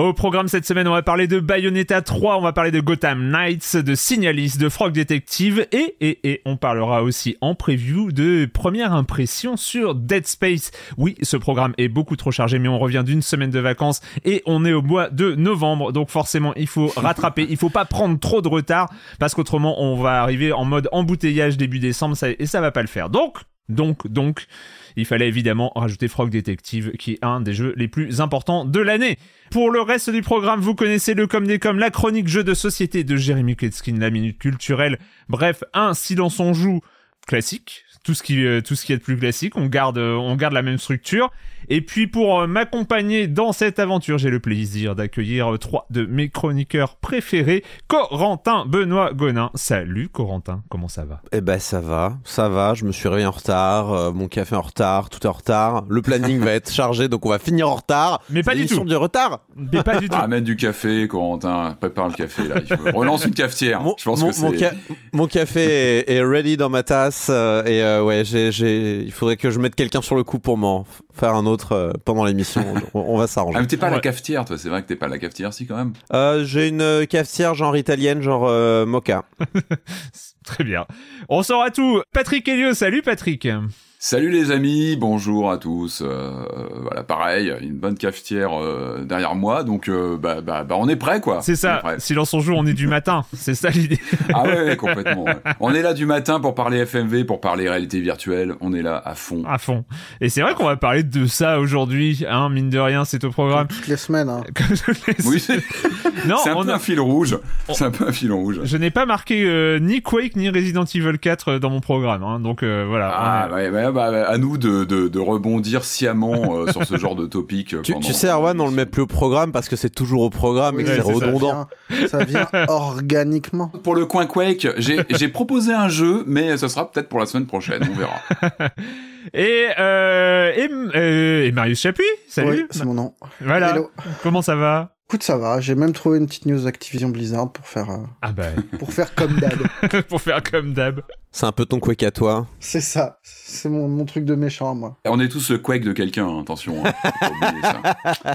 Au programme cette semaine, on va parler de Bayonetta 3, on va parler de Gotham Knights, de Signalis, de Frog Detective et, et, et on parlera aussi en preview de première impression sur Dead Space. Oui, ce programme est beaucoup trop chargé, mais on revient d'une semaine de vacances et on est au mois de novembre, donc forcément il faut rattraper, il faut pas prendre trop de retard parce qu'autrement on va arriver en mode embouteillage début décembre et ça va pas le faire. Donc, donc, donc, il fallait évidemment rajouter Frog Detective, qui est un des jeux les plus importants de l'année. Pour le reste du programme, vous connaissez le comme des comme, la chronique jeu de société de Jérémy Kletskin, la minute culturelle. Bref, un silence on joue classique, tout ce qui euh, tout est de plus classique, on garde euh, on garde la même structure. Et puis pour euh, m'accompagner dans cette aventure, j'ai le plaisir d'accueillir trois de mes chroniqueurs préférés, Corentin Benoît Gonin. Salut Corentin, comment ça va? Eh ben ça va, ça va, je me suis réveillé en retard, mon café en retard, tout est en retard, le planning va être chargé donc on va finir en retard. Mais pas du tout. du retard. Mais pas du tout. Amène du café Corentin, prépare le café là, il faut... relance une cafetière. Mon, je pense mon, que mon, ca mon café est, est, ready dans ma tasse euh, et euh, ouais, j'ai, j'ai, il faudrait que je mette quelqu'un sur le coup pour m'en faire un autre euh, pendant l'émission. on, on, va s'arranger. Ah, mais t'es pas Ouais. la cafetière, toi. C'est vrai que t'es pas la cafetière, si quand même. Euh, j'ai une cafetière genre italienne, genre euh, mocha. Très bien. On saura tout. Patrick Helio, salut Patrick. Salut les amis, bonjour à tous. Euh, voilà, pareil, une bonne cafetière euh, derrière moi, donc euh, bah, bah, bah, on est prêt quoi. C'est ça. Silence on joue, on est du matin. C'est ça l'idée. Ah ouais, ouais, complètement. ouais. On est là du matin pour parler FMV, pour parler réalité virtuelle. On est là à fond. à fond. Et c'est vrai qu'on va parler de ça aujourd'hui, hein, mine de rien, c'est au programme. Toutes les semaines. Hein. Comme je l'ai- Oui, c'est non, c'est un on peu a- un fil rouge. On- C'est un peu un fil rouge. je n'ai pas marqué euh, ni Quake ni Resident Evil 4 dans mon programme, hein, donc euh, voilà. Ah on est- ouais, bah, à nous de, de, de rebondir sciemment euh, sur ce genre de topic. euh, Tu, pendant- tu sais, Erwan, on le met plus au programme parce que c'est toujours au programme et que Ouais, c'est redondant. Ça vient, ça vient organiquement. Pour le coin Quake, j'ai j'ai proposé un jeu, mais ce sera peut-être pour la semaine prochaine, on verra. Et, euh, et, euh, et Marius Chapuis, salut. Oui, c'est mon nom. voilà. Hello. Comment ça va? Écoute, ça va. J'ai même trouvé une petite news Activision Blizzard pour faire, euh, Ah bah, pour faire comme d'hab. pour faire comme d'hab. C'est un peu ton quake à toi. c'est ça. C'est mon, mon truc de méchant, moi. On est tous le Quake de quelqu'un, hein, attention. hein.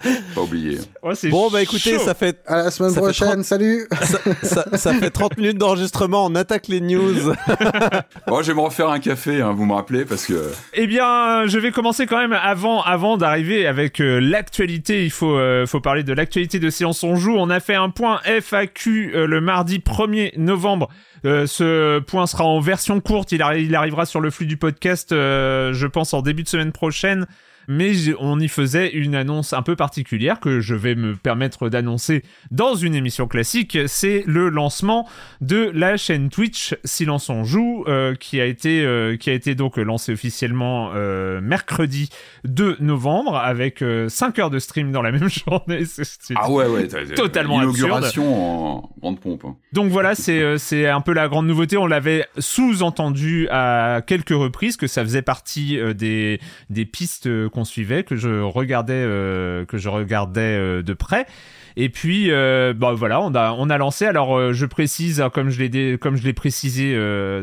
Pas c'est Bon, bah écoutez, chaud. ça fait, À la semaine prochaine. Salut. ça, ça- ça fait 30 minutes d'enregistrement, on attaque les news. Bon, je vais me refaire un café, hein, vous me rappelez, parce que Eh bien, je vais commencer quand même avant, avant d'arriver avec euh, l'actualité. Il faut, euh, faut parler de l'actualité de Séance on joue. On a fait un point FAQ euh, le mardi 1er novembre. Euh, ce point sera en version courte. Il, arri- il arrivera sur le flux du podcast, euh, je pense, en début de semaine prochaine. Mais on y faisait une annonce un peu particulière que je vais me permettre d'annoncer dans une émission classique. C'est le lancement de la chaîne Twitch Silence on joue, euh, qui a été euh, qui a été donc lancée officiellement euh, mercredi 2 novembre avec 5 heures de stream dans la même journée. C'est- Ah ouais, ouais. Totalement L'inauguration en grande pompe. hein. donc voilà, c'est c'est un peu la grande nouveauté. On l'avait sous-entendu à quelques reprises que ça faisait partie des des pistes qu'on suivait, que je regardais euh, que je regardais euh, de près. Et puis, euh, bah voilà, on a on a lancé. Alors, je précise, hein, comme je l'ai comme je l'ai précisé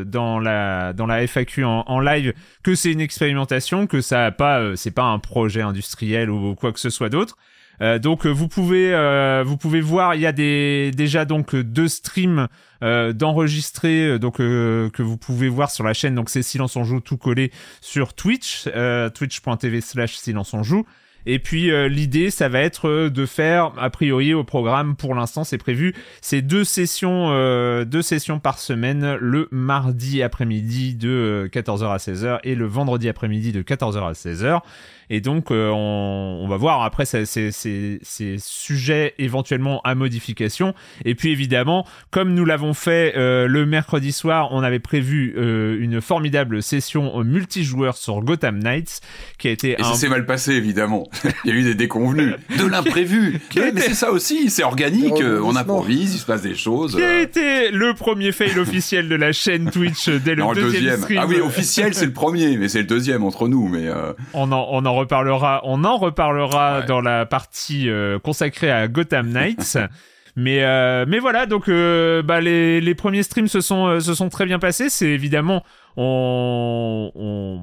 dans la dans la FAQ en, en live, que c'est une expérimentation, que ça a pas, c'est pas un projet industriel ou quoi que ce soit d'autre. Euh, donc euh, vous pouvez euh, vous pouvez voir il y a des déjà donc deux streams euh, d'enregistrés euh, donc que vous pouvez voir sur la chaîne. Donc c'est Silence on joue tout collé sur Twitch euh, twitch.tv slash Silence on joue. Et puis euh, l'idée ça va être de faire a priori au programme pour l'instant c'est prévu c'est deux sessions euh, deux sessions par semaine le mardi après-midi de euh, 14h à 16h et le vendredi après-midi de 14h à 16h et donc, euh, on, on va voir après ça- c'est c'est- c'est sujet éventuellement à modification. Et puis évidemment, comme nous l'avons fait euh, le mercredi soir, on avait prévu euh, une formidable session multijoueur sur Gotham Knights, qui a été Et un ça s'est mal passé, évidemment. Il y a eu des déconvenus, de l'imprévu. Ouais, mais c'est ça aussi, c'est organique. On improvise, il se passe des choses. qui a été le premier fail officiel de la chaîne Twitch dès le non, le deuxième, deuxième. Ah oui, officiel, c'est le premier, mais c'est le deuxième entre nous. Mais euh, On en, on en reparlera, on en reparlera Ouais. dans la partie euh, consacrée à Gotham Knights. mais euh, mais voilà, donc euh, bah, les, les premiers streams se sont se sont très bien passés. C'est évidemment on, on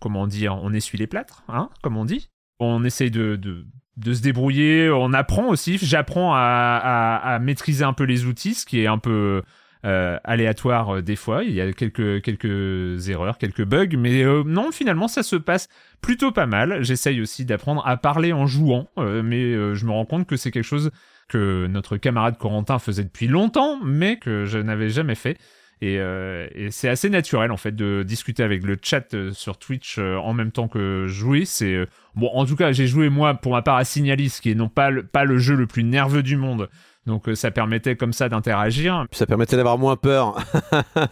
comment dire, on essuie les plâtres, hein, comme on dit. On essaye de, de de se débrouiller. On apprend aussi. J'apprends à, à, à maîtriser un peu les outils, ce qui est un peu euh, aléatoire euh, des fois. Il y a quelques quelques erreurs, quelques bugs, mais euh, non, finalement, ça se passe plutôt pas mal. J'essaye aussi d'apprendre à parler en jouant, mais je me rends compte que c'est quelque chose que notre camarade Corentin faisait depuis longtemps, mais que je n'avais jamais fait. Et, c'est assez naturel en fait de discuter avec le chat sur Twitch en même temps que jouer. C'est bon, en tout cas, j'ai joué moi pour ma part à Signalis, qui est non pas pas le jeu le plus nerveux du monde. Donc euh, ça permettait comme ça d'interagir. Ça permettait d'avoir moins peur.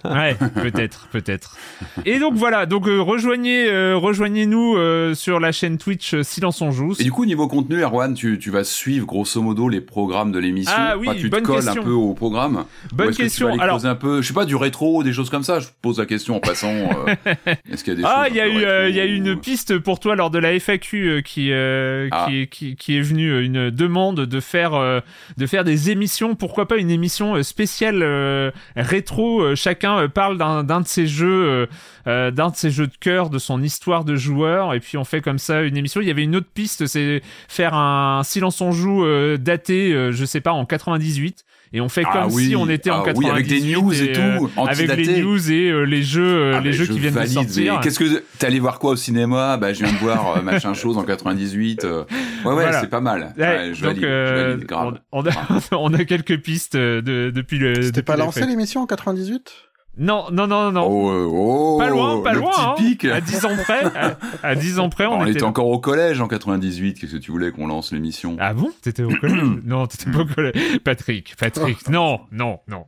Ouais, peut-être, peut-être. Et donc voilà, donc euh, rejoignez, euh, rejoignez-nous euh, sur la chaîne Twitch euh, Silence on joue. Et du coup, niveau contenu, Erwan, tu, tu vas suivre grosso modo les programmes de l'émission. Ah oui, Pas tu te bonne colles question. un peu au programme. Bonne Ou est-ce que question. Tu vas aller Alors, un peu, je sais pas, du rétro, des choses comme ça. Je pose la question en passant. euh, Est-ce qu'il y a des ah, choses il y a eu, rétro il y a eu une piste pour toi lors de la FAQ euh, qui, euh, Ah. qui, qui, qui est venue une demande de faire, euh, de faire des émissions. Pourquoi pas une émission euh, spéciale euh, rétro euh, Chacun parle d'un de ses jeux, d'un de ses jeux de cœur, de son histoire de joueur, et puis on fait comme ça une émission. Il y avait une autre piste, c'est faire un silence on joue daté, je sais pas, en 98. Et on fait Ah comme oui, si on était en ah oui, 98 avec des news et tout, euh, avec les news et euh, les jeux, euh, Ah, les jeux je qui viennent valide, de sortir. Qu'est-ce que t'es allé voir quoi au cinéma? Bah, je viens de voir machin chose en 98. euh. Ouais, ouais, Voilà. c'est pas mal. Ouais, Ouais, je donc, valide, euh, je valide, grave. on, on a, on a quelques pistes de, depuis le. C'était pas la lancé l'émission en 98 Non, non, non, non. Oh, oh, pas loin, pas le loin. petit hein. pic. À 10 ans près. À, à 10 ans près, on, on était. était encore au collège en 98. Qu'est-ce que tu voulais qu'on lance l'émission? Ah bon? T'étais au collège? Non, t'étais pas au collège. Patrick, Patrick. Non, non, non.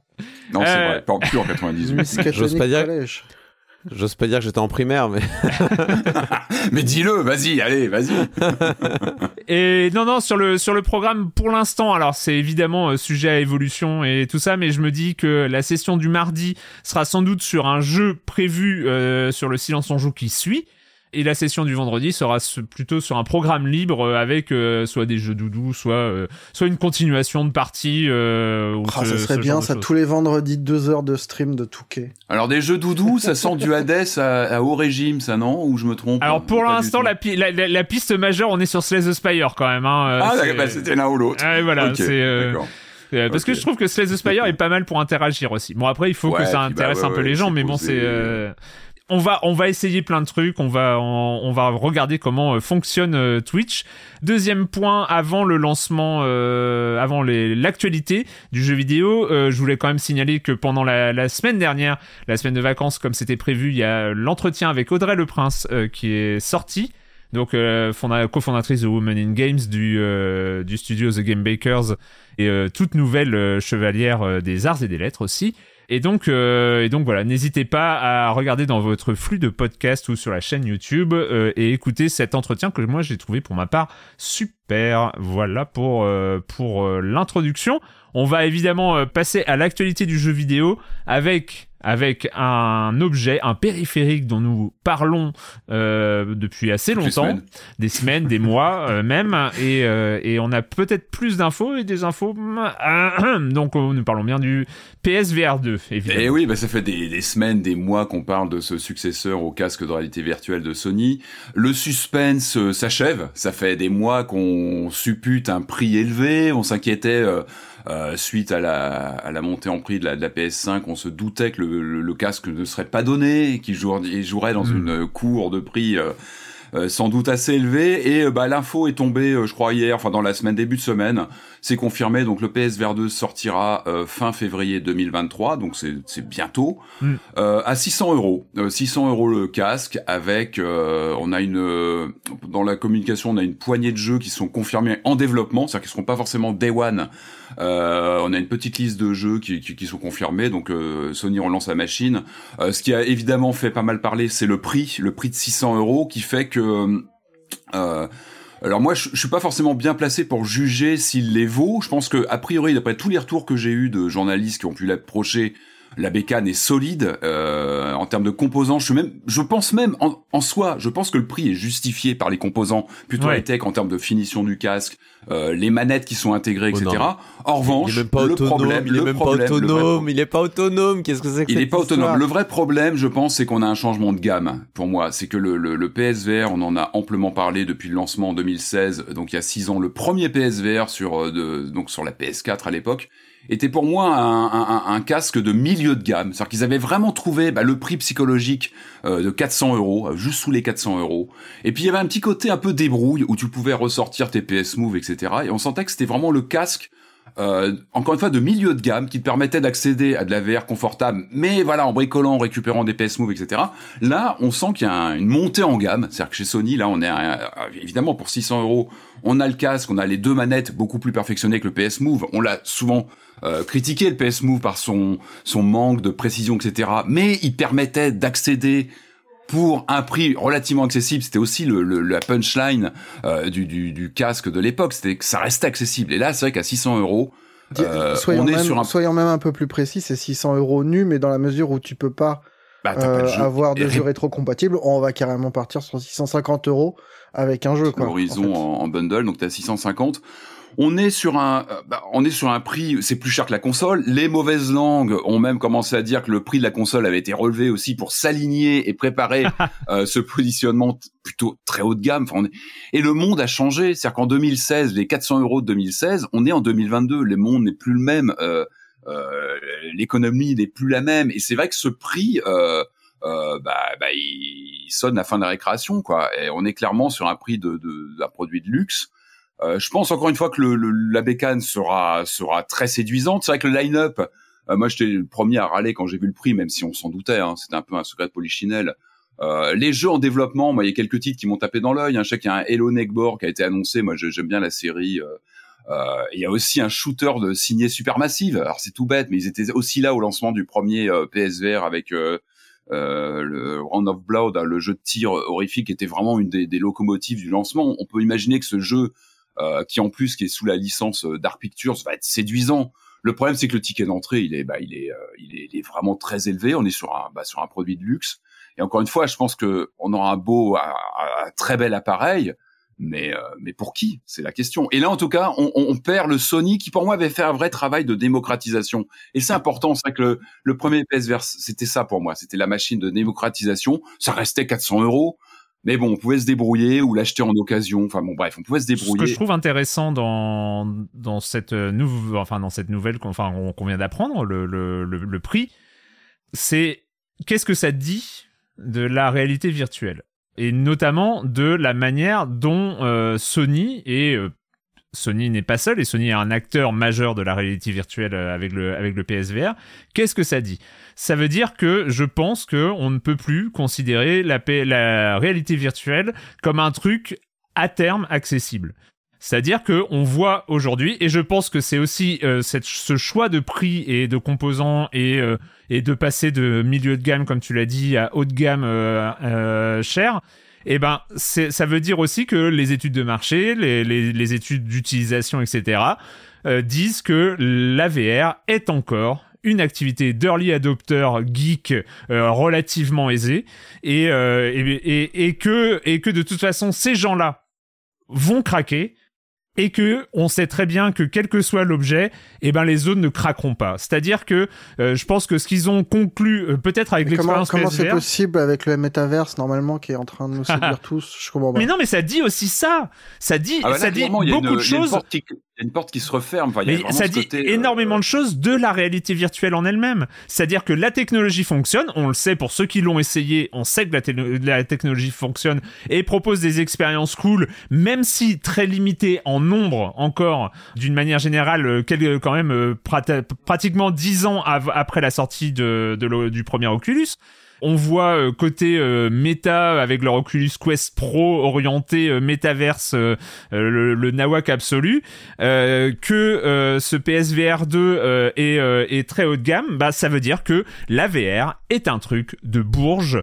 Non, c'est Euh, vrai, pas plus en 98. J'ose pas dire- collège. J'ose pas dire que j'étais en primaire, mais Mais dis-le, vas-y, allez, vas-y. Et non, non, sur le, sur le programme, pour l'instant, alors c'est évidemment euh, sujet à évolution et tout ça, mais je me dis que la session du mardi sera sans doute sur un jeu prévu euh, sur le silence en joue qui suit. Et la session du vendredi sera plutôt sur un programme libre euh, avec euh, soit des jeux doudous, soit euh, soit une continuation de partie. Euh, ou Ah, ce- ça serait bien, ça, tous les vendredis, deux heures de stream de Touquet. Alors, des jeux doudous, ça sort du Hades à, à haut régime, ça, non? Ou je me trompe Alors pour Pas du l'instant, la, pi- la, la- la piste majeure, on est sur Slay the Spire quand même. Hein, euh, Ah, bah, c'était l'un ou l'autre. Ouais, voilà, c'est euh, parce que je trouve que Slay the Spire est pas mal pour interagir aussi. Bon après il faut Ouais, que ça bah, intéresse ouais, un peu ouais, les gens, mais bon c'est euh, on va on va essayer plein de trucs, on va on, va regarder comment euh, fonctionne euh, Twitch. Deuxième point avant le lancement, euh, avant l'actualité du jeu vidéo, euh, je voulais quand même signaler que pendant la, semaine dernière, la semaine de vacances comme c'était prévu, il y a l'entretien avec Audrey Le Prince euh, qui est sorti. donc fonda- cofondatrice de Women in Games du, du studio The Game Bakers et toute nouvelle chevalière des arts et des lettres aussi. Et donc, euh, et donc voilà, n'hésitez pas à regarder dans votre flux de podcast ou sur la chaîne YouTube euh, et écouter cet entretien que moi j'ai trouvé pour ma part super. Voilà pour euh, pour euh, l'introduction. On va évidemment passer à l'actualité du jeu vidéo avec avec un objet, un périphérique dont nous parlons euh, depuis assez longtemps, semaines. des semaines, des mois euh, même, et, euh, et on a peut-être plus d'infos et des infos. donc nous parlons bien du PSVR 2, évidemment. Et oui, bah, ça fait des, des semaines, des mois qu'on parle de ce successeur au casque de réalité virtuelle de Sony. Le suspense s'achève. Ça fait des mois qu'on suppute un prix élevé. On s'inquiétait euh, suite à la, à la montée en prix de la, de la PS5. On se doutait que le, le- le casque ne serait pas donné, et qu'il jouerait, dans Mm. une cour de prix. euh, euh, sans doute assez élevé et euh, bah l'info est tombée euh, je crois hier enfin dans la semaine début de semaine c'est confirmé donc le PSVR 2 sortira euh, fin février 2023 donc c'est bientôt Mm. euh, à 600 euros Euh, 600 euros le casque avec euh, on a une dans la communication on a une poignée de jeux qui sont confirmés en développement c'est-à-dire qu'ils seront pas forcément day one euh, on a une petite liste de jeux qui, sont confirmés donc euh, Sony relance la machine euh, ce qui a évidemment fait pas mal parler, c'est le prix, le prix de 600 euros, qui fait que. euh, alors moi, je, je suis pas forcément bien placé pour juger s'il les vaut. Je pense que a priori, d'après tous les retours que j'ai eus de journalistes qui ont pu l'approcher, la bécane est solide euh, en termes de composants. Je suis même, je pense même en, en soi, je pense que le prix est justifié par les composants plutôt Ouais. high tech en termes de finition du casque, euh, les manettes qui sont intégrées, Oh etc. non. En revanche, il est même pas le autonome. problème, il est le même problème, pas autonome. Il est pas autonome. Qu'est-ce que c'est que il n'est pas autonome. Le vrai problème, je pense, c'est qu'on a un changement de gamme. Pour moi, c'est que le, le, le PSVR, on en a amplement parlé depuis le lancement en 2016, donc il y a six ans. Le premier PSVR sur euh, de, donc sur la PS4 à l'époque était pour moi un, un, un- casque de milieu de gamme. C'est-à-dire qu'ils avaient vraiment trouvé bah, le prix psychologique euh, de 400 euros, euh, juste sous les 400 euros. Et puis il y avait un petit côté un peu débrouille où tu pouvais ressortir tes PS Move, etc. Et on sentait que c'était vraiment le casque euh, encore une fois de milieu de gamme qui te permettait d'accéder à de la VR confortable, mais voilà en bricolant, en récupérant des PS Move, etc. Là, on sent qu'il y a un- une montée en gamme, c'est-à-dire que chez Sony, là, on est évidemment pour 600 euros, on a le casque, on a les deux manettes beaucoup plus perfectionnées que le PS Move. On l'a souvent euh, critiqué le PS Move par son son manque de précision, etc. Mais il permettait d'accéder pour un prix relativement accessible, c'était aussi le, le- la punchline euh, du, du, du casque de l'époque, c'était que ça restait accessible. Et là, c'est vrai qu'à 600 euros, euh, soyons, on est même, sur un... soyons même un peu plus précis, c'est 600 euros nus, mais dans la mesure où tu peux pas Bah, t'as pas de jeu. avoir de jeux rétro-compatibles, on va carrément partir sur 650 euros avec un jeu. Quoi, Horizon en fait. en, bundle, donc t'es à 650. On est sur un, euh, bah, on est sur un prix, c'est plus cher que la console. Les mauvaises langues ont même commencé à dire que le prix de la console avait été relevé aussi pour s'aligner et préparer euh, ce positionnement plutôt très haut de gamme. Enfin, on est- Et le monde a changé, c'est-à-dire qu'en 2016, les 400 euros de 2016, on est en 2022. Le monde n'est plus le même, euh, euh, l'économie n'est plus la même. Et c'est vrai que ce prix, euh, euh, bah, bah, il, sonne la fin de la récréation, quoi. Et on est clairement sur un prix de, de, d'un produit de luxe. Euh, je pense encore une fois que le, le- la bécane sera sera très séduisante. C'est vrai que le line-up, euh, moi j'étais le premier à râler quand j'ai vu le prix, même si on s'en doutait. Hein, C'était un peu un secret de polichinelle. Euh, les jeux en développement, moi il y a quelques titres qui m'ont tapé dans l'œil. Hein. Je sais qu'il y a un Hello Neckbore qui a été annoncé. Moi j'aime bien la série. Euh, euh, il y a aussi un shooter de signé Supermassive. Alors c'est tout bête, mais ils étaient aussi là au lancement du premier PSVR avec euh, le Round of Blood, hein, le jeu de tir horrifique, qui était vraiment une des, des locomotives du lancement. On peut imaginer que ce jeu, qui en plus qui est sous la licence euh, Dark Pictures, va être séduisant. Le problème, c'est que le ticket d'entrée, il est, bah, il est, euh, il est, il est vraiment très élevé. On est sur un, bah, sur un produit de luxe. Et encore une fois, je pense que on aura un beau, un, très bel appareil, mais, euh, mais pour qui? C'est la question. Et là, en tout cas, on, on, perd le Sony qui, pour moi, avait fait un vrai travail de démocratisation. Et c'est important. C'est que le, le premier PSVR, c'était ça pour moi. C'était la machine de démocratisation. Ça restait 400 euros. Mais bon, on pouvait se débrouiller ou l'acheter en occasion. Enfin bon, bref, on pouvait se Ce que débrouiller. je trouve intéressant dans, dans, cette, euh, nouve- enfin, dans cette nouvelle qu'on enfin, vient d'apprendre, le, le, le, le prix, c'est qu'est-ce que ça dit de la réalité virtuelle? Et notamment de la manière dont euh, Sony et euh, Sony n'est pas seul et Sony est un acteur majeur de la réalité virtuelle euh, avec le, avec le PSVR. Qu'est-ce que ça dit? Ça veut dire que je pense que on ne peut plus considérer la, la réalité virtuelle comme un truc à terme accessible. C'est-à-dire que on voit aujourd'hui, et je pense que c'est aussi euh, cette, ce choix de prix et de composants et, euh, et de passer de milieu de gamme, comme tu l'as dit, à haut de gamme cher. Eh ben, ça veut dire aussi que les études de marché, les, études d'utilisation, etc., disent que la VR est encore une activité d'early adopter geek relativement aisée que, et que de toute façon ces gens-là vont craquer et que on sait très bien que quel que soit l'objet, eh ben les zones ne craqueront pas. C'est-à-dire que euh, je pense que ce qu'ils ont conclu, euh, peut-être avec l'expérience Comment c'est possible avec le métaverse normalement qui est en train de nous séduire tous? Je comprends pas. Mais non, mais ça dit aussi ça. Ça dit, ah bah ça dit beaucoup de choses y a une porte qui se referme. mais ça dit euh, énormément de choses de la réalité virtuelle en elle-même. C'est-à-dire que la technologie fonctionne, on le sait pour ceux qui l'ont essayé, on sait que la, technologie fonctionne et propose des expériences cool, même si très limitées en nombre encore, d'une manière générale, euh, quand même euh, pratiquement dix ans après la sortie de, du premier Oculus. On voit euh, côté euh, méta avec leur Oculus Quest Pro orienté euh, métaverse, le, le, nawak absolu, que ce PSVR 2 est, est, très haut de gamme, bah ça veut dire que la VR est un truc de bourge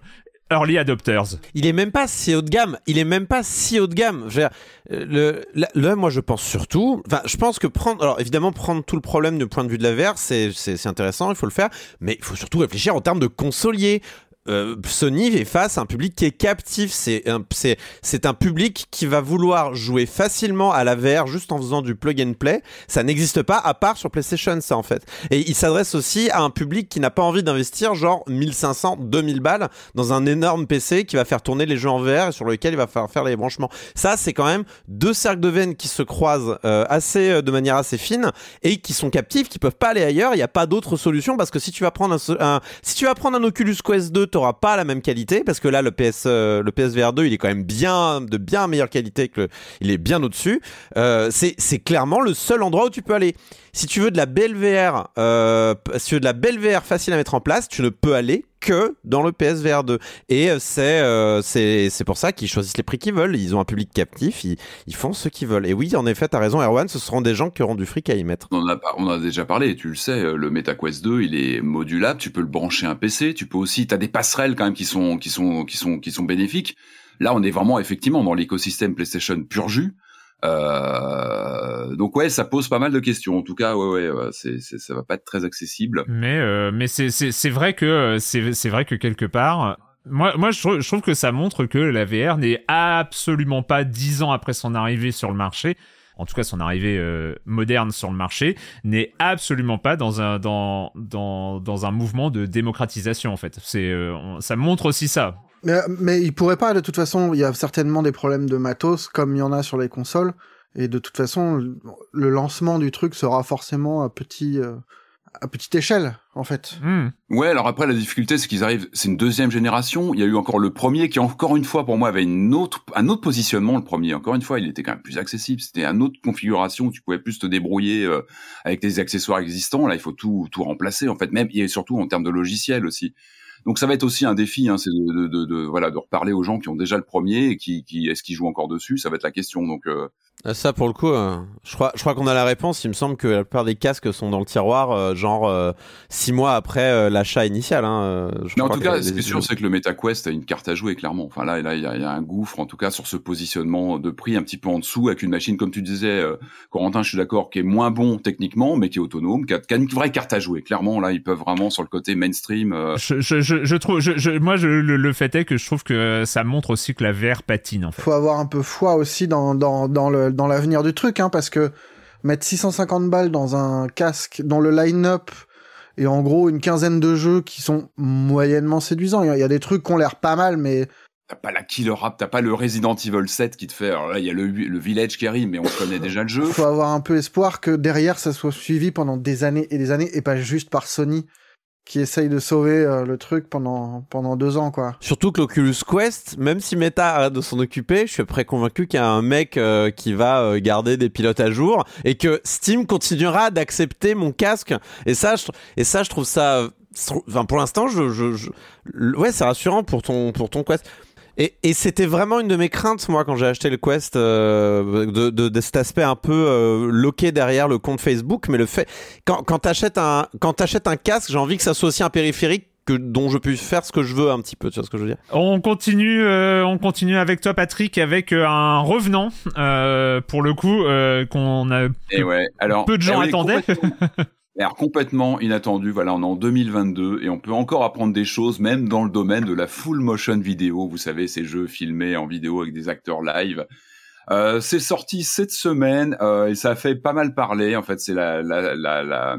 early adopters. Il est même pas si haut de gamme. Il est même pas si haut de gamme. Je le, là, moi, je pense surtout. Enfin, je pense que prendre. Alors, évidemment, prendre tout le problème du point de vue de la VR, c'est intéressant, il faut le faire. Mais il faut surtout réfléchir en termes de consolier. Euh, Sony est face à un public qui est captif. C'est un, c'est, c'est un public qui va vouloir jouer facilement à la VR juste en faisant du plug and play. Ça n'existe pas à part sur PlayStation, ça en fait. Et il s'adresse aussi à un public qui n'a pas envie d'investir genre 1500, 2000 balles dans un énorme PC qui va faire tourner les jeux en VR et sur lequel il va faire faire les branchements. Ça, c'est quand même deux cercles de veines qui se croisent euh, assez euh, de manière assez fine et qui sont captifs, qui peuvent pas aller ailleurs. Il n'y a pas d'autre solution parce que si tu vas prendre un, un si tu vas prendre un Oculus Quest 2 t'auras pas la même qualité parce que là le PS euh, le PSVR 2 il est quand même bien de bien meilleure qualité que le, il est bien au-dessus. Euh, c'est c'est clairement le seul endroit où tu peux aller. Si tu veux de la belle VR, euh, si tu veux de la belle VR facile à mettre en place, tu ne peux aller que dans le PSVR 2. Et euh, c'est euh, c'est pour ça qu'ils choisissent les prix qu'ils veulent. Ils ont un public captif, ils, ils font ce qu'ils veulent. Et oui, en effet, t'as raison, Erwan, ce seront des gens qui auront du fric à y mettre. On a, on a déjà parlé, tu le sais, euh, le MetaQuest 2, il est modulable, tu peux le brancher un PC, tu peux aussi, t'as des passerelles quand même qui sont qui sont qui sont qui sont bénéfiques. Là, on est vraiment effectivement dans l'écosystème PlayStation pur jus. Euh, donc ouais, ça pose pas mal de questions. En tout cas, ouais, ouais, ça va pas être très accessible. Mais euh, mais c'est, c'est, vrai que c'est, c'est vrai que quelque part, moi, moi je, trouve que ça montre que la VR n'est absolument pas dix ans après son arrivée sur le marché. En tout cas, son arrivée euh, moderne sur le marché n'est absolument pas dans un dans dans dans un mouvement de démocratisation en fait. C'est ça montre aussi ça. Mais, mais il pourrait pas, de toute façon, il y a certainement des problèmes de matos, comme il y en a sur les consoles. Et de toute façon, le lancement du truc sera forcément à petit, euh, à petite échelle, en fait. Hmm. Ouais, alors après, la difficulté, c'est qu'ils arrivent, c'est une deuxième génération. Il y a eu encore le premier qui, encore une fois, pour moi, avait une autre, un autre positionnement, le premier. Encore une fois, il était quand même plus accessible. C'était une autre configuration où tu pouvais plus te débrouiller euh, avec les accessoires existants. Là, il faut tout, tout remplacer, en fait, même, et surtout en termes de logiciel aussi. Donc ça va être aussi un défi, hein, c'est de, de, de, voilà de reparler aux gens qui ont déjà le premier et qui, qui est-ce qu'ils jouent encore dessus, ça va être la question. Donc euh, ah, ça, pour le coup, euh, je crois, je crois qu'on a la réponse. Il me semble que la plupart des casques sont dans le tiroir, euh, genre euh, six mois après l'achat initial. Hein, Mais en tout cas, ce qui est sûr, c'est que le MetaQuest a une carte à jouer, clairement. Enfin là, là, il y a, y a, un gouffre, en tout cas, sur ce positionnement de prix un petit peu en dessous, avec une machine, comme tu disais, Corentin, je suis d'accord, qui est moins bon techniquement, mais qui est autonome, qui a, une vraie carte à jouer. Clairement, là, ils peuvent vraiment sur le côté mainstream. Je, je, je, trouve, je, moi, je, le, fait est que je trouve que ça montre aussi que la VR patine. En fait. Faut avoir un peu foi aussi dans, dans, dans le dans l'avenir du truc, hein, parce que mettre 650 balles dans un casque, dans le line-up, et en gros une quinzaine de jeux qui sont moyennement séduisants. Il y a des trucs qui ont l'air pas mal, mais T'as pas la killer rap, t'as pas le Resident Evil 7 qui te fait. Alors là, il y a le, le Village qui arrive, mais on connaît déjà le jeu. Faut avoir un peu espoir que derrière, ça soit suivi pendant des années et des années, et pas juste par Sony qui essaye de sauver euh, le truc pendant pendant deux ans quoi. Surtout que l'Oculus Quest, même si Meta arrête de s'en occuper, je suis près convaincu qu'il y a un mec euh, qui va euh, garder des pilotes à jour et que Steam continuera d'accepter mon casque. Et ça, je, et ça, je trouve ça. Enfin, pour l'instant, je, je, ouais, c'est rassurant pour ton pour ton Quest. Et, et c'était vraiment une de mes craintes, moi, quand j'ai acheté le Quest, euh, de, de, de, cet aspect un peu euh, loqué derrière le compte Facebook. Mais le fait, quand, quand t'achètes un, quand t'achètes un casque, j'ai envie que ça soit aussi un périphérique que, dont je puisse faire ce que je veux un petit peu, tu vois ce que je veux dire? On continue, euh, on continue avec toi, Patrick, avec euh, un revenant euh, pour le coup euh, qu'on a Et ouais. Alors, peu de gens eh attendaient. complètement- Alors complètement inattendu, voilà, on est en 2022 et on peut encore apprendre des choses, même dans le domaine de la full motion vidéo. Vous savez, ces jeux filmés en vidéo avec des acteurs live. Euh, c'est sorti cette semaine euh, et ça a fait pas mal parler. En fait, c'est la, la, la,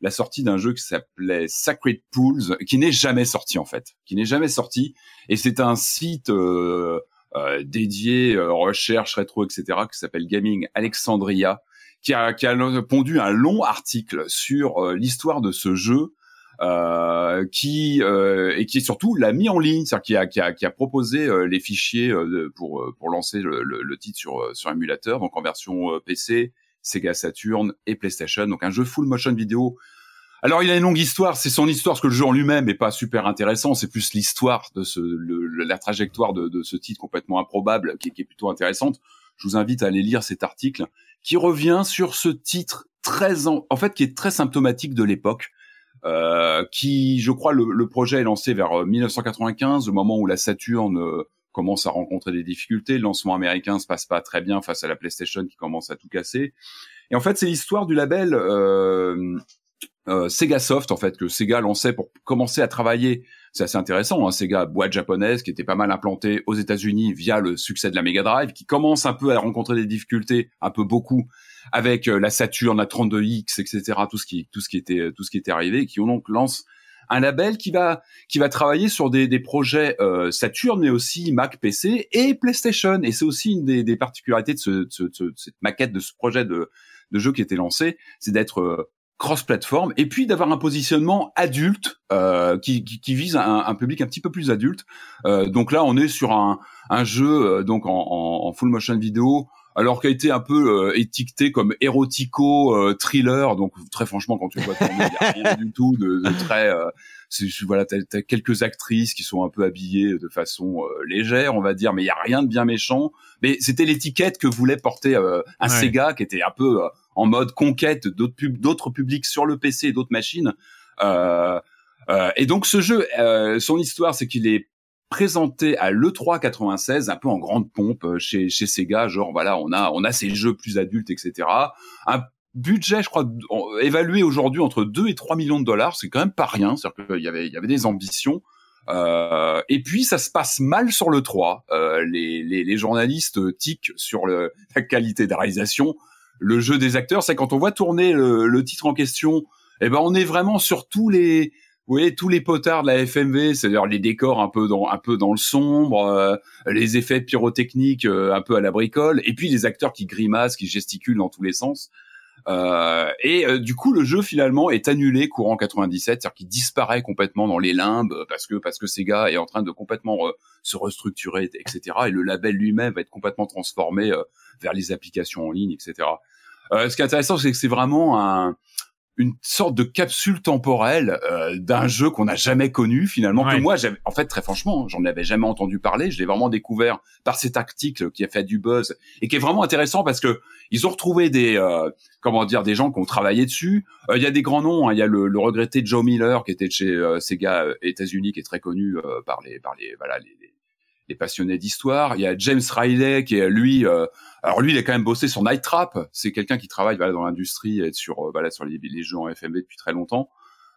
la, sortie d'un jeu qui s'appelait Sacred Pools, qui n'est jamais sorti en fait, qui n'est jamais sorti. Et c'est un site euh, euh, dédié euh, recherche rétro, etc., qui s'appelle Gaming Alexandria, qui a, qui a pondu un long article sur euh, l'histoire de ce jeu. Euh, qui euh, et qui surtout l'a mis en ligne, c'est-à-dire qui a, qui a, qui a proposé euh, les fichiers euh, pour pour lancer le, le, le titre sur sur émulateur, donc en version PC, Sega Saturn et PlayStation, donc un jeu full motion vidéo. Alors il a une longue histoire, c'est son histoire parce que le jeu en lui-même est pas super intéressant, c'est plus l'histoire de ce le- la trajectoire de, de ce titre complètement improbable qui, qui est plutôt intéressante. Je vous invite à aller lire cet article qui revient sur ce titre très en, en fait qui est très symptomatique de l'époque. Euh, qui, je crois, le, le projet est lancé vers euh, 1995, au moment où la Saturn euh, commence à rencontrer des difficultés. Le lancement américain se passe pas très bien face à la PlayStation qui commence à tout casser. Et en fait, c'est l'histoire du label euh, euh, Sega Soft, en fait, que Sega lançait pour commencer à travailler. C'est assez intéressant, hein, Sega, boîte japonaise qui était pas mal implantée aux États-Unis via le succès de la Mega Drive, qui commence un peu à rencontrer des difficultés, un peu beaucoup, avec euh, la Saturn, la 32X, etc., tout ce qui, tout ce qui était, tout ce qui était arrivé, et qui donc lance un label qui va, qui va travailler sur des, des projets euh, Saturn, mais aussi Mac, PC et PlayStation. Et c'est aussi une des, des particularités de ce- de ce- de cette maquette, de ce projet de, de jeu qui était lancé, c'est d'être euh, cross-platform et puis d'avoir un positionnement adulte euh, qui, qui, qui vise un, un public un petit peu plus adulte. Euh, donc là, on est sur un, un jeu euh, donc en, en, en full motion vidéo. Alors qui a été un peu euh, étiqueté comme érotico euh, thriller, donc très franchement quand tu le vois tourner, il y a rien du tout de, de très euh, voilà, t'as as quelques actrices qui sont un peu habillées de façon euh, légère, on va dire, mais il y a rien de bien méchant. Mais c'était l'étiquette que voulait porter euh, un Ouais. Sega qui était un peu euh, en mode conquête d'autres pub- publics sur le PC et d'autres machines. Euh, euh, et donc ce jeu, euh, son histoire, c'est qu'il est présenté à l'E3 96, un peu en grande pompe euh, chez, chez Sega, genre voilà, on a on a ces jeux plus adultes, etc. Un budget, je crois, évalué aujourd'hui entre 2 et 3 millions de dollars, c'est quand même pas rien, c'est-à-dire qu'il y avait il y avait des ambitions. Euh, et puis ça se passe mal sur le 3. Euh, les, les, les journalistes tiquent sur le, la qualité de réalisation. Le jeu des acteurs, c'est quand on voit tourner le, le titre en question, eh ben on est vraiment sur tous les, vous voyez, tous les potards de la FMV, c'est-à-dire les décors un peu dans un peu dans le sombre, euh, les effets pyrotechniques euh, un peu à la bricole, et puis les acteurs qui grimacent, qui gesticulent dans tous les sens. Euh, et euh, du coup, le jeu finalement est annulé courant 97, c'est-à-dire qu'il disparaît complètement dans les limbes parce que parce que Sega est en train de complètement se restructurer, etc. Et le label lui-même va être complètement transformé euh, vers les applications en ligne, etc. Euh, ce qui est intéressant, c'est que c'est vraiment un, une sorte de capsule temporelle euh, d'un jeu qu'on n'a jamais connu finalement. Ouais. Que moi, j'avais, en fait, très franchement, j'en avais jamais entendu parler. Je l'ai vraiment découvert par cet article qui a fait du buzz et qui est vraiment intéressant parce que ils ont retrouvé des euh, comment dire des gens qui ont travaillé dessus. Euh, Il y a des grands noms. hein. Il y a le, le regretté Joe Miller qui était chez euh, Sega euh, États-Unis, qui est très connu euh, par les par les voilà les, les- les passionnés d'histoire. Il y a James Riley qui est lui. euh, alors lui, il a quand même bossé sur Night Trap. C'est quelqu'un qui travaille voilà, dans l'industrie et sur euh, voilà sur les, les jeux en FMV depuis très longtemps.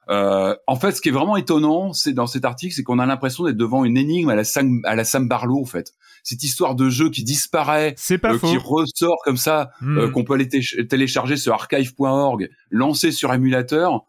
Euh, en fait, ce qui est vraiment étonnant, c'est dans cet article, c'est qu'on a l'impression d'être devant une énigme à la Sam, à la Sam Barlow, en fait. Cette histoire de jeu qui disparaît, C'est pas euh, qui ressort comme ça, Hmm. euh, qu'on peut aller té- télécharger sur archive.org, lancer sur émulateur.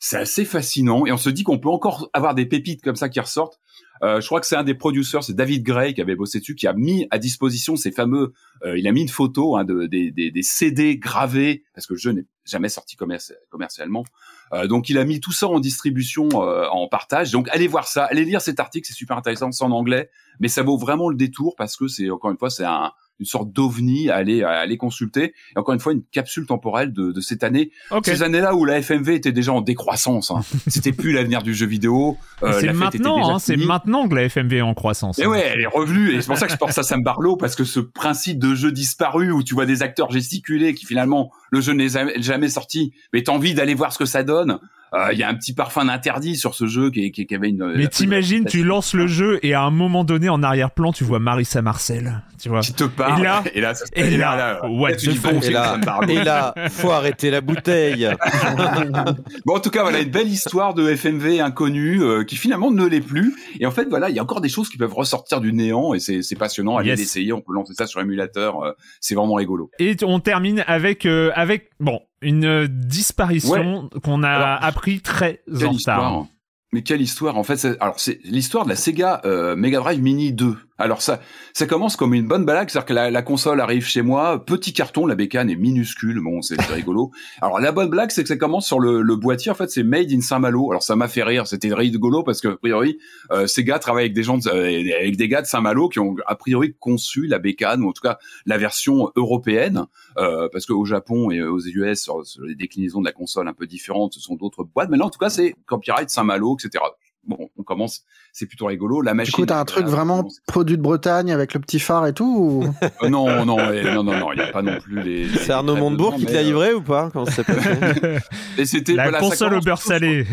c'est assez fascinant et on se dit qu'on peut encore avoir des pépites comme ça qui ressortent. Euh, je crois que c'est un des producteurs, c'est David Gray qui avait bossé dessus, qui a mis à disposition ces fameux. Euh, il a mis une photo hein, de, des, des, des, CD gravés parce que le jeu n'est jamais sorti commercialement. Euh, donc il a mis tout ça en distribution, euh, en partage. Donc allez voir ça, allez lire cet article, c'est super intéressant, c'est en anglais, mais ça vaut vraiment le détour parce que c'est encore une fois c'est un une sorte d'ovni à aller à aller consulter. Et encore une fois, une capsule temporelle de, de cette année. Ces années-là où la FMV était déjà en décroissance. Hein. C'était plus l'avenir du jeu vidéo. Euh, c'est maintenant, hein, c'est maintenant que la FMV est en croissance. Et hein. ouais, elle est revenue. Et c'est pour ça que je pense à Sam Barlow parce que ce principe de jeu disparu où tu vois des acteurs gesticuler qui finalement le jeu n'est jamais sorti, mais t'as envie d'aller voir ce que ça donne. Euh, il y a un petit parfum d'interdit sur ce jeu qui, qui, qui avait une. Mais t'imagines, tu lances le jeu et à un moment donné, en arrière-plan, tu vois Marissa Marcel, tu vois. Qui te parle. Et là, et là, et là, et là, là, what tu dis, bon, et là, et là, faut arrêter la bouteille. bon, en tout cas, voilà une belle histoire de FMV inconnu euh, qui finalement ne l'est plus. Et en fait, voilà, il y a encore des choses qui peuvent ressortir du néant et c'est passionnant. Allez Yes. l'essayer. On peut lancer ça sur émulateur. euh, c'est vraiment rigolo. Et on termine avec euh, avec bon une disparition qu'on a Alors, appris très en histoire retard. Mais quelle histoire en fait c'est- Alors c'est l'histoire de la Sega euh, Mega Drive Mini 2. Alors ça ça commence comme une bonne blague, c'est-à-dire que la, la console arrive chez moi, petit carton, la bécane est minuscule, bon c'est rigolo. Alors la bonne blague c'est que ça commence sur le, le boîtier, en fait c'est Made in Saint-Malo. Alors ça m'a fait rire, c'était rigolo parce que a priori euh, Sega travaille avec des gens de- euh, avec des gars de Saint-Malo qui ont a priori conçu la bécane ou en tout cas la version européenne euh, parce qu'au Japon et aux US sur, sur les déclinaisons de la console un peu différentes, ce sont d'autres boîtes. Mais là en tout cas c'est copyright Saint-Malo etc. Bon, on commence, c'est plutôt rigolo. La Du machine. coup, t'as un truc euh, vraiment produit de Bretagne avec le petit phare et tout ou... euh, non, non, euh, non, non, non, il n'y a pas non plus les. C'est Arnaud Montebourg qui te l'a livré ou pas Comment ça euh, Et c'était La voilà, console au beurre salé.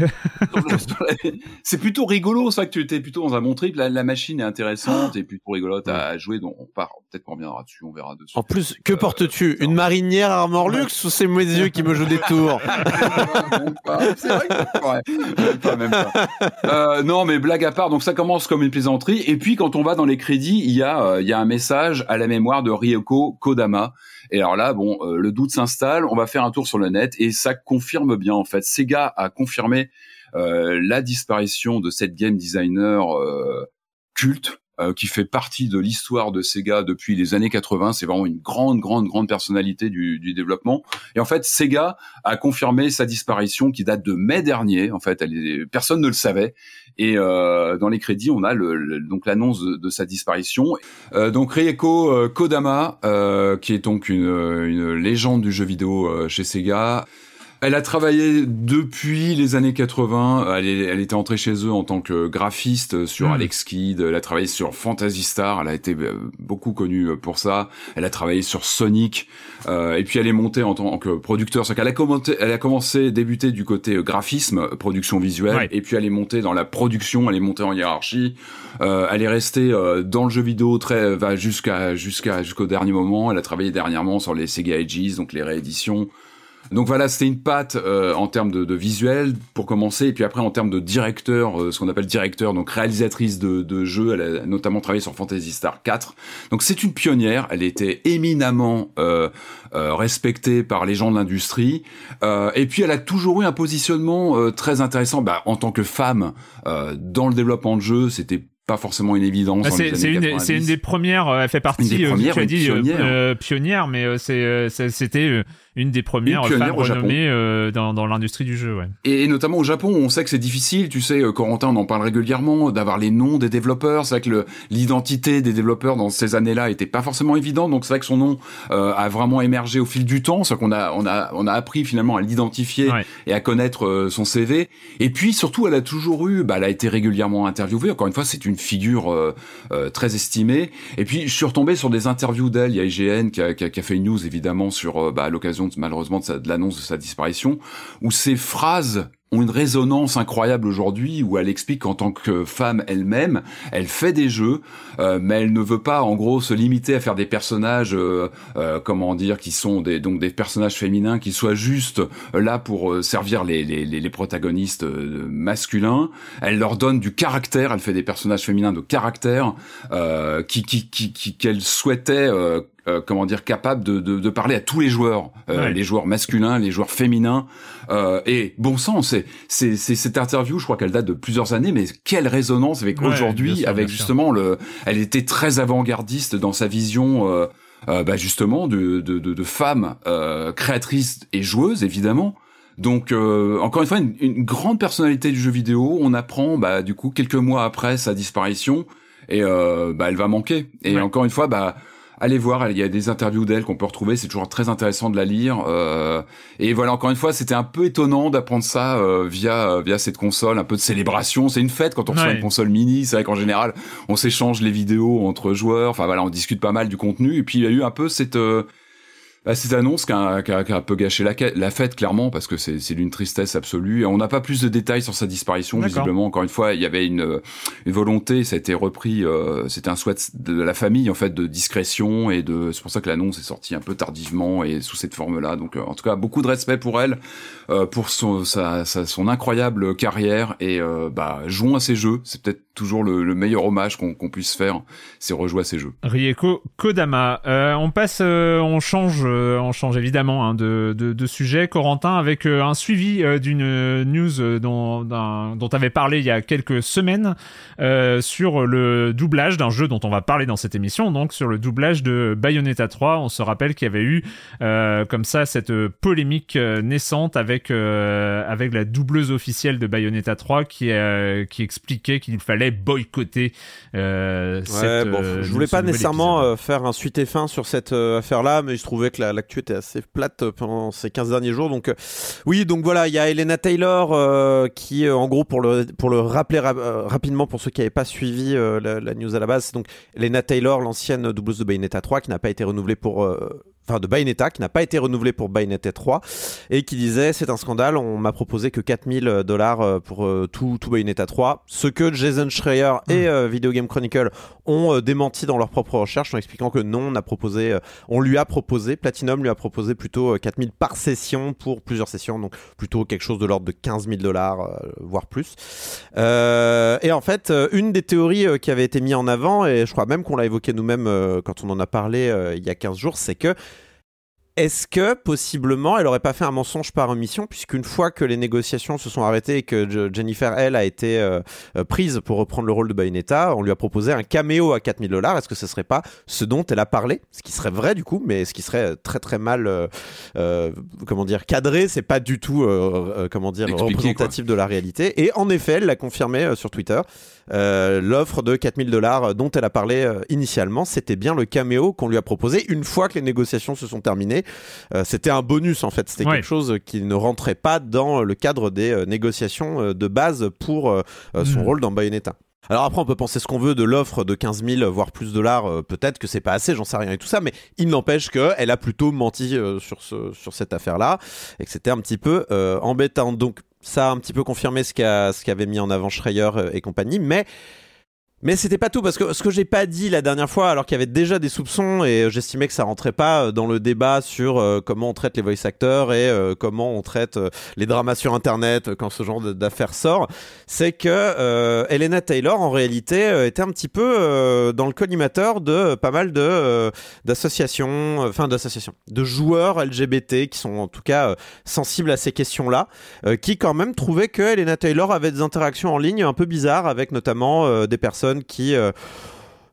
c'est plutôt rigolo, ça que tu étais plutôt dans un bon trip. La, la machine est intéressante et plutôt rigolote à jouer. Donc on part, peut-être qu'on reviendra dessus, on verra dessus. En plus, que Euh, portes-tu Une marinière Armor Luxe ou c'est mes yeux qui me jouent des tours Même pas. C'est vrai que c'est vrai. Même pas, même pas. Euh, non, mais blague à part, donc ça commence comme une plaisanterie. Et puis quand on va dans les crédits, il y a, euh, il y a un message à la mémoire de Ryoko Kodama. Et alors là, bon, euh, le doute s'installe. On va faire un tour sur le net et ça confirme bien en fait. Sega a confirmé euh, la disparition de cette game designer culte qui fait partie de l'histoire de Sega depuis les années 80. C'est vraiment une grande, grande, grande personnalité du, développement. Et en fait, Sega a confirmé sa disparition qui date de mai dernier. En fait, personne ne le savait. Et euh, dans les crédits, on a donc l'annonce de, sa disparition. Euh, donc Rieko euh, Kodama, qui est donc une, légende du jeu vidéo chez Sega. Elle a travaillé depuis les années 80. Elle, est- elle était entrée chez eux en tant que graphiste sur Mm. Alex Kidd. Elle a travaillé sur Fantasy Star. Elle a été euh, beaucoup connue euh, pour ça. Elle a travaillé sur Sonic. Euh, et puis elle est montée en tant que producteur. C'est qu'elle a commencé, elle a commencé, débuté du côté euh, graphisme, production visuelle. Ouais. Et puis elle est montée dans la production. Elle est montée en hiérarchie. Euh, elle est restée euh, dans le jeu vidéo très, va jusqu'à jusqu'à jusqu'au dernier moment. Elle a travaillé dernièrement sur les Sega Ages, donc les rééditions. Donc voilà, c'était une patte euh, en termes de, de visuel pour commencer, et puis après en termes de directeur, euh, ce qu'on appelle directeur, donc réalisatrice de, de jeux, elle a notamment travaillé sur Fantasy Star 4. Donc c'est une pionnière, elle était éminemment euh, euh, respectée par les gens de l'industrie, euh, et puis elle a toujours eu un positionnement euh, très intéressant, bah, en tant que femme euh, dans le développement de jeux, c'était pas forcément une évidence. Bah, c'est une, 90. c'est une des premières, euh, elle fait partie, des euh, premières, tu as une dit, pionnière. pionnière, mais c'était euh, une des premières Une femmes renommées euh, dans, dans l'industrie du jeu. Ouais. Et, et notamment au Japon, on sait que c'est difficile, tu sais, euh, Corentin, on en parle régulièrement, d'avoir les noms des développeurs. C'est vrai que l'identité des développeurs dans ces années-là était pas forcément évidente, donc c'est vrai que son nom euh, a vraiment émergé au fil du temps, c'est qu'on a, on a, on a appris finalement à l'identifier Ouais. et à connaître euh, son CV. Et puis surtout, elle a toujours eu, bah, elle a été régulièrement interviewée. Encore une fois, c'est une figure euh, euh, très estimée. Et puis, je suis retombé sur des interviews d'elle. Il y a IGN qui a, qui a- qui a fait une news évidemment sur, bah, à malheureusement de, de l'annonce de sa disparition, où ces phrases ont une résonance incroyable aujourd'hui où elle explique qu'en tant que femme elle-même, elle fait des jeux, euh, mais elle ne veut pas en gros se limiter à faire des personnages, euh, euh, comment dire, qui sont des donc des personnages féminins qui soient juste là pour euh, servir les, les, les, protagonistes euh, masculins. Elle leur donne du caractère, elle fait des personnages féminins de caractère euh, qui qui qui qui- qu'elle souhaitait euh, euh, comment dire, capable de, de, de, parler à tous les joueurs, euh, les joueurs masculins, les joueurs féminins. Euh, et bon sang, c'est c'est cette interview, je crois qu'elle date de plusieurs années, mais quelle résonance avec aujourd'hui, avec justement le, elle était très avant-gardiste dans sa vision. Euh, bah justement de, de, de, de femmes créatrices et joueuses évidemment. Donc encore une fois une, une, grande personnalité du jeu vidéo. On apprend bah du coup quelques mois après sa disparition. Et bah elle va manquer. Et encore une fois bah allez voir, il y a des interviews d'elle qu'on peut retrouver, c'est toujours très intéressant de la lire. Euh, et voilà, encore une fois, c'était un peu étonnant d'apprendre ça euh, via euh, via cette console, un peu de célébration. C'est une fête quand on reçoit une console mini. C'est vrai qu'en général, on s'échange les vidéos entre joueurs. Enfin voilà, on discute pas mal du contenu. Et puis il y a eu un peu cette bah, cette annonce qui a, qui, a, qui a, un peu gâché la, la fête clairement parce que c'est d'une tristesse absolue. Et on n'a pas plus de détails sur sa disparition visiblement. Encore une fois, il y avait une, une volonté, ça a été repris. Euh, C'était un souhait de la famille en fait de discrétion et de. C'est pour ça que l'annonce est sortie un peu tardivement et sous cette forme-là. Donc euh, en tout cas, beaucoup de respect pour elle, euh, pour son sa, sa, son incroyable carrière et euh, bah jouons à ses jeux. C'est peut-être toujours le, le, meilleur hommage qu'on puisse faire, c'est rejouer à ces jeux. Rieko Kodama. Euh, on passe, euh, on change, on change évidemment hein, de, de, de, sujet. Corentin, avec un suivi d'une news dont, dont avait parlé il y a quelques semaines sur le doublage d'un jeu dont on va parler dans cette émission, donc sur le doublage de Bayonetta 3. On se rappelle qu'il y avait eu comme ça cette polémique naissante avec avec la doubleuse officielle de Bayonetta 3 qui qui expliquait qu'il fallait boycotter. Euh, cette, bon, euh, je voulais pas nécessairement euh, faire un suite et fin sur cette affaire-là, mais je trouvais que l'actu était assez plate pendant ces 15 derniers jours. Donc, oui, donc voilà, il y a Elena Taylor qui, en gros, pour le, pour le rappeler rapidement pour ceux qui n'avaient pas suivi la, la, news à la base, donc Elena Taylor, l'ancienne doubleuse de Bayonetta 3, qui n'a pas été renouvelée pour enfin de Bayonetta qui n'a pas été renouvelé pour Bayonetta 3 et qui disait c'est un scandale on m'a proposé que 4000 dollars euh, pour euh, tout, tout Bayonetta 3 ce que Jason Schreier et hmm. euh, Video Game Chronicle ont démenti dans leur propre recherche en expliquant que non on a proposé on lui a proposé Platinum lui a proposé plutôt 4000 par session pour plusieurs sessions donc plutôt quelque chose de l'ordre de 15 000 dollars voire plus et en fait une des théories qui avait été mise en avant et je crois même qu'on l'a évoqué nous-mêmes quand on en a parlé il y a 15 jours c'est que est-ce que possiblement elle aurait pas fait un mensonge par omission puisqu'une fois que les négociations se sont arrêtées et que Jennifer elle a été euh, euh, prise pour reprendre le rôle de Bayonetta, on lui a proposé un caméo à 4000 dollars. Est-ce que ce serait pas ce dont elle a parlé, ce qui serait vrai du coup, mais ce qui serait très très mal euh, comment dire cadré, c'est pas du tout comment dire représentatif de la réalité. Et en effet, elle l'a confirmé sur Twitter. L'offre de 4000 dollars dont elle a parlé initialement, c'était bien le caméo qu'on lui a proposé une fois que les négociations se sont terminées euh, c'était un bonus en fait. C'était quelque chose qui ne rentrait pas dans le cadre des euh, négociations euh, de base pour son mm. rôle dans Bayonetta. Alors après, on peut penser ce qu'on veut de l'offre de 15 000, voire plus de dollars. peut-être que c'est pas assez, j'en sais rien et tout ça, mais il n'empêche qu'elle a plutôt menti sur, ce, sur cette affaire-là et que c'était un petit peu embêtant. Donc ça a un petit peu confirmé ce qu'avait mis en avant Schreier et compagnie, mais mais c'était pas tout parce que ce que j'ai pas dit la dernière fois, alors qu'il y avait déjà des soupçons et j'estimais que ça rentrait pas dans le débat sur euh, comment on traite les voice actors et euh, comment on traite euh, les dramas sur internet quand ce genre d'affaires sort, c'est que Elena Taylor en réalité était un petit peu dans le collimateur de pas mal de d'associations, enfin d'associations, de joueurs LGBT qui sont en tout cas sensibles à ces questions-là, qui quand même trouvaient que Elena Taylor avait des interactions en ligne un peu bizarres avec notamment des personnes qui euh,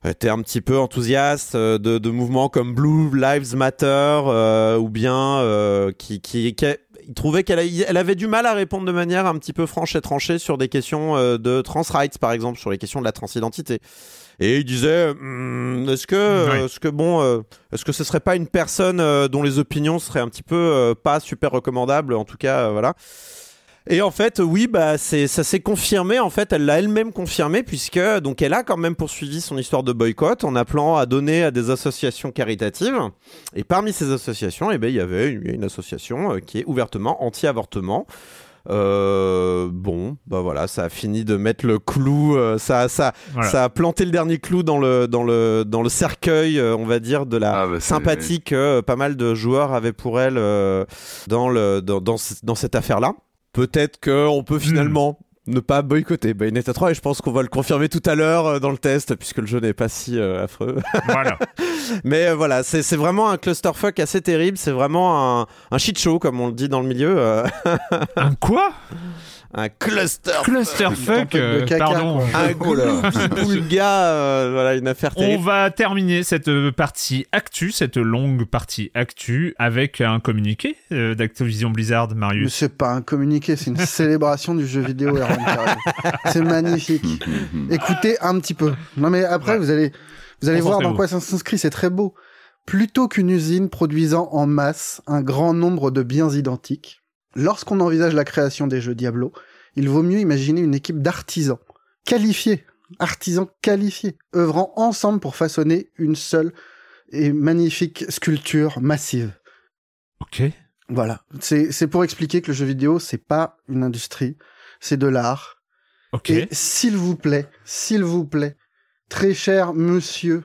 étaient un petit peu enthousiastes euh, de, mouvements comme Blue Lives Matter euh, ou bien qui, qui, il trouvait qu'elle elle avait du mal à répondre de manière un petit peu franche et tranchée sur des questions de trans rights par exemple sur les questions de la transidentité. Et il disait hmm, est-ce que est-ce que bon est-ce que ce serait pas une personne dont les opinions seraient un petit peu pas super recommandables en tout cas voilà et en fait, oui, bah, c'est, ça s'est confirmé. En fait, elle l'a elle-même confirmé puisque donc elle a quand même poursuivi son histoire de boycott en appelant à donner à des associations caritatives. Et parmi ces associations, eh ben, il y avait une, association euh, qui est ouvertement anti-avortement. Euh, bon, bah voilà, ça a fini de mettre le clou, euh, ça, ça, ça a planté le dernier clou dans le, dans le, dans le cercueil, on va dire, de la ah, bah, sympathie que pas mal de joueurs avaient pour elle dans, le, dans, dans, dans cette affaire-là peut-être qu'on peut hmm. finalement ne pas boycotter Bayonetta 3 et je pense qu'on va le confirmer tout à l'heure euh, dans le test puisque le jeu n'est pas si euh, affreux. Voilà. Mais euh, voilà, c'est c'est vraiment un clusterfuck assez terrible, c'est vraiment un, un shit show comme on le dit dans le milieu, Un quoi? Un cluster Clusterfuck, euh, caca, pardon. un là. boulga, euh, voilà une affaire On terrible. va terminer cette euh, partie actu, cette longue partie actu, avec un communiqué euh, d'Activision Blizzard, Mais Marius. c'est pas un communiqué, c'est une célébration du jeu vidéo. C'est magnifique. Écoutez un petit peu. Non mais après Ouais. vous allez vous allez voir dans quoi ça s'inscrit, c'est très beau. Plutôt qu'une usine produisant en masse un grand nombre de biens identiques, lorsqu'on envisage la création des jeux Diablo, il vaut mieux imaginer une équipe d'artisans qualifiés, artisans qualifiés, œuvrant ensemble pour façonner une seule et magnifique sculpture massive. Ok. Voilà. C'est pour expliquer que le jeu vidéo, c'est pas une industrie, c'est de l'art. Ok. Et s'il vous plaît, s'il vous plaît, très cher monsieur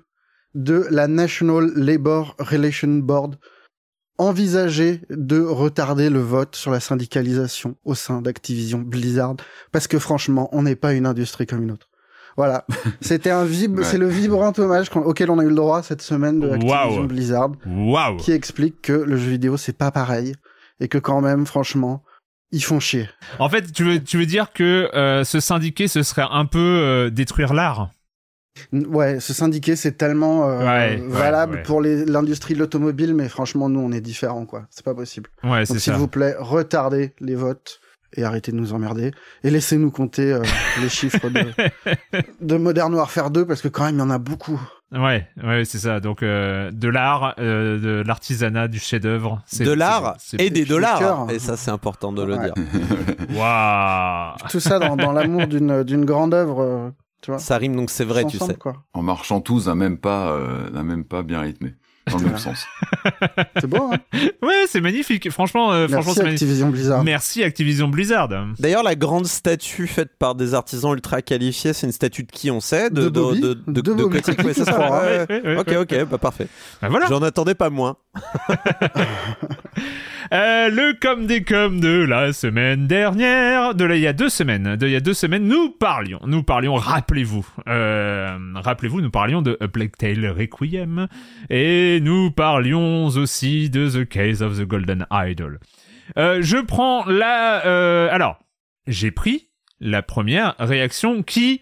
de la National Labor Relation Board, envisagez de retarder le vote sur la syndicalisation au sein d'Activision Blizzard, parce que franchement, on n'est pas une industrie comme une autre. Voilà. C'était un vib, Ouais. c'est le vibrant hommage auquel on a eu le droit cette semaine de Activision. Blizzard Waouh. qui explique que le jeu vidéo c'est pas pareil et que quand même franchement ils font chier. En fait, tu veux, tu veux dire que euh, se syndiquer, ce serait un peu euh, détruire l'art? Ouais, se syndiquer c'est tellement euh, Ouais, ouais, valable ouais. pour les- l'industrie de l'automobile, mais franchement nous on est différents quoi. C'est pas possible. Ouais, c'est Donc s'il vous plaît, retardez les votes et arrêtez de nous emmerder et laissez-nous compter euh, les chiffres de, de Modern Warfare 2 parce que quand même il y en a beaucoup. Ouais, ouais, c'est ça. Donc euh, de l'art, euh, de l'artisanat, du chef-d'œuvre. De l'art c'est- et des dollars. cœur. Et ça, c'est important de le Ouais. dire. Waouh. Tout ça dans, dans l'amour d'une d'une grande œuvre, euh, tu vois. Ça rime donc c'est vrai, tu ensemble, sais. quoi. En marchant tous d'un même pas, euh, d'un même pas bien rythmé, dans le même sens. C'est beau. Hein Ouais, c'est magnifique. Franchement, euh, franchement, Merci c'est magnifique. Activision Blizzard. Merci Activision Blizzard. D'ailleurs, la grande statue faite par des artisans ultra qualifiés, c'est une statue de qui on sait? De Bobby de, de, De Bobby Kotick, ouais, c'est ça. Technique, ouais, Ouais, ouais, ouais. Ok, ok, ouais. bah parfait. Bah voilà. J'en attendais pas moins. Euh, le comme des comme de la semaine dernière, de là, il y a deux semaines, de il y a deux semaines, nous parlions, nous parlions, rappelez-vous, euh, rappelez-vous, nous parlions de A Plague Tale Requiem, et nous parlions aussi de The Case of the Golden Idol. Euh, je prends la, euh, alors, j'ai pris la première réaction qui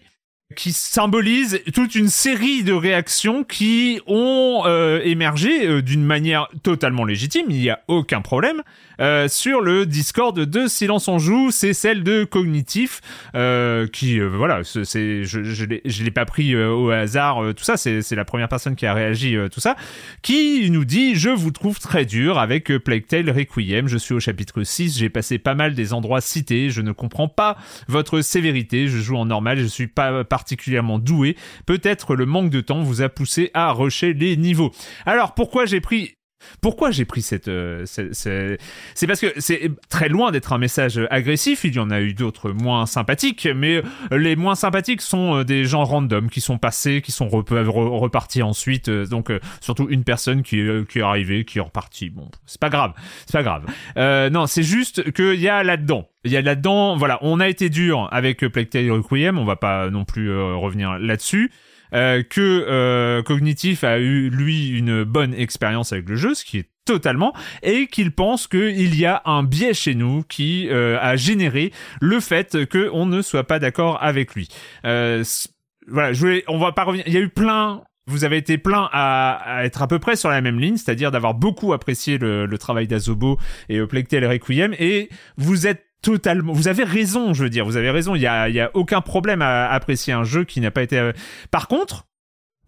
qui symbolise toute une série de réactions qui ont euh, émergé euh, d'une manière totalement légitime, il n'y a aucun problème, euh, sur le Discord de Silence on Joue, c'est celle de Cognitif, euh, qui, euh, voilà, c'est- je, je l'ai, pas pris euh, au hasard, tout ça, c'est, la première personne qui a réagi, tout ça, qui nous dit « Je vous trouve très dur avec Plague Tale Requiem, je suis au chapitre 6, j'ai passé pas mal des endroits cités, je ne comprends pas votre sévérité, je joue en normal, je suis pas particulièrement doué, peut-être le manque de temps vous a poussé à rusher les niveaux. Alors pourquoi j'ai pris pourquoi j'ai pris cette, euh, c'est parce que c'est très loin d'être un message agressif. Il y en a eu d'autres moins sympathiques, mais les moins sympathiques sont euh, des gens random qui sont passés, qui sont repartis ensuite. euh, Donc euh, surtout une personne qui est, qui est arrivée, qui est repartie. Bon, c'est pas grave, c'est pas grave. Euh, non, c'est juste qu'il y a là-dedans. Il y a là-dedans, voilà, on a été dur avec euh, Plague Tale Requiem, on va pas non plus euh, revenir là-dessus. Euh, que euh, Cognitif a eu lui une bonne expérience avec le jeu, ce qui est totalement, et qu'il pense qu'il y a un biais chez nous qui euh, a généré le fait qu'on ne soit pas d'accord avec lui. Euh, voilà, je voulais, on va pas revenir. Il y a eu plein. Vous avez été plein à, à être à peu près sur la même ligne, c'est-à-dire d'avoir beaucoup apprécié le, le travail d'Azobo et Tale Requiem, et vous êtes totalement, vous avez raison, je veux dire, vous avez raison. Il y a, y a aucun problème à apprécier un jeu qui n'a pas été. euh, Par contre,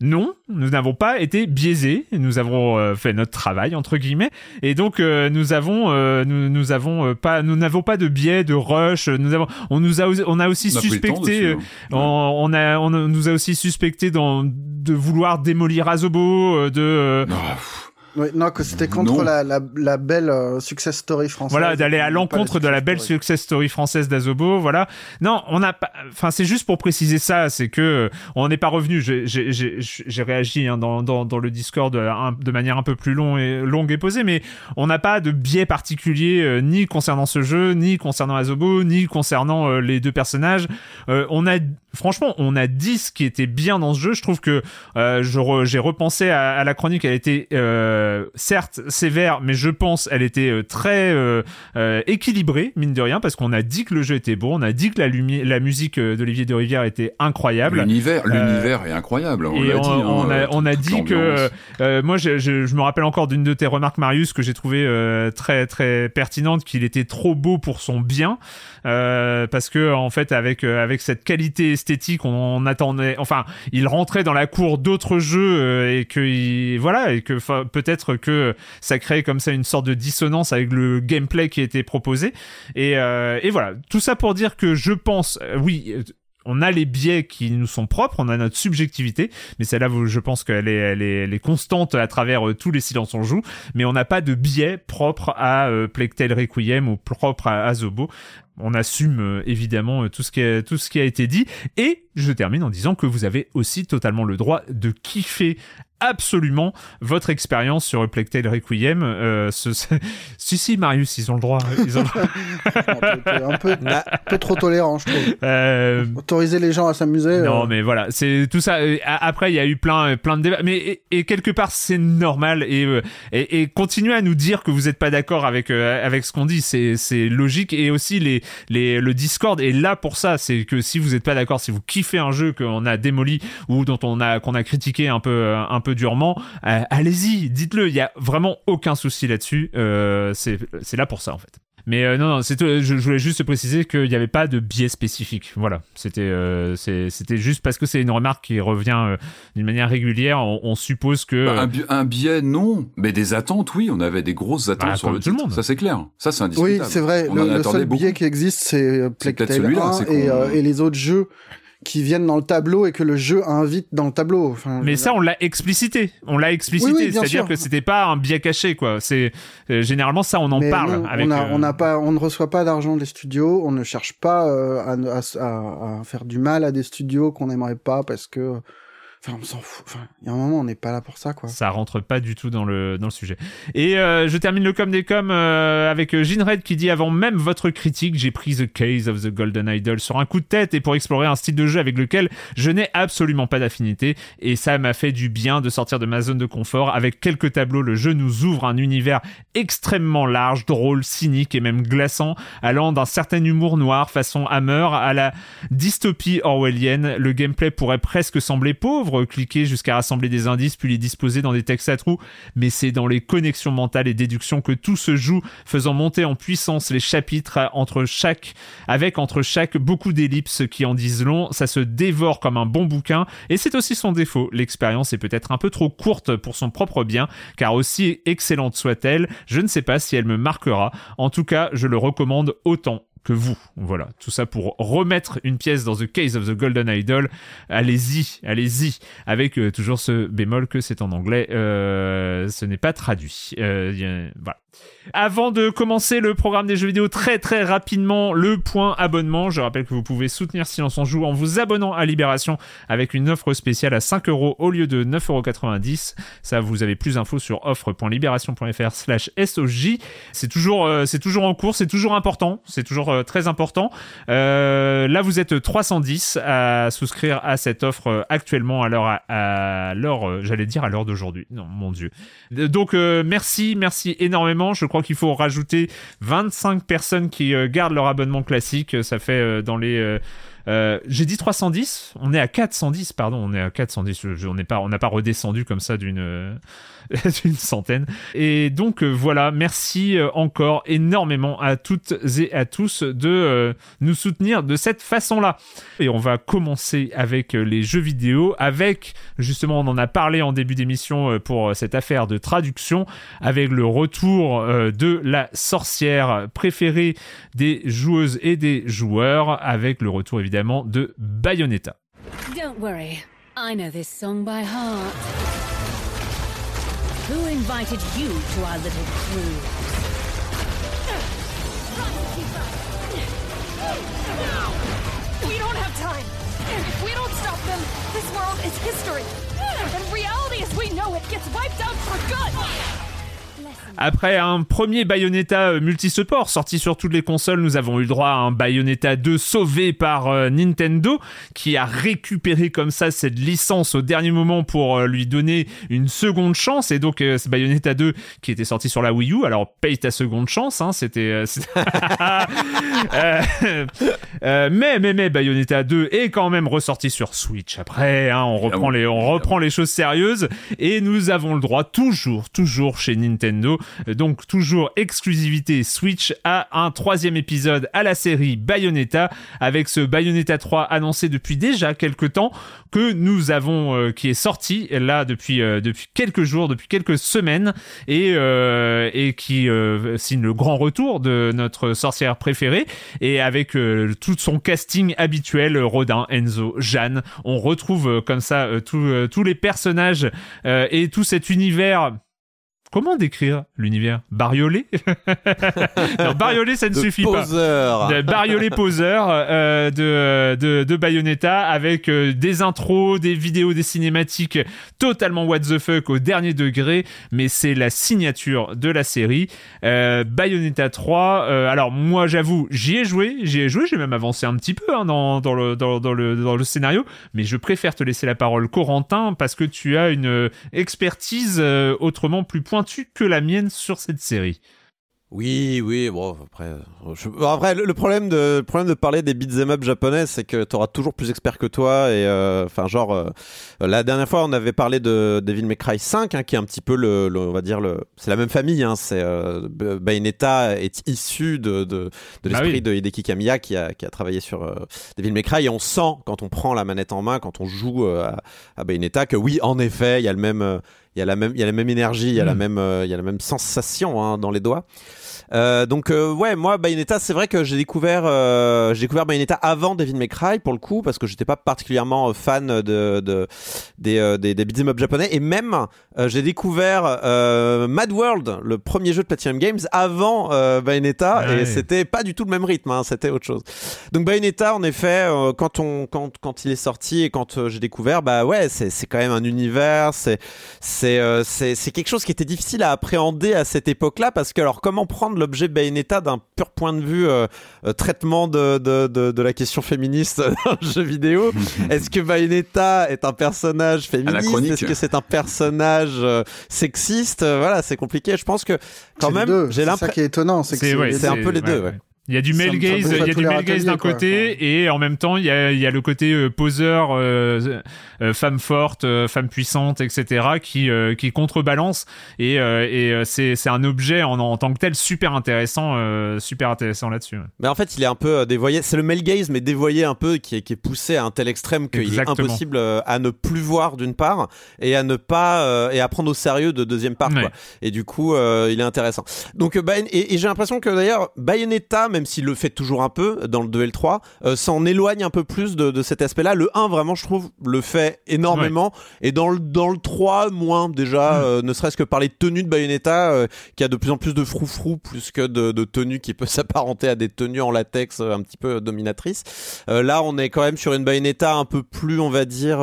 non, nous n'avons pas été biaisés. Nous avons euh, fait notre travail entre guillemets, et donc euh, nous avons, euh, nous, nous avons pas, nous n'avons pas de biais, de rush. Nous avons, on nous a, on a aussi On a suspecté. dessus, hein. on, on a, on nous a aussi suspecté dans, de vouloir démolir Azobo, de. Ah, Oui, non, que c'était contre la, la, la, belle euh, success story française. Voilà, d'aller à l'encontre de la belle success story française d'Azobo, voilà. Non, on n'a pas. Enfin, c'est juste pour préciser ça, c'est que euh, on n'est pas revenu. J'ai réagi hein, dans, dans, dans, le Discord de, de manière un peu plus longue et, longue et posée, mais on n'a pas de biais particulier euh, ni concernant ce jeu, ni concernant Azobo, ni concernant les deux personnages. on a franchement, on a dit ce qui était bien dans ce jeu. Je trouve que euh, j'ai repensé à, la chronique. Elle était euh, certes sévère, mais je pense elle était euh, très équilibrée, mine de rien, parce qu'on a dit que le jeu était bon, on a dit que la, la musique d'Olivier de Rivière était incroyable. L'univers, l'univers est incroyable. On et on, dit, hein, on, a, dit que moi, je, je, me rappelle encore d'une de tes remarques, Marius, que j'ai trouvé très très pertinente, qu'il était trop beau pour son bien, parce que en fait, avec avec cette qualité esthétique, on, attendait, enfin, il rentrait dans la cour d'autres jeux euh, et que voilà et que peut-être que ça crée comme ça une sorte de dissonance avec le gameplay qui était proposé. Et, euh, voilà. Tout ça pour dire que je pense euh, oui on a les biais qui nous sont propres, on a notre subjectivité, mais celle-là, je pense qu'elle est, constante à travers tous les silences on joue, mais on n'a pas de biais propre à euh, Tale Requiem ou propre à Azobo on assume euh, évidemment euh, tout ce qui a, tout ce qui a été dit. Et je termine en disant que vous avez aussi totalement le droit de kiffer absolument votre expérience sur Replectail Requiem. Euh, ce, si, si, Marius, ils ont le droit. Ils ont un, peu, un, peu, trop tolérant, je trouve. Euh... Autoriser les gens à s'amuser. Non, euh. mais voilà, c'est tout ça. Euh, après, il y a eu plein, plein de débats. Mais et, quelque part, c'est normal. Et, et, et continuer à nous dire que vous n'êtes pas d'accord avec, avec ce qu'on dit, c'est logique. Et aussi, les, les, le Discord est là pour ça. C'est que si vous n'êtes pas d'accord, si vous kiffez un jeu qu'on a démoli ou dont on a, qu'on a critiqué un peu, un peu durement, euh, allez-y, dites-le, il y a vraiment aucun souci là-dessus. Euh, c'est là pour ça en fait. Mais euh, non, non, je, je, voulais juste préciser qu'il n'y avait pas de biais spécifique. Voilà, c'était c'était juste parce que c'est une remarque qui revient d'une manière régulière. On, suppose que bah, un, biais, non, mais des attentes, oui. On avait des grosses attentes bah, sur le tout le monde. Ça c'est clair. Ça c'est indiscutable. Oui, c'est vrai. le, seul biais qui existe, c'est Plague 1 et, et les autres jeux qui viennent dans le tableau et que le jeu invite dans le tableau. Enfin, mais ça, on l'a explicité. On l'a explicité. C'est-à-dire que c'était pas un biais caché, quoi. C'est euh, généralement ça, on en parle. avec, on, a, euh, pas, on ne reçoit pas d'argent des studios. On ne cherche pas euh, à, à, à, faire du mal à des studios qu'on n'aimerait pas parce que Enfin, on s'en fout. Enfin, il y a un moment, on n'est pas là pour ça, quoi. Ça rentre pas du tout dans le, dans le sujet. Et euh, je termine le com des com euh, avec Ginred qui dit avant même votre critique, j'ai pris The Case of the Golden Idol sur un coup de tête et pour explorer un style de jeu avec lequel je n'ai absolument pas d'affinité. Et ça m'a fait du bien de sortir de ma zone de confort. Avec quelques tableaux, le jeu nous ouvre un univers extrêmement large, drôle, cynique et même glaçant, allant d'un certain humour noir façon Hammer à la dystopie orwellienne. Le gameplay pourrait presque sembler pauvre cliquer jusqu'à rassembler des indices puis les disposer dans des textes à trous, mais c'est dans les connexions mentales et déductions que tout se joue, faisant monter en puissance les chapitres entre chaque, avec entre chaque beaucoup d'ellipses qui en disent long, ça se dévore comme un bon bouquin, et c'est aussi son défaut, l'expérience est peut-être un peu trop courte pour son propre bien, car aussi excellente soit-elle, je ne sais pas si elle me marquera, en tout cas je le recommande autant vous. Voilà, tout ça pour remettre une pièce dans The Case of the Golden Idol. Allez-y, allez-y, avec euh, toujours ce bémol que c'est en anglais, euh, ce n'est pas traduit. Euh, voilà. Avant de commencer le programme des jeux vidéo très très rapidement, le point abonnement. Je rappelle que vous pouvez soutenir Silence en Joue en vous abonnant à Libération avec une offre spéciale à 5 euros au lieu de 9,90€. Ça, vous avez plus d'infos sur offre.libération.fr slash SOJ. C'est toujours, euh, c'est toujours en cours, c'est toujours important, c'est toujours euh, très important. Euh, là, vous êtes 310 à souscrire à cette offre actuellement à, l'heure, j'allais dire à l'heure d'aujourd'hui. Non, mon dieu. Donc, merci, merci énormément je crois qu'il faut rajouter 25 personnes qui euh, gardent leur abonnement classique. Ça fait euh, dans les euh, j'ai dit 310, on est à 410, pardon, on est à 410, on n'a pas redescendu comme ça d'une d'une centaine. Et donc euh, voilà, merci euh, encore énormément à toutes et à tous de nous soutenir de cette façon-là. Et on va commencer avec les jeux vidéo, avec justement, on en a parlé en début d'émission pour cette affaire de traduction, avec le retour de la sorcière préférée des joueuses et des joueurs, avec le retour évidemment de Bayonetta. Don't worry, I know this song by heart. Who invited you to our little crew? We don't have time. If we don't stop them, this world is history. And reality as we know it gets wiped out for good. Après un premier Bayonetta euh, multi-support sorti sur toutes les consoles, nous avons eu le droit à un Bayonetta 2 sauvé par euh, Nintendo, qui a récupéré comme ça cette licence au dernier moment pour euh, lui donner une seconde chance. Et donc, euh, ce Bayonetta 2 qui était sorti sur la Wii U, alors paye ta seconde chance, hein, c'était... mais, mais, mais, Bayonetta 2 est quand même ressorti sur Switch. Après, hein, on reprend les, on reprend les choses sérieuses et nous avons le droit toujours, toujours chez Nintendo, donc toujours exclusivité Switch à un troisième épisode à la série Bayonetta avec ce Bayonetta 3 annoncé depuis déjà quelques temps que nous avons, euh, qui est sorti là depuis euh, depuis quelques jours, depuis quelques semaines et euh, et qui euh, signe le grand retour de notre sorcière préférée et avec tout son casting habituel, Rodin, Enzo, Jeanne, on retrouve comme ça tous, les personnages et tout cet univers. Comment décrire l'univers? Bariolé? Non, Bariolé, ça ne De suffit pas poseur. bariolé poseur euh, de, de, de Bayonetta avec euh, des intros, des vidéos, des cinématiques totalement what the fuck au dernier degré, mais c'est la signature de la série. Euh, Bayonetta 3, euh, alors moi j'avoue, j'y ai joué, j'y ai joué, j'ai même avancé un petit peu hein, dans, dans, le, dans, dans le, dans le scénario, mais je préfère te laisser la parole Corentin parce que tu as une expertise autrement plus pointue que la mienne sur cette série. Oui, oui, bon, après, euh, je- bon, après le, problème de, le problème de parler des beat'em up japonais, c'est que tu auras toujours plus expert que toi. Et euh, enfin, genre, euh, la dernière fois, on avait parlé de Devil May Cry 5, hein, qui est un petit peu le, le- on va dire, le, c'est la même famille. Hein, c'est euh, Bayonetta est issu de, de, de Bah l'esprit oui. de Hideki Kamiya qui a, qui a travaillé sur Devil May Cry. Et on sent, quand on prend la manette en main, quand on joue à, à Bayonetta, que oui, en effet, il y a le même. Il y a la même, il y a la même énergie, il y a la Mm. même, euh, il y a la même sensation hein, dans les doigts. Euh, donc euh, ouais, moi Bayonetta, c'est vrai que j'ai découvert, euh, j'ai découvert Bayonetta avant Devil May Cry pour le coup parce que j'étais pas particulièrement euh, fan de, de des euh, des, des beat'em up japonais et même euh, j'ai découvert euh, Mad World, le premier jeu de Platinum Games avant euh, Bayonetta Ouais. et c'était pas du tout le même rythme, hein, c'était autre chose. Donc Bayonetta, en effet, euh, quand on quand quand il est sorti et quand j'ai découvert, bah ouais, c'est c'est quand même un univers, c'est c'est euh, c'est c'est quelque chose qui était difficile à appréhender à cette époque-là parce que alors comment prendre l'objet Bayonetta d'un pur point de vue euh, euh, traitement de, de, de, de la question féministe dans le jeu vidéo Est-ce que Bayonetta est un personnage féministe? Est-ce que c'est un personnage euh, sexiste? Voilà, c'est compliqué. Je pense que quand même, j'ai C'est ça l'impression. qui est étonnant, c'est que C'est ouais, un peu les deux, ouais. Il y a du male gaze, il y a du male gaze d'un quoi. côté et en même temps il y a, il y a le côté euh, poseur, euh, euh, femme forte, euh, femme puissante, etc. qui euh, qui contrebalance et, euh, et c'est c'est un objet en, en tant que tel super intéressant, euh, super intéressant là-dessus. ouais. Mais en fait, il est un peu euh, dévoyé. C'est le male gaze, mais dévoyé un peu, qui est, qui est poussé à un tel extrême qu'il est impossible euh, à ne plus voir d'une part et à ne pas euh, et à prendre au sérieux de deuxième part. Ouais. Quoi. Et du coup, euh, il est intéressant. Donc, euh, et, et j'ai l'impression que d'ailleurs Bayonetta, même s'il le fait toujours un peu dans le 2 et le 3, euh, s'en éloigne un peu plus de, de cet aspect-là. Le 1, vraiment, je trouve, le fait énormément. Et dans le, dans le 3, moins déjà, Mm. euh, ne serait-ce que par les tenues de Bayonetta, euh, qui a de plus en plus de froufrou plus que de, de tenues qui peut s'apparenter à des tenues en latex euh, un petit peu dominatrices. Euh, là, on est quand même sur une Bayonetta un peu plus, on va dire.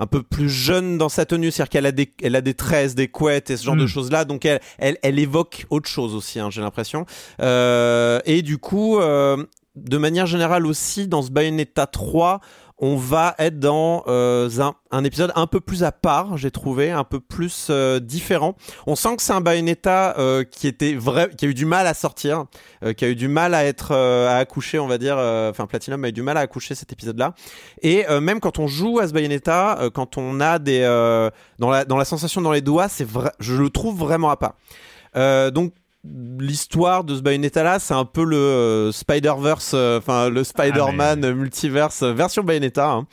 Un peu plus jeune dans sa tenue, c'est-à-dire qu'elle a des, elle a des tresses, des couettes et ce genre Mm. de choses-là, donc elle, elle, elle évoque autre chose aussi, hein, j'ai l'impression. Euh, et du coup, euh, de manière générale aussi, dans ce Bayonetta 3, on va être dans euh, un, un épisode un peu plus à part, j'ai trouvé, un peu plus euh, différent. On sent que c'est un Bayonetta euh, qui était vrai, qui a eu du mal à sortir, euh, qui a eu du mal à être euh, à accoucher, on va dire. euh, Enfin, Platinum a eu du mal à accoucher cet épisode-là. Et même quand on joue à ce Bayonetta, quand on a des dans la dans la sensation dans les doigts, c'est vrai, je le trouve vraiment à part. Donc l'histoire de ce Bayonetta là, c'est un peu le euh, Spider-Verse, euh, enfin le Spider-Man euh, multiverse version Bayonetta. hein.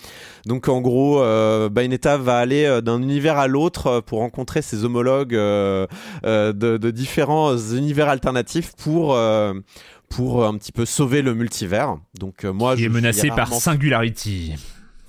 Donc en gros, euh, Bayonetta va aller d'un univers à l'autre pour rencontrer ses homologues de, de différents univers alternatifs pour pour un petit peu sauver le multivers. Donc moi, Qui je est menacé par Singularity.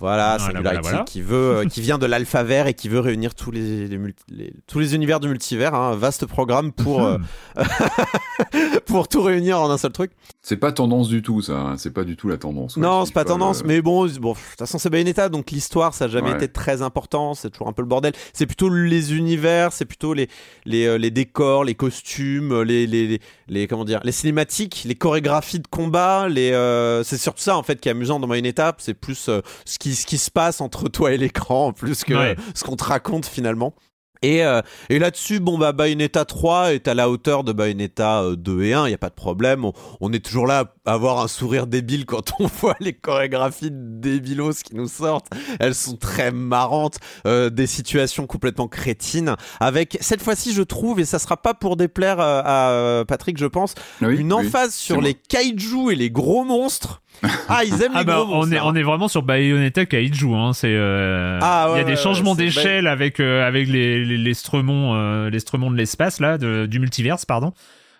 Voilà, Voilà, Singularity voilà, voilà. qui veut, euh, qui vient de l'alpha vert et qui veut réunir tous les, les multi- les- tous les univers du multivers. hein. Un vaste programme pour euh, pour tout réunir en un seul truc. C'est pas tendance du tout, ça. hein. C'est pas du tout la tendance. ouais. non, c'est pas faut, tendance, euh, mais bon, bon, de toute façon c'est Bayonetta, donc l'histoire ça a jamais Ouais. été très important, c'est toujours un peu le bordel. C'est plutôt les univers, c'est plutôt les les, euh, les décors, les costumes, les, les les les comment dire, les cinématiques, les chorégraphies de combat, les euh, c'est surtout ça en fait qui est amusant dans Bayonetta, c'est plus euh, ce qui ce qui se passe entre toi et l'écran plus que Ouais. ce qu'on te raconte finalement. Et, euh, et là-dessus, bon bah Bayonetta 3 est à la hauteur de Bayonetta euh, 2 et 1, il y a pas de problème. On, on est toujours là à avoir un sourire débile quand on voit les chorégraphies débilos qui nous sortent. Elles sont très marrantes, euh, des situations complètement crétines. Avec cette fois-ci, je trouve, et ça sera pas pour déplaire euh, à euh, Patrick, je pense, oui, une oui, emphase sur les kaiju et les gros monstres. Ah, ils aiment Ah les bah gros on est on est vraiment sur Bayonetta Kaiju hein c'est euh, Ah, il y a des ouais, changements d'échelle avec euh, avec les les les stremons euh, les stremons de l'espace là de- du multiverse pardon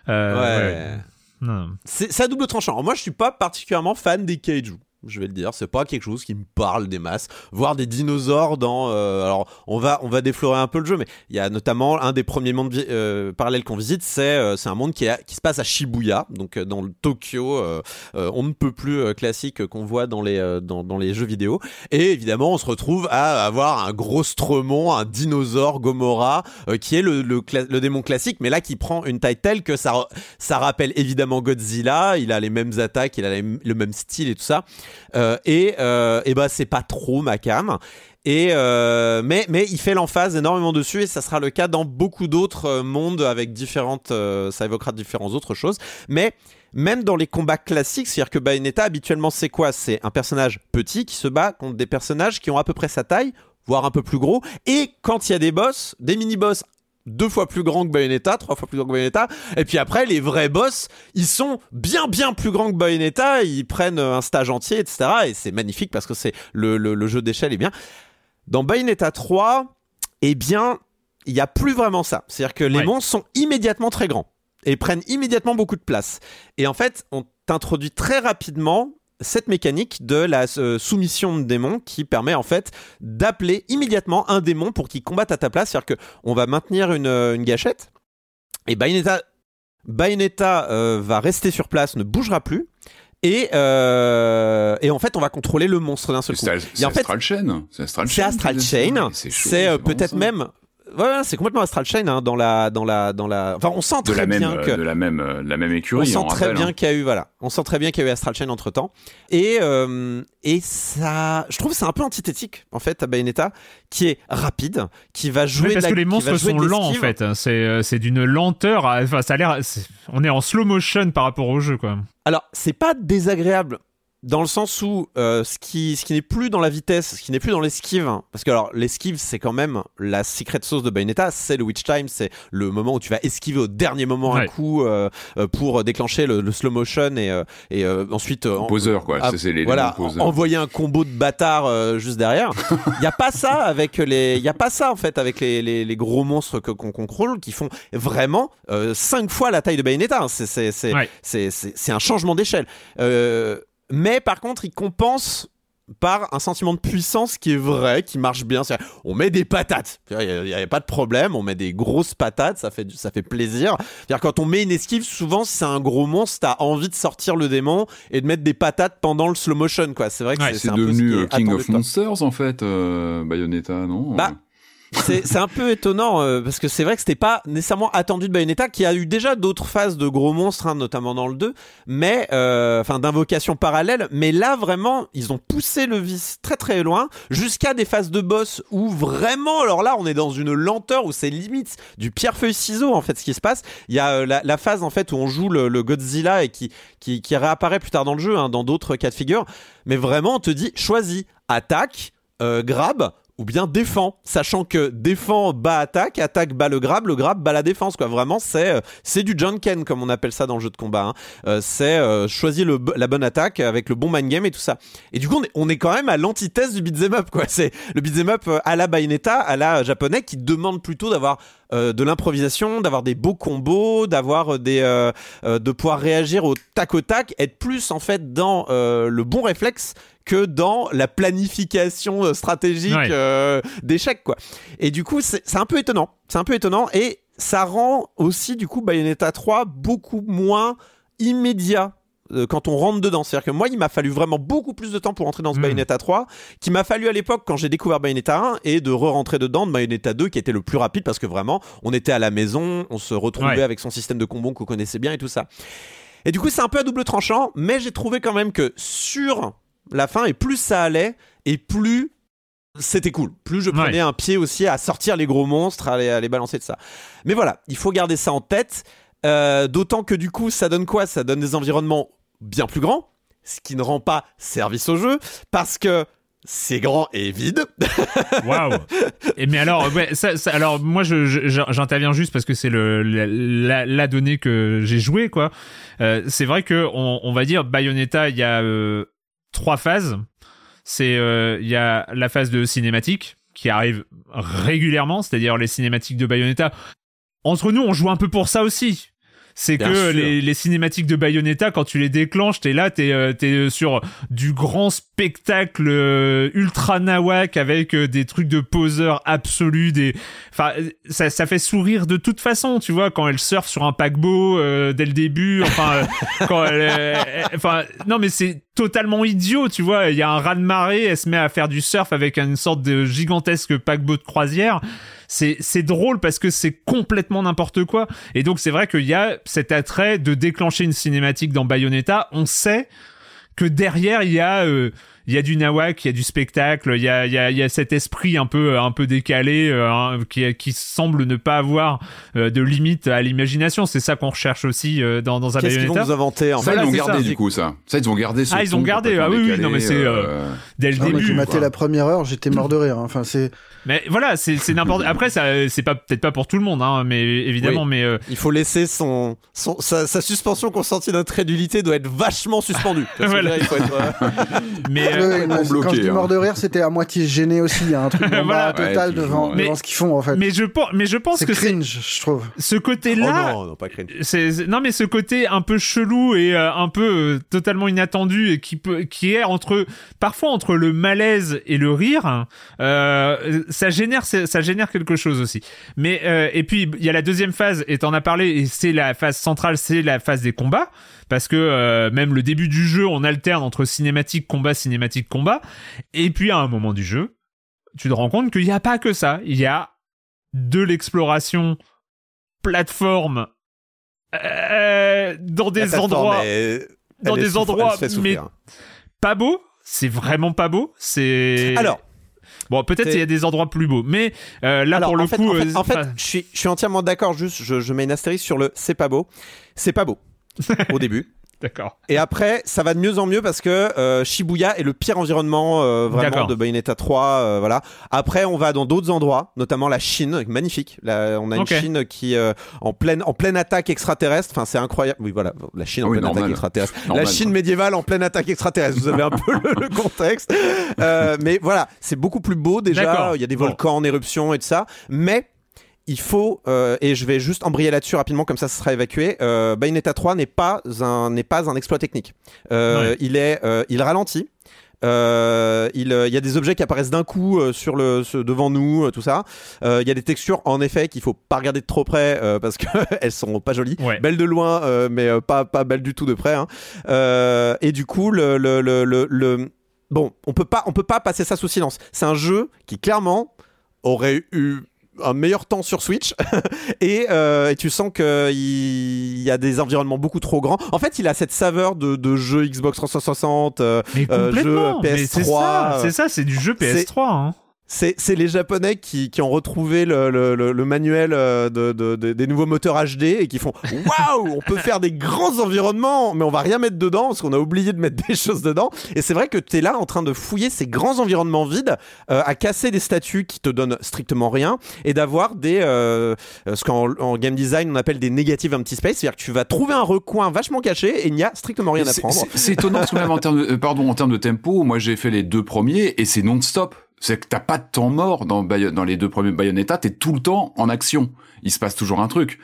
Euh, Ouais. ouais. C'est à double tranchant. Alors, Moi, je suis pas particulièrement fan des kaiju. Je vais le dire, c'est pas quelque chose qui me parle des masses. Voir des dinosaures dans, euh, alors on va on va déflorer un peu le jeu, mais il y a notamment un des premiers mondes euh, parallèles qu'on visite, c'est euh, un monde qui, est qui se passe à Shibuya, donc euh, dans le Tokyo, euh, euh, on ne peut plus classique qu'on voit dans les dans, dans les jeux vidéo. Et évidemment, on se retrouve à avoir un gros stremon, un dinosaure Gomorrah, qui est le, le, le démon classique, mais là qui prend une taille telle que ça, ça rappelle évidemment Godzilla, il a les mêmes attaques, il a le même style et tout ça. Euh, et, euh, et bah c'est pas trop ma cam. Et euh, mais mais il fait l'emphase énormément dessus et ça sera le cas dans beaucoup d'autres mondes avec différentes euh, ça évoquera différentes autres choses. Mais même dans les combats classiques, c'est-à-dire que Bayonetta habituellement c'est quoi? C'est un personnage petit qui se bat contre des personnages qui ont à peu près sa taille, voire un peu plus gros. Et quand il y a des boss, des mini-boss deux fois plus grands que Bayonetta, trois fois plus grands que Bayonetta. Et puis après, les vrais boss, ils sont bien bien plus grands que Bayonetta. Ils prennent un stage entier, etc. Et c'est magnifique parce que c'est le, le- le jeu d'échelle est bien. Dans Bayonetta 3, eh bien, il n'y a plus vraiment ça. C'est-à-dire que les Ouais. monstres sont immédiatement très grands et prennent immédiatement beaucoup de place. Et en fait, on t'introduit très rapidement cette mécanique de la euh, soumission de démon qui permet en fait d'appeler immédiatement un démon pour qu'il combatte à ta place. C'est-à-dire que on va maintenir une, euh, une gâchette et Bayonetta, Bayonetta euh, va rester sur place, ne bougera plus. Et, euh, et en fait, on va contrôler le monstre d'un seul coup. C'est en fait, Astral Chain. C'est Astral Chain. Astral. C'est peut-être même. Ouais, c'est complètement Astral Chain hein, dans la dans la dans la. Enfin, on sent de très la même, bien euh, que de la même, euh, de la même on écurie. sent on très rappelle, bien hein. qu'il y a eu voilà, on sent très bien qu'il y a eu Astral Chain entre temps. Et euh, et ça, je trouve que c'est un peu antithétique en fait à Bayonetta, qui est rapide, qui va jouer Oui, parce de la- que les monstres sont lents en fait. C'est euh, c'est d'une lenteur. Enfin, ça a l'air. On est en slow motion par rapport au jeu quoi. Alors, c'est pas désagréable dans le sens où euh, ce qui, ce qui n'est plus dans la vitesse, ce qui n'est plus dans l'esquive, hein, parce que alors l'esquive c'est quand même la secret sauce de Bayonetta, c'est le witch time, c'est le moment où tu vas esquiver au dernier moment un coup euh, euh, pour déclencher le, le slow motion et, euh, et euh, ensuite euh, en- Poseur, quoi. ah, C'est- c'est les voilà, en- envoyer un combo de bâtards euh, juste derrière. Il y a pas ça avec les, il y a pas ça en fait avec les, les, les gros monstres que qu'on contrôle qui font vraiment euh, cinq fois la taille de Bayonetta. hein. C'est c'est c'est Ouais. c'est c'est c'est un changement d'échelle. Euh, mais par contre, il compense par un sentiment de puissance qui est vrai, qui marche bien. On met des patates, il n'y a, pas de problème, on met des grosses patates, ça fait, ça fait plaisir. Quand on met une esquive, souvent si c'est un gros monstre, t'as envie de sortir le démon et de mettre des patates pendant le slow motion. quoi. C'est vrai que Ouais, c'est c'est un peu ce devenu qui est euh, King of. Monsters, en fait, euh, Bayonetta, non? Bah, C'est un peu étonnant euh, parce que c'est vrai que c'était pas nécessairement attendu de Bayonetta qui a eu déjà d'autres phases de gros monstres, hein, notamment dans le 2, mais euh, enfin d'invocation parallèle. Mais là vraiment, ils ont poussé le vice très très loin jusqu'à des phases de boss où vraiment, alors là, on est dans une lenteur où c'est limite du pierre feuille ciseau en fait ce qui se passe. Il y a euh, la, la phase en fait où on joue le, le Godzilla et qui, qui qui réapparaît plus tard dans le jeu, hein, dans d'autres cas de figure. Mais vraiment, on te dit choisis attaque, euh, grab ou bien défend, sachant que défend bat attaque, attaque bat le grab, le grab bat la défense quoi. Vraiment c'est euh, c'est du Junken comme on appelle ça dans le jeu de combat. hein. Euh, c'est euh, choisir la bonne attaque avec le bon mind game et tout ça. Et du coup on est, on est quand même à l'antithèse du beat'em up quoi. C'est le beat'em up à la Bayonetta, à la japonais qui demande plutôt d'avoir de l'improvisation, d'avoir des beaux combos, d'avoir des de pouvoir réagir au tac au tac, être plus en fait dans le bon réflexe que dans la planification euh, stratégique Ouais. euh, d'échecs, quoi. Et du coup, c'est un peu étonnant. C'est un peu étonnant et ça rend aussi, du coup, Bayonetta 3 beaucoup moins immédiat euh, quand on rentre dedans. C'est-à-dire que moi, il m'a fallu vraiment beaucoup plus de temps pour rentrer dans ce Mm. Bayonetta 3, qu'il m'a fallu à l'époque quand j'ai découvert Bayonetta 1 et de re-rentrer dedans de Bayonetta 2 qui était le plus rapide parce que vraiment, on était à la maison, on se retrouvait Ouais. avec son système de combo qu'on connaissait bien et tout ça. Et du coup, c'est un peu à double tranchant, mais j'ai trouvé quand même que sur la fin, et plus ça allait, et plus c'était cool. Plus je prenais Ouais. un pied aussi à sortir les gros monstres, à les, à les balancer de ça. Mais voilà, il faut garder ça en tête. Euh, D'autant que du coup, ça donne quoi? Ça donne des environnements bien plus grands, ce qui ne rend pas service au jeu, parce que c'est grand et vide. Waouh. Et mais alors, ouais, ça, ça- alors moi, je, je- j'interviens juste parce que c'est le la, la- la donnée que j'ai jouée, quoi. Euh, c'est vrai que on, on va dire Bayonetta, il y a euh, trois phases. C'est euh, il y a la phase de cinématique qui arrive régulièrement, c'est-à-dire les cinématiques de Bayonetta. Entre nous, on joue un peu pour ça aussi. C'est que les, les cinématiques de Bayonetta, quand tu les déclenches, t'es là, t'es euh, t'es sur du grand spectacle euh, ultra nawak avec euh, des trucs de poseur absolus, des, enfin, euh, ça, ça fait sourire de toute façon, tu vois, quand elle surfe sur un paquebot euh, dès le début, enfin, euh, quand euh, elle- enfin, non mais c'est totalement idiot, tu vois, il y a un raz de marée, elle se met à faire du surf avec une sorte de gigantesque paquebot de croisière. C'est, drôle parce que c'est complètement n'importe quoi. Et donc, c'est vrai qu'il y a cet attrait de déclencher une cinématique dans Bayonetta. On sait que derrière, il y a, euh, il y a du nawak, il y a du spectacle, il y a, il y a, il y a cet esprit un peu, un peu décalé, euh, hein, qui, qui semble ne pas avoir euh, de limite à l'imagination. C'est ça qu'on recherche aussi euh, dans, dans un Qu'est-ce qu'ils vont nous inventer en Ça, fait ils l'ont gardé ça. du coup, ça. Ça, ils ont gardé ce Ah, ils ont gardé, ah oui, oui, non, mais c'est, euh, euh, Dès le Ah, mais tu début. matais quoi. la première heure, j'étais mort de rire. hein. Enfin, c'est Mais voilà, c'est, c'est n'importe. Après, ça, c'est pas peut-être pas pour tout le monde, hein, mais évidemment, mais euh, Il faut laisser son, son sa, sa suspension consentie d'incrédulité doit être vachement suspendue. Voilà. Il faut être, euh, mais quand bloqué, je dis hein. mort de rire, c'était à moitié gêné aussi. Il y a un truc Voilà. total Ouais, devant, ce qu'ils font en fait. mais je pense, mais je pense C'est que c'est cringe, je trouve. ce Oh côté-là. non, non, pas cringe. c'est non mais ce côté un peu chelou et euh, un peu euh, totalement inattendu et qui peut qui est entre parfois entre le malaise et le rire euh, ça génère ça ça génère quelque chose aussi mais euh, et puis il y a la deuxième phase et t'en as parlé et c'est la phase centrale c'est la phase des combats parce que euh, même le début du jeu on alterne entre cinématique combat cinématique combat et puis à un moment du jeu tu te rends compte qu'il n'y a pas que ça il y a de l'exploration plateforme euh, dans des endroits est- dans des souffre- endroits, mais- pas beaux. C'est vraiment pas beau. C'est Alors, bon, peut-être il y a des endroits plus beaux, mais euh, là alors, pour le en fait, coup, en fait, euh, en fait, enfin, je suis, je suis entièrement d'accord. Juste, je, je mets une astérisque sur le c'est pas beau. C'est pas beau au début. d'accord. Et après, ça va de mieux en mieux parce que euh, Shibuya est le pire environnement euh, vraiment de Bayonetta 3. euh, voilà. Après, on va dans d'autres endroits, notamment la Chine, magnifique. Là, on a une Ok. Chine qui euh, en pleine en pleine attaque extraterrestre. Enfin, c'est incroyable. Oui, voilà, la Chine en Oui, pleine normal. attaque extraterrestre. Normal, la Chine quoi. médiévale en pleine attaque extraterrestre. Vous avez un peu le, le contexte. Euh, mais voilà, c'est beaucoup plus beau déjà. D'accord. Il y a des Bon. volcans en éruption et tout ça. Mais il faut, euh, et je vais juste embrayer là-dessus rapidement, comme ça, ce sera évacué. Euh, Bayonetta 3 n'est pas un n'est pas un exploit technique. Euh, Ouais. Il est, euh, il ralentit. Euh, il, euh, y a des objets qui apparaissent d'un coup euh, sur le ce- devant nous, tout ça. Il y a des textures en effet qu'il faut pas regarder de trop près parce que elles sont pas jolies, Ouais. belles de loin, mais pas pas belles du tout de près. hein. Et du coup, le, le, le, le- bon, on peut pas on peut pas passer ça sous silence. C'est un jeu qui clairement aurait eu un meilleur temps sur Switch et, euh, et tu sens que il y a des environnements beaucoup trop grands. En fait, il a cette saveur de, de jeu Xbox 360. euh, euh, jeu mais c'est PS3, ça, euh, c'est ça, c'est du jeu PS3. Hein. C'est c'est les Japonais qui, qui ont retrouvé le, le, le- le manuel euh, de, de- de- des nouveaux moteurs HD et qui font waouh, on peut faire des grands environnements, mais on va rien mettre dedans parce qu'on a oublié de mettre des choses dedans. Et c'est vrai que tu es là en train de fouiller ces grands environnements vides, euh, à casser des statues qui te donnent strictement rien et d'avoir des euh, ce qu'en en game design on appelle des negative empty space, c'est-à-dire que tu vas trouver un recoin vachement caché et il n'y a strictement rien à prendre. c'est- C'est étonnant parce que même en termes de, euh, pardon, en termes de tempo, moi j'ai fait les deux premiers et c'est non-stop. C'est que t'as pas de temps mort dans, les deux premiers Bayonetta, t'es tout le temps en action. Il se passe toujours un truc.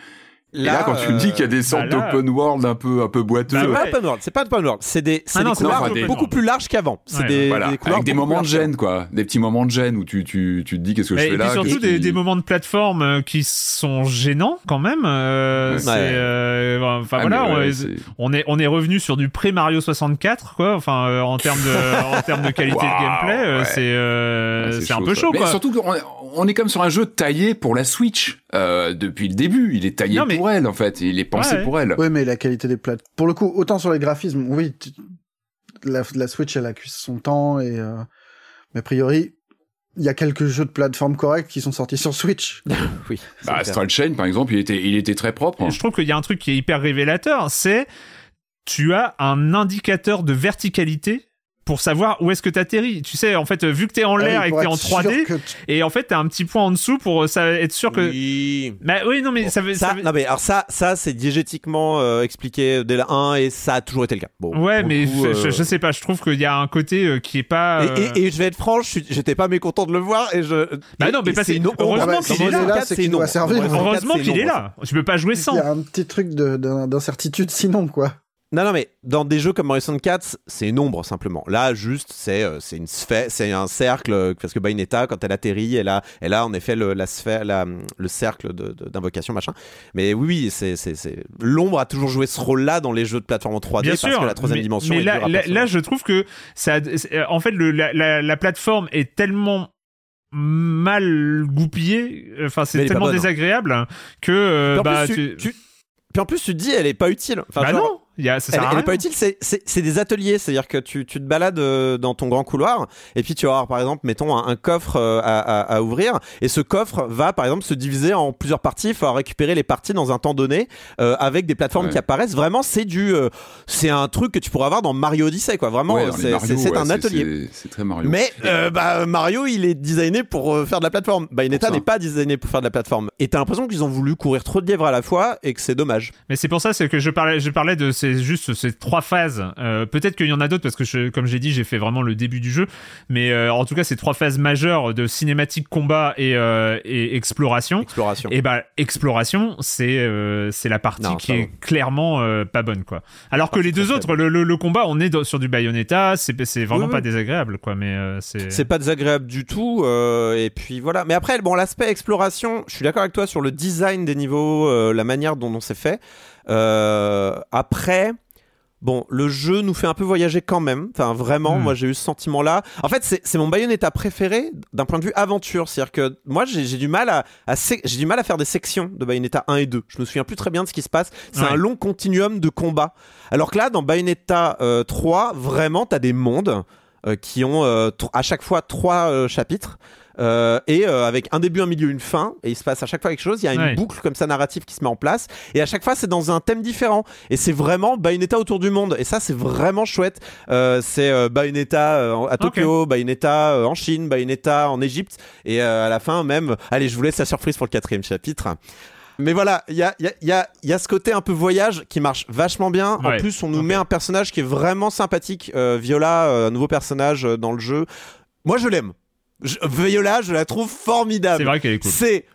Et là, quand tu me dis qu'il y a des sortes bah là- d'open world un peu, un peu boiteux, Bah C'est ouais. pas open world, c'est pas open world, c'est des, c'est Ah des non, couloirs beaucoup plus larges qu'avant. C'est Ouais, des, voilà, des couloirs avec des moments de gêne, quoi. Des petits moments de gêne où tu, tu, tu te dis qu'est-ce que je fais et là puis surtout des, moments de plateforme euh, qui sont gênants quand même. euh, Ouais. euh, enfin Ah, voilà, on, ouais, est- on est on est revenu sur du pré Mario 64 quoi. Enfin euh, en termes de en termes de qualité de gameplay, euh, ouais. c'est euh, c'est un peu chaud quoi. surtout qu'on est, on est comme sur un jeu taillé pour la Switch euh, depuis le début. Il est taillé mais- pour elle en fait. Il est pensé Ouais. pour elle. Oui, mais la qualité des plates. Pour le coup, autant sur les graphismes, oui, tu- la, la Switch, elle accuse son temps et, euh, mais a priori, il y a quelques jeux de plateforme corrects qui sont sortis sur Switch. oui. c'est Bah. Astral Chain par exemple, il était, il était très propre. Je trouve qu'il y a un truc qui est hyper révélateur, c'est tu as un indicateur de verticalité pour savoir où est-ce que t'atterris. Tu sais, en fait, vu que t'es en l'air Ah oui, et que t'es en être sûr 3D, que tu- et en fait t'as un petit point en dessous pour euh, ça, être sûr que. Oui. Bah oui, non mais Bon, ça veut. ça, ça veut- non mais alors ça, ça c'est diégétiquement euh, expliqué dès la 1 et ça a toujours été le cas. Bon, Ouais, mais coup, je, euh, je sais pas. Je trouve qu'il y a un côté euh, qui est pas. Et, euh, et- et je vais être franc, je suis- j'étais pas mécontent de le voir et je. Bah et- non, mais parce c'est que- une heureusement qu'il est il là, Heureusement qu'il est là. Tu peux pas jouer Il sans. y a un petit truc de- d'in- d'incertitude sinon, quoi. Non, non, mais dans des jeux comme Mario 64, c'est une ombre simplement. Là, juste, c'est euh, c'est une sphère, c'est un cercle euh, parce que Bayonetta, quand elle atterrit, elle a, elle a en effet le, la sphère, la- le cercle d'invocation, machin. Mais oui, c'est, l'ombre a toujours joué ce rôle-là dans les jeux de plateforme en 3D Bien parce sûr, que la troisième mais, dimension mais est là, là, je trouve que ça, c'est- en fait, le, la, la, la plateforme est tellement mal goupillée, enfin c'est tellement bonne, hein. désagréable que euh, Puis en bah, plus, tu- tu, tu- puis en plus, tu te dis, elle est pas utile. Enfin, bah genre, non, ça Elle, sert à elle est pas utile, c'est- c'est c'est des ateliers, c'est-à-dire que tu, tu te balades euh, dans ton grand couloir et puis tu vas avoir par exemple, mettons un, un coffre euh, à, à- à ouvrir et ce coffre va par exemple se diviser en plusieurs parties, il faut récupérer les parties dans un temps donné euh, avec des plateformes Ouais. qui apparaissent. Vraiment, c'est du, euh, c'est un truc que tu pourrais avoir dans Mario Odyssey quoi. Vraiment, Ouais, c'est Mario, c'est- c'est ouais, un atelier. C'est c'est très Mario. Mais euh, bah, Mario, il est designé pour euh, faire de la plateforme. Bayonetta n'est pas designé pour faire de la plateforme. Et t'as l'impression qu'ils ont voulu courir trop de lièvres à la fois et que c'est dommage. Mais c'est pour ça, c'est que je parlais, je parlais de ces juste ces trois phases. Euh, Peut-être qu'il y en a d'autres parce que, je, comme j'ai dit, j'ai fait vraiment le début du jeu. Mais euh, en tout cas, ces trois phases majeures de cinématique, combat et, euh, et exploration. Exploration. Et bah exploration, c'est c'est la partie Non, qui est clairement pas bonne quoi. Alors que les deux autres, le, le, le combat, on est sur du Bayonetta, c'est c'est vraiment Oui, pas désagréable quoi. Mais c'est C'est pas désagréable du tout. et puis voilà. Mais après, bon, l'aspect exploration, je suis d'accord avec toi sur le design des niveaux, la manière dont on s'est fait. Euh, après. Bon, le jeu nous fait un peu voyager quand même. Enfin, vraiment, Hmm. moi j'ai eu ce sentiment-là. En fait, c'est mon Bayonetta préféré d'un point de vue aventure. C'est-à-dire que moi j'ai du mal à, à sé- j'ai du mal à faire des sections de Bayonetta 1 et 2. Je me souviens plus très bien de ce qui se passe. C'est Ouais. un long continuum de combat. Alors que là, dans Bayonetta euh, 3, vraiment, t'as des mondes euh, qui ont euh, à chaque fois trois euh, chapitres. Euh, et euh, avec un début, un milieu, une fin, et il se passe à chaque fois quelque chose. Il y a une Ouais. boucle comme ça narrative qui se met en place, et à chaque fois c'est dans un thème différent. Et c'est vraiment Bayonetta autour du monde, et ça c'est vraiment chouette. Euh, c'est euh, Bayonetta euh, à Tokyo, Bayonetta euh, en Chine, Bayonetta en Égypte, et euh, à la fin même. Allez, je vous laisse la surprise pour le quatrième chapitre. Mais voilà, il y a, il y, a, il y, a, y a ce côté un peu voyage qui marche vachement bien. Ouais, En plus, on nous met un personnage qui est vraiment sympathique. Euh, Viola, euh, un nouveau personnage euh, dans le jeu. Moi, je l'aime. Je- Viola, je la trouve formidable. c'est vrai qu'elle est cool. C'est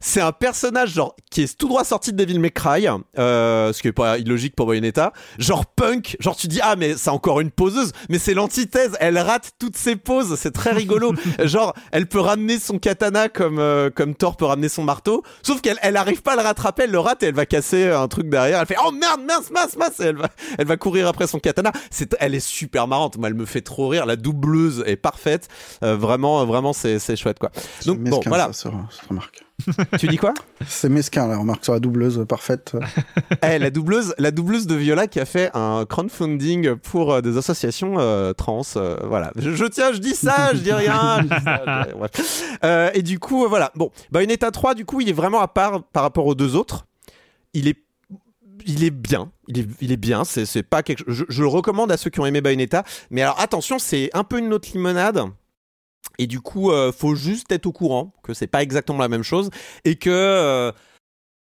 c'est un personnage genre qui est tout droit sorti de Devil May Cry, euh, ce qui est pas illogique pour Bayonetta. Genre punk, genre tu dis ah mais c'est encore une poseuse, mais c'est l'antithèse. Elle rate toutes ses poses, c'est très rigolo. genre elle peut ramener son katana comme euh, comme Thor peut ramener son marteau, sauf qu'elle elle arrive pas à le rattraper, elle le rate et elle va casser un truc derrière. Elle fait oh merde mince mince mince, et elle va elle va courir après son katana. C'est elle est super marrante. Moi elle me fait trop rire. La doubleuse est parfaite. Euh, vraiment vraiment c'est c'est chouette quoi. Donc bon voilà. ça, ça, remarque. Tu dis quoi? C'est mesquin, la remarque sur la doubleuse parfaite. Eh, la doubleuse, la doubleuse de Viola qui a fait un crowdfunding pour euh, des associations euh, trans. euh, voilà. Je, je tiens, je dis ça, je dis rien. je dis ça, je dis rien, bref. Euh, et du coup, euh, voilà. Bon, Bayonetta 3, du coup, il est vraiment à part par rapport aux deux autres. Il est il est bien, il est, il est bien, c'est c'est pas quelque je le recommande à ceux qui ont aimé Bayonetta, mais alors attention, c'est un peu une autre limonade. Et du coup, euh, faut juste être au courant que c'est pas exactement la même chose et que euh,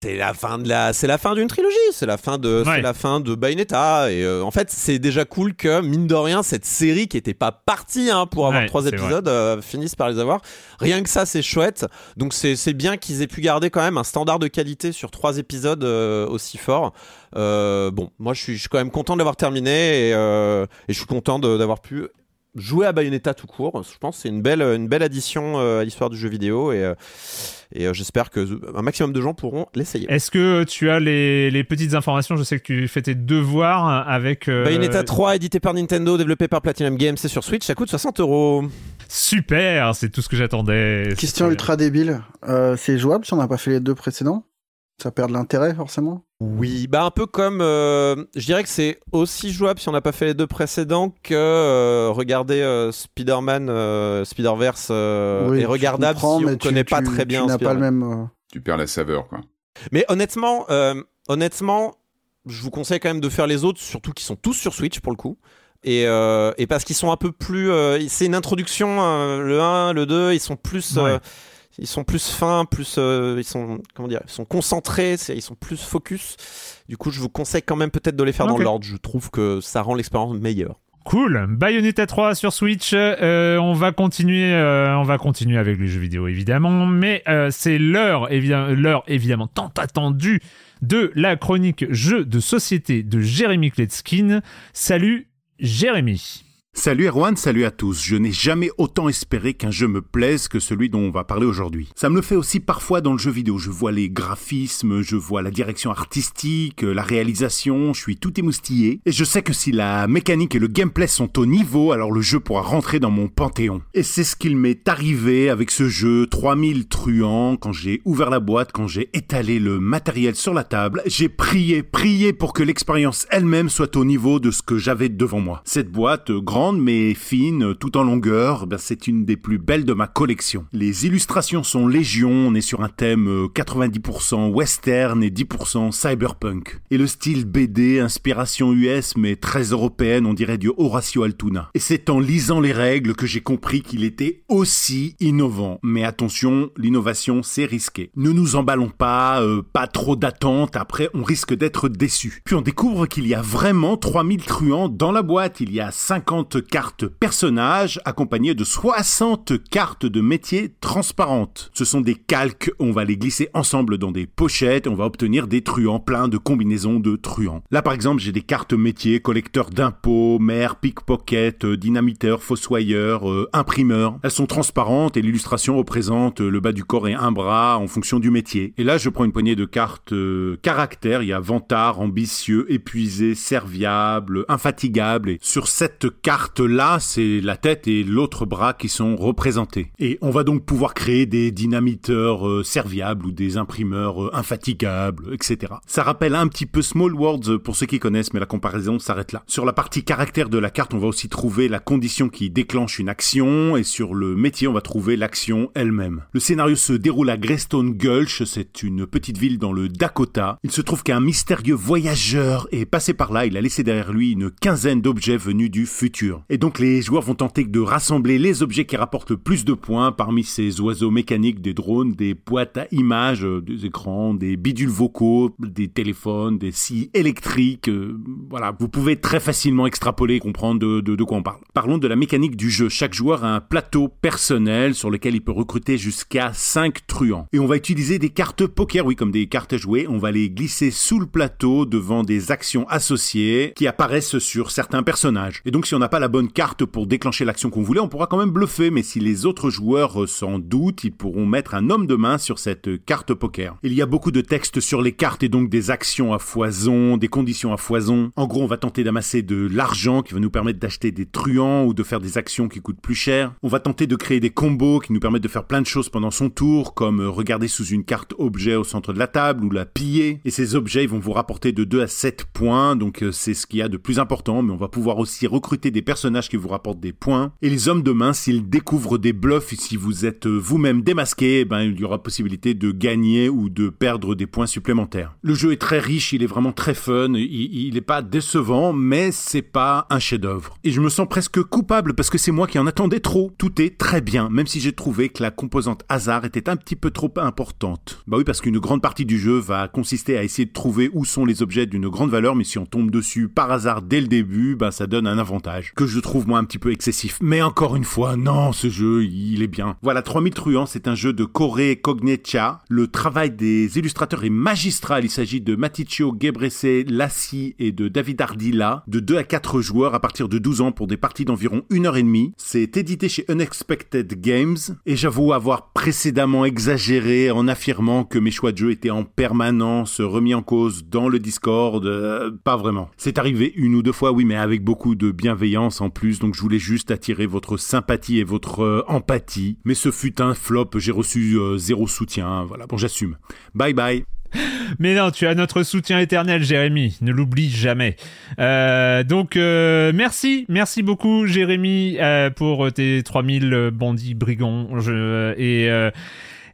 c'était la fin de la, c'est la fin d'une trilogie, c'est la fin de, Ouais. c'est la fin de Bayonetta. Et euh, en fait, c'est déjà cool que mine de rien, cette série qui était pas partie hein, pour avoir Ouais, trois c'est épisodes euh, finisse par les avoir. Rien que ça, c'est chouette. Donc c'est c'est bien qu'ils aient pu garder quand même un standard de qualité sur trois épisodes aussi fort. Bon, moi je suis, je suis quand même content de l'avoir terminé et, et je suis content d'avoir pu jouer à Bayonetta tout court. Je pense que c'est une belle, une belle addition euh, à l'histoire du jeu vidéo et, euh, et euh, j'espère que un maximum de gens pourront l'essayer. Est-ce que tu as les, les petites informations? Je sais que tu fais tes devoirs avec. euh, Bayonetta 3, édité par Nintendo, développé par Platinum Games, c'est sur Switch, ça coûte 60 euros. Super, c'est tout ce que j'attendais. Question ultra débile. Euh, c'est jouable si on n'a pas fait les deux précédents? Ça perd de l'intérêt forcément? Oui, bah un peu comme, euh, je dirais que c'est aussi jouable si on n'a pas fait les deux précédents que euh, regarder euh, Spider-Man, euh, Spider-Verse euh, Oui, est regardable si on tu- connaît pas tu- très bien Tu n'as pas le Spider-Man. même. euh, Tu perds la saveur, quoi. Mais honnêtement, euh, honnêtement, je vous conseille quand même de faire les autres, surtout qui sont tous sur Switch pour le coup. Et, euh, et parce qu'ils sont un peu plus. euh, c'est une introduction, euh, le 1, le 2, ils sont plus. Ouais. Ils sont plus fins, plus. euh, ils sont. Comment dire Ils sont concentrés, ils sont plus focus. Du coup, je vous conseille quand même peut-être de les faire dans l'ordre. Je trouve que ça rend l'expérience meilleure. Cool. Bayonetta 3 sur Switch. Euh, on va continuer, euh, on va continuer avec les jeux vidéo évidemment, mais euh, c'est l'heure évidemment, l'heure évidemment tant attendue de la chronique jeux de société de Jérémy Kletskin. Salut Jérémy. Salut Erwan, salut à tous. Je n'ai jamais autant espéré qu'un jeu me plaise que celui dont on va parler aujourd'hui. Ça me le fait aussi parfois dans le jeu vidéo. Je vois les graphismes, je vois la direction artistique, la réalisation, je suis tout émoustillé. Et je sais que si la mécanique et le gameplay sont au niveau, alors le jeu pourra rentrer dans mon panthéon. Et c'est ce qu'il m'est arrivé avec ce jeu 3000 truands quand j'ai ouvert la boîte, quand j'ai étalé le matériel sur la table. J'ai prié, prié pour que l'expérience elle-même soit au niveau de ce que j'avais devant moi. Cette boîte euh, mais fine, euh, tout en longueur, ben, c'est une des plus belles de ma collection. Les illustrations sont légion, on est sur un thème euh, 90% western et 10% cyberpunk. Et le style BD, inspiration US mais très européenne, on dirait du Horacio Altuna. Et c'est en lisant les règles que j'ai compris qu'il était aussi innovant. Mais attention, l'innovation c'est risqué. Ne nous emballons pas, euh, pas trop d'attente, après on risque d'être déçu. Puis on découvre qu'il y a vraiment 3000 truands dans la boîte, il y a 50 cartes personnages accompagnées de 60 cartes de métier transparentes. Ce sont des calques, on va les glisser ensemble dans des pochettes, on va obtenir des truands pleins de combinaisons de truands. Là par exemple j'ai des cartes métiers, collecteur d'impôts, maire, pickpocket, dynamiteur, fossoyeur, euh, imprimeur. Elles sont transparentes et l'illustration représente le bas du corps et un bras en fonction du métier. Et là je prends une poignée de cartes euh, caractères, il y a vantard, ambitieux, épuisé, serviable, infatigable. Et sur cette carte-là, c'est la tête et l'autre bras qui sont représentés. Et on va donc pouvoir créer des dynamiteurs euh, serviables ou des imprimeurs euh, infatigables, etc. Ça rappelle un petit peu Small Worlds euh, pour ceux qui connaissent, mais la comparaison s'arrête là. Sur la partie caractère de la carte, on va aussi trouver la condition qui déclenche une action, et sur le métier, on va trouver l'action elle-même. Le scénario se déroule à Greystone Gulch, c'est une petite ville dans le Dakota. Il se trouve qu'un mystérieux voyageur est passé par là, il a laissé derrière lui une quinzaine d'objets venus du futur. Et donc les joueurs vont tenter de rassembler les objets qui rapportent le plus de points parmi ces oiseaux mécaniques, des drones, des boîtes à images, euh, des écrans, des bidules vocaux, des téléphones, des scies électriques. euh, voilà, vous pouvez très facilement extrapoler et comprendre de, de- de quoi on parle. Parlons de la mécanique du jeu. Chaque joueur a un plateau personnel sur lequel il peut recruter jusqu'à 5 truands. Et on va utiliser des cartes poker, oui, comme des cartes à jouer. On va les glisser sous le plateau devant des actions associées qui apparaissent sur certains personnages. Et donc si on n'a pas la bonne carte pour déclencher l'action qu'on voulait, on pourra quand même bluffer, mais si les autres joueurs s'en doutent, ils pourront mettre un homme de main sur cette carte poker. Il y a beaucoup de texte sur les cartes et donc des actions à foison, des conditions à foison. En gros, on va tenter d'amasser de l'argent qui va nous permettre d'acheter des truands ou de faire des actions qui coûtent plus cher. On va tenter de créer des combos qui nous permettent de faire plein de choses pendant son tour, comme regarder sous une carte objet au centre de la table ou la piller. Et ces objets, ils vont vous rapporter de 2 à 7 points, donc euh, c'est ce qu'il y a de plus important, mais on va pouvoir aussi recruter des personnages qui vous rapportent des points. Et les hommes de main, s'ils découvrent des bluffs, si vous êtes euh, vous-même démasqué, eh ben, il y aura possibilité de gagner ou de perdre des points supplémentaires. Le jeu est très riche, il est vraiment très fun, il, il est pas décevant, mais c'est pas un chef-d'œuvre. Et je me sens presque coupable parce que c'est moi qui en attendais trop. Tout est très bien, même si j'ai trouvé que la composante hasard était un petit peu trop importante. Bah oui, parce qu'une grande partie du jeu va consister à essayer de trouver où sont les objets d'une grande valeur, mais si on tombe dessus par hasard dès le début, bah ça donne un avantage que je trouve moi un petit peu excessif. Mais encore une fois, non, ce jeu, il est bien. Voilà, 3000 truands, c'est un jeu de Corée Cognetia. Le travail des illustrateurs est magistral. Il s'agit de Maticio Gebrese Lassi et de David Ardila, de 2 à 4 joueurs à partir de 12 ans pour des parties d'environ 1 heure et demie. C'est édité chez Unexpected Games et j'avoue avoir précédemment exagéré en affirmant que mes choix de jeu étaient en permanence remis en cause dans le Discord. Euh, pas vraiment. C'est arrivé une ou deux fois, oui, mais avec beaucoup de bienveillance en plus, donc je voulais juste attirer votre sympathie et votre euh, empathie. Mais ce fut un flop, j'ai reçu euh, zéro soutien, voilà, bon j'assume. Bye bye. Mais non, tu as notre soutien éternel, Jérémy. Ne l'oublie jamais. Euh, donc, euh, merci, merci beaucoup, Jérémy, euh, pour tes 3000 bandits brigands. Je, et euh,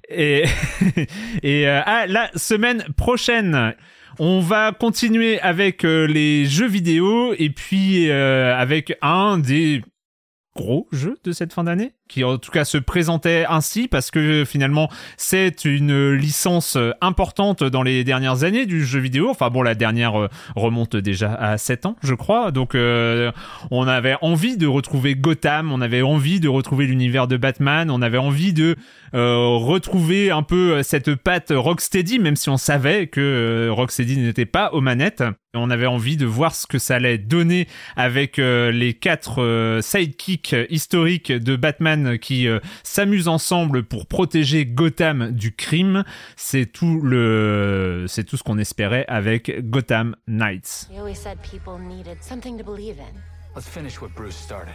et et euh, ah, la semaine prochaine. On va continuer avec euh, les jeux vidéo et puis euh, avec un des gros jeux de cette fin d'année qui en tout cas se présentait ainsi parce que finalement c'est une licence euh, importante dans les dernières années du jeu vidéo. Enfin bon, la dernière euh, remonte déjà à 7 ans, je crois. Donc euh, on avait envie de retrouver Gotham, on avait envie de retrouver l'univers de Batman, on avait envie de euh, retrouver un peu cette patte Rocksteady, même si on savait que euh, Rocksteady n'était pas aux manettes. On avait envie de voir ce que ça allait donner avec euh, les quatre euh, sidekicks historiques de Batman qui euh, s'amusent ensemble pour protéger Gotham du crime. C'est tout le, c'est tout ce qu'on espérait avec Gotham Knights. We always said people needed something to believe in. Let's finish what Bruce started.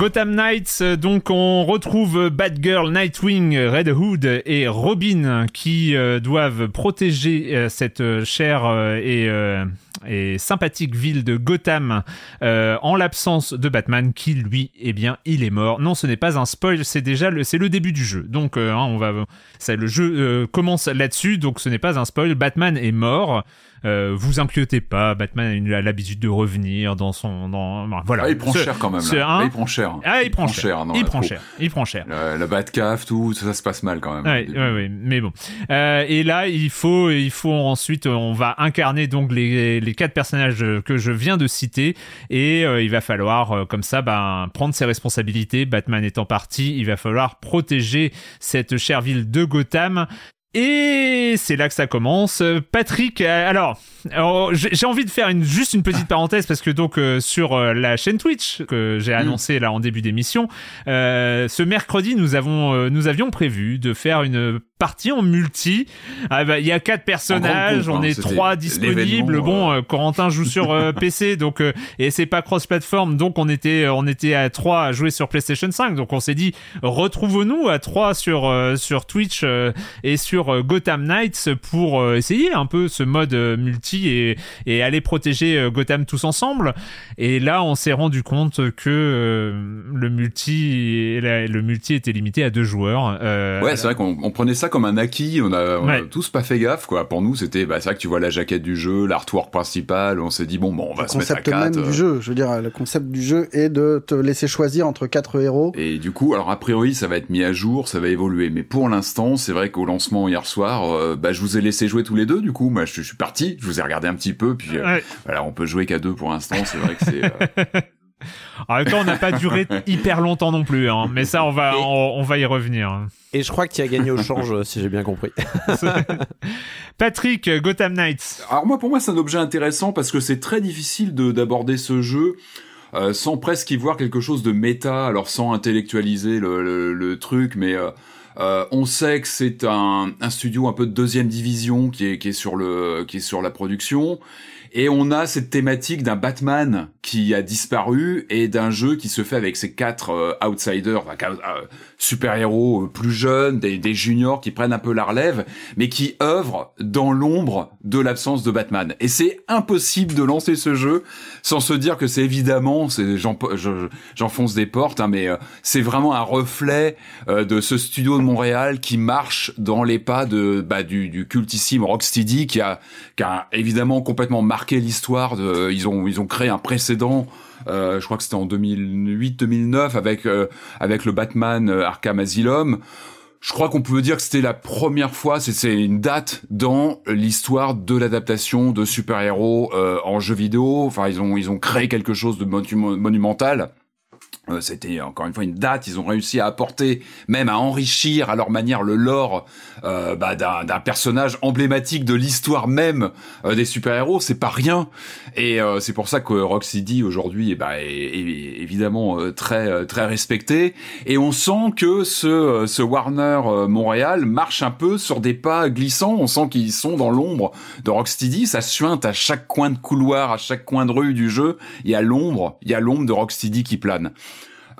Gotham Knights, euh, donc on retrouve Batgirl, Nightwing, Red Hood et Robin qui euh, doivent protéger euh, cette chère et, sympathique ville de Gotham en l'absence de Batman qui lui, eh bien, il est mort. Non, ce n'est pas un spoil, c'est déjà le, le début du jeu. Donc hein, on va, le jeu commence là-dessus, donc ce n'est pas un spoil. Batman est mort. Euh, vous inquiétez pas, Batman a l'habitude de revenir dans son, dans, voilà. Ah, il prend Ce- cher quand même. Là. Là, il prend cher. ah, il prend cher. non, il prend cher. Il prend cher. La, la Batcave, tout, ça, ça se passe mal quand même. Ouais, ouais, ouais, mais bon. Euh, et là, il faut, il faut ensuite, on va incarner donc les, les quatre personnages que je viens de citer, et euh, il va falloir, euh, comme ça, ben, prendre ses responsabilités. Batman étant parti, il va falloir protéger cette chère ville de Gotham. Et c'est là que ça commence. Patrick, euh, alors, alors, j'ai envie de faire une, juste une petite parenthèse parce que donc euh, sur euh, la chaîne Twitch que j'ai annoncé là en début d'émission, euh, ce mercredi nous avons nous avions prévu de faire une partie en multi. Ah bah, il y a quatre personnages, on hein, est trois disponibles. l'événement, Bon, euh. euh, Corentin joue sur euh, PC, donc euh, et c'est pas cross-platform, donc on était on était à trois à jouer sur PlayStation 5, donc on s'est dit retrouvons-nous à trois sur euh, sur Twitch euh, et sur euh, Gotham Knights pour euh, essayer un peu ce mode euh, multi et et aller protéger euh, Gotham tous ensemble. Et là, on s'est rendu compte que euh, le multi la- le multi était limité à deux joueurs. Euh, Ouais, c'est vrai qu'on on prenait ça comme un acquis. On a, on a tous pas fait gaffe, quoi. Pour nous, c'était, bah, c'est vrai que tu vois la jaquette du jeu, l'artwork principal. On s'est dit bon, bon, on va le se mettre à concept même quatre. euh, du jeu. Je veux dire, le concept du jeu est de te laisser choisir entre quatre héros. Et du coup, alors a priori, ça va être mis à jour, ça va évoluer. Mais pour l'instant, c'est vrai qu'au lancement hier soir, euh, bah, je vous ai laissé jouer tous les deux. Du coup, moi, je, je suis parti, je vous ai regardé un petit peu, puis euh, Ouais. voilà, on peut jouer qu'à deux pour l'instant. C'est vrai que c'est. euh, En même temps, on n'a pas duré hyper longtemps non plus, hein, mais ça, on va, Et- on, on va y revenir. Et je crois que tu as gagné au change, si j'ai bien compris. Patrick, Gotham Knights. Alors moi, pour moi, c'est un objet intéressant parce que c'est très difficile de d'aborder ce jeu. euh, sans presque y voir quelque chose de méta, alors sans intellectualiser le, le, le truc, mais euh, Euh, on sait que c'est un, un studio un peu de deuxième division qui est, qui est sur le qui est sur la production. Et on a cette thématique d'un Batman qui a disparu et d'un jeu qui se fait avec ces quatre euh, outsiders, euh, super-héros euh, plus jeunes, des, des, juniors qui prennent un peu la relève, mais qui œuvrent dans l'ombre de l'absence de Batman. Et c'est impossible de lancer ce jeu sans se dire que c'est évidemment, j'enfonce des portes, hein, mais c'est vraiment un reflet de ce studio de Montréal qui marche dans les pas de bah, du, du cultissime Rocksteady qui a, qui a évidemment complètement marqué l'histoire. De, ils ont ils ont créé un précédent. Euh, je crois que c'était en 2008-2009 avec euh, avec le Batman euh, Arkham Asylum. Je crois qu'on peut dire que c'était la première fois, c'est une date dans l'histoire de l'adaptation de super-héros euh, en jeu vidéo. Enfin, ils ont ils ont créé quelque chose de monumental. Euh, c'était encore une fois une date. Ils ont réussi à apporter, même à enrichir à leur manière le lore euh, bah, d'un personnage emblématique de l'histoire même euh, des super-héros. C'est pas rien. Et euh, c'est pour ça que Rocksteady aujourd'hui eh ben, est, est, évidemment très très respecté. Et on sent que ce, ce Warner Montréal marche un peu sur des pas glissants. On sent qu'ils sont dans l'ombre de Rocksteady. Ça suinte à chaque coin de couloir, à chaque coin de rue du jeu. Il y a l'ombre, il y a l'ombre de Rocksteady qui plane.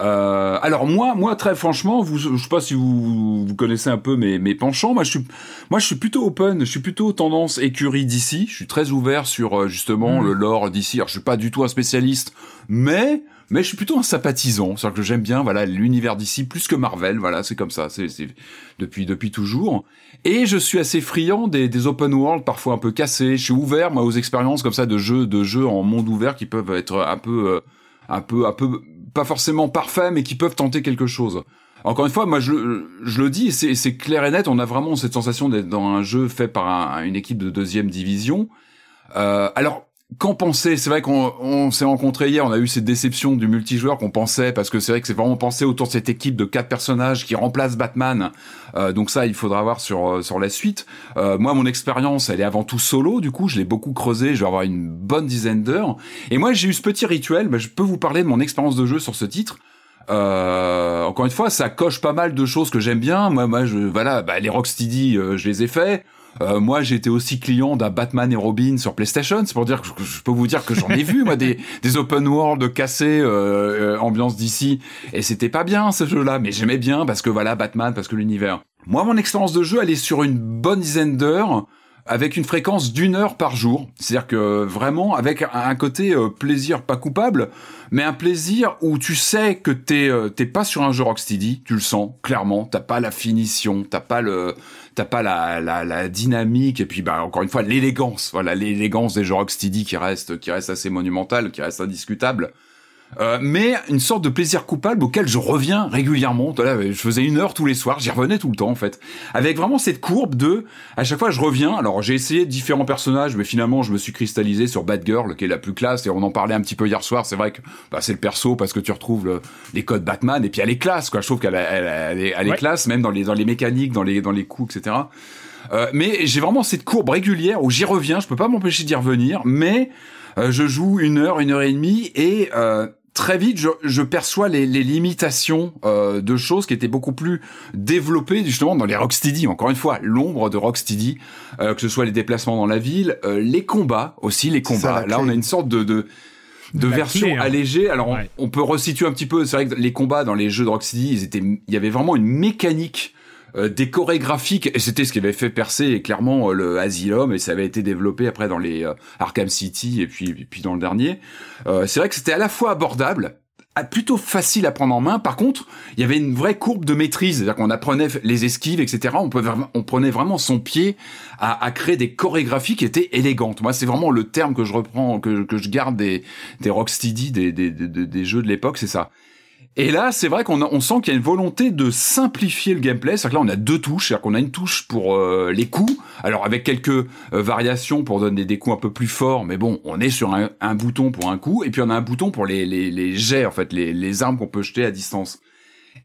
Euh, alors moi, moi très franchement, vous, je sais pas si vous, vous connaissez un peu mes, mes penchants. Moi, je suis, moi, je suis plutôt open. Je suis plutôt tendance écurie d'ici. Je suis très ouvert sur euh, justement mm. le lore d'ici. Alors, je suis pas du tout un spécialiste, mais mais je suis plutôt un sympathisant. C'est-à-dire que j'aime bien voilà l'univers d'ici plus que Marvel. Voilà, c'est comme ça. C'est depuis depuis toujours. Et je suis assez friand des, des open world parfois un peu cassés. Je suis ouvert moi aux expériences comme ça de jeux de jeux en monde ouvert qui peuvent être un peu euh, un peu un peu pas forcément parfaits, mais qui peuvent tenter quelque chose. Encore une fois, moi je, je le dis, c'est clair et net, on a vraiment cette sensation d'être dans un jeu fait par une équipe de deuxième division. Euh, alors, Qu'en penser? C'est vrai qu'on s'est rencontré hier, on a eu cette déception du multijoueur qu'on pensait, parce que c'est vrai que c'est vraiment pensé autour de cette équipe de quatre personnages qui remplacent Batman. Euh, donc ça, il faudra voir sur euh, sur la suite. Euh, moi, mon expérience, elle est avant tout solo. Du coup, je l'ai beaucoup creusé. Je vais avoir une bonne dizaine d'heures. Et moi, j'ai eu ce petit rituel. Bah, je peux vous parler de mon expérience de jeu sur ce titre. Euh, encore une fois, ça coche pas mal de choses que j'aime bien. Moi, moi, je, voilà, bah, les Rocksteady, euh, je les ai faits. Euh, moi, j'ai été aussi client d'un Batman et Robin sur PlayStation. C'est pour dire que je, peux vous dire que j'en ai vu moi des, des open world cassés, euh, euh, ambiance d'ici, et c'était pas bien ce jeu-là, mais j'aimais bien parce que voilà Batman, parce que l'univers. Moi, mon expérience de jeu, elle est sur une bonne dizaine d'heures avec une fréquence d'une heure par jour. C'est-à-dire que vraiment avec un côté euh, plaisir pas coupable, mais un plaisir où tu sais que t'es euh, t'es pas sur un jeu Rocksteady, tu le sens clairement. T'as pas la finition, t'as pas le t'as pas la, la, la, dynamique et puis bah encore une fois l'élégance. Voilà l'élégance des jeux Rocksteady qui reste qui reste assez monumentale, qui reste indiscutable. Euh, mais une sorte de plaisir coupable auquel je reviens régulièrement. je faisais une heure tous les soirs, j'y revenais tout le temps en fait, avec vraiment cette courbe de, à chaque fois je reviens. Alors j'ai essayé différents personnages, mais finalement je me suis cristallisé sur Batgirl, qui est la plus classe, et on en parlait un petit peu hier soir. C'est vrai que bah, c'est le perso parce que tu retrouves les codes Batman, et puis elle est classe, quoi. Je trouve qu'elle elle, est, elle est classe, même dans les dans les mécaniques, dans les dans les coups, etc. Euh, mais j'ai vraiment cette courbe régulière où j'y reviens. Je peux pas m'empêcher d'y revenir, mais euh, je joue une heure, une heure et demie, et euh, très vite, je, je perçois les, les limitations euh, de choses qui étaient beaucoup plus développées justement dans les Rocksteady. Encore une fois, l'ombre de Rocksteady, euh, que ce soit les déplacements dans la ville, euh, les combats aussi, les combats. Là, on a une sorte de, de de version hein. allégée. Alors, on, peut resituer un petit peu. C'est vrai que les combats dans les jeux de Rocksteady, ils étaient, il y avait vraiment une mécanique euh, des chorégraphiques et c'était ce qui avait fait percer clairement euh, le Asylum et ça avait été développé après dans les euh, Arkham City et puis puis dans le dernier. c'est vrai que c'était à la fois abordable, plutôt facile à prendre en main. Par contre, il y avait une vraie courbe de maîtrise, c'est-à-dire qu'on apprenait les esquives, etc. On, on prenait vraiment son pied à, créer des chorégraphies qui étaient élégantes. Moi, c'est vraiment le terme que je reprends, que, que je garde des, des Rocksteady, des, des, des jeux de l'époque, c'est ça. Et là, c'est vrai qu'on on sent qu'il y a une volonté de simplifier le gameplay. C'est-à-dire que là, on a deux touches. C'est-à-dire qu'on a une touche pour euh, les coups. Alors, avec quelques euh, variations pour donner des coups un peu plus forts. Mais bon, on est sur un, bouton pour un coup. Et puis, on a un bouton pour les, les, jets, en fait, les armes qu'on peut jeter à distance.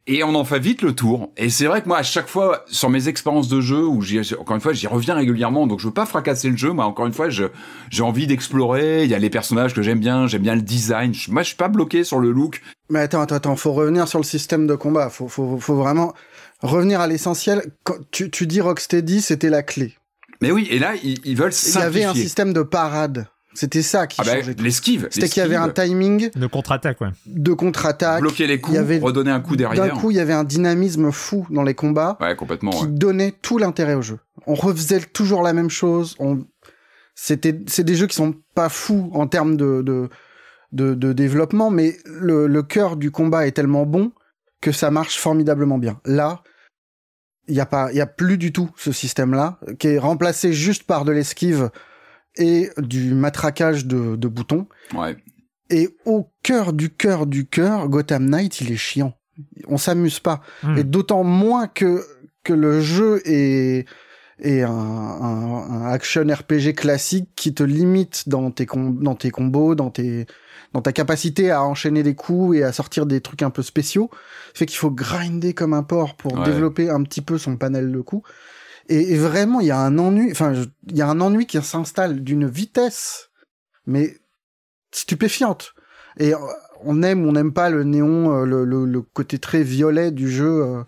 Et on en fait vite le tour. Et c'est vrai que moi, à chaque fois, sur mes expériences de jeu, où j'y, encore une fois, j'y reviens régulièrement, donc je veux pas fracasser le jeu. Moi, encore une fois, je, j'ai envie d'explorer. Il y a les personnages que j'aime bien, j'aime bien le design. Je- moi, je suis pas bloqué sur le look. Mais attends, attends, attends, faut revenir sur le système de combat. Faut, faut, faut vraiment revenir à l'essentiel. Quand tu, tu dis Rocksteady, c'était la clé. Mais oui, et là, ils, ils veulent Il y simplifier. avait un système de parade. C'était ça qui Ah bah, changeait l'esquive. C'était qu'il y avait un timing De contre-attaque, ouais. de contre-attaque. bloquer les coups, y avait- redonner un coup D'un derrière. coup, il y avait un dynamisme fou dans les combats Ouais, complètement. qui ouais. donnait tout l'intérêt au jeu. On refaisait toujours la même chose. On... C'était, c'est des jeux qui sont pas fous en termes de, de, de, de développement, mais le, le cœur du combat est tellement bon que ça marche formidablement bien. Là, il y a pas, il y a plus du tout ce système-là qui est remplacé juste par de l'esquive et du matraquage de, de boutons. Ouais. Et au cœur du cœur du cœur, Gotham Knight, il est chiant. On s'amuse pas. Hmm. Et d'autant moins que, que le jeu est, est un, un, un action RPG classique qui te limite dans tes, com- dans tes combos, dans, tes, dans ta capacité à enchaîner des coups et à sortir des trucs un peu spéciaux. Fait qu'il faut grinder comme un porc pour Ouais. développer un petit peu son panel de coups. Et, vraiment, il y a un ennui, enfin, il y a un ennui qui s'installe d'une vitesse, mais stupéfiante. Et euh, on aime ou on n'aime pas le néon, euh, le côté très violet du jeu euh,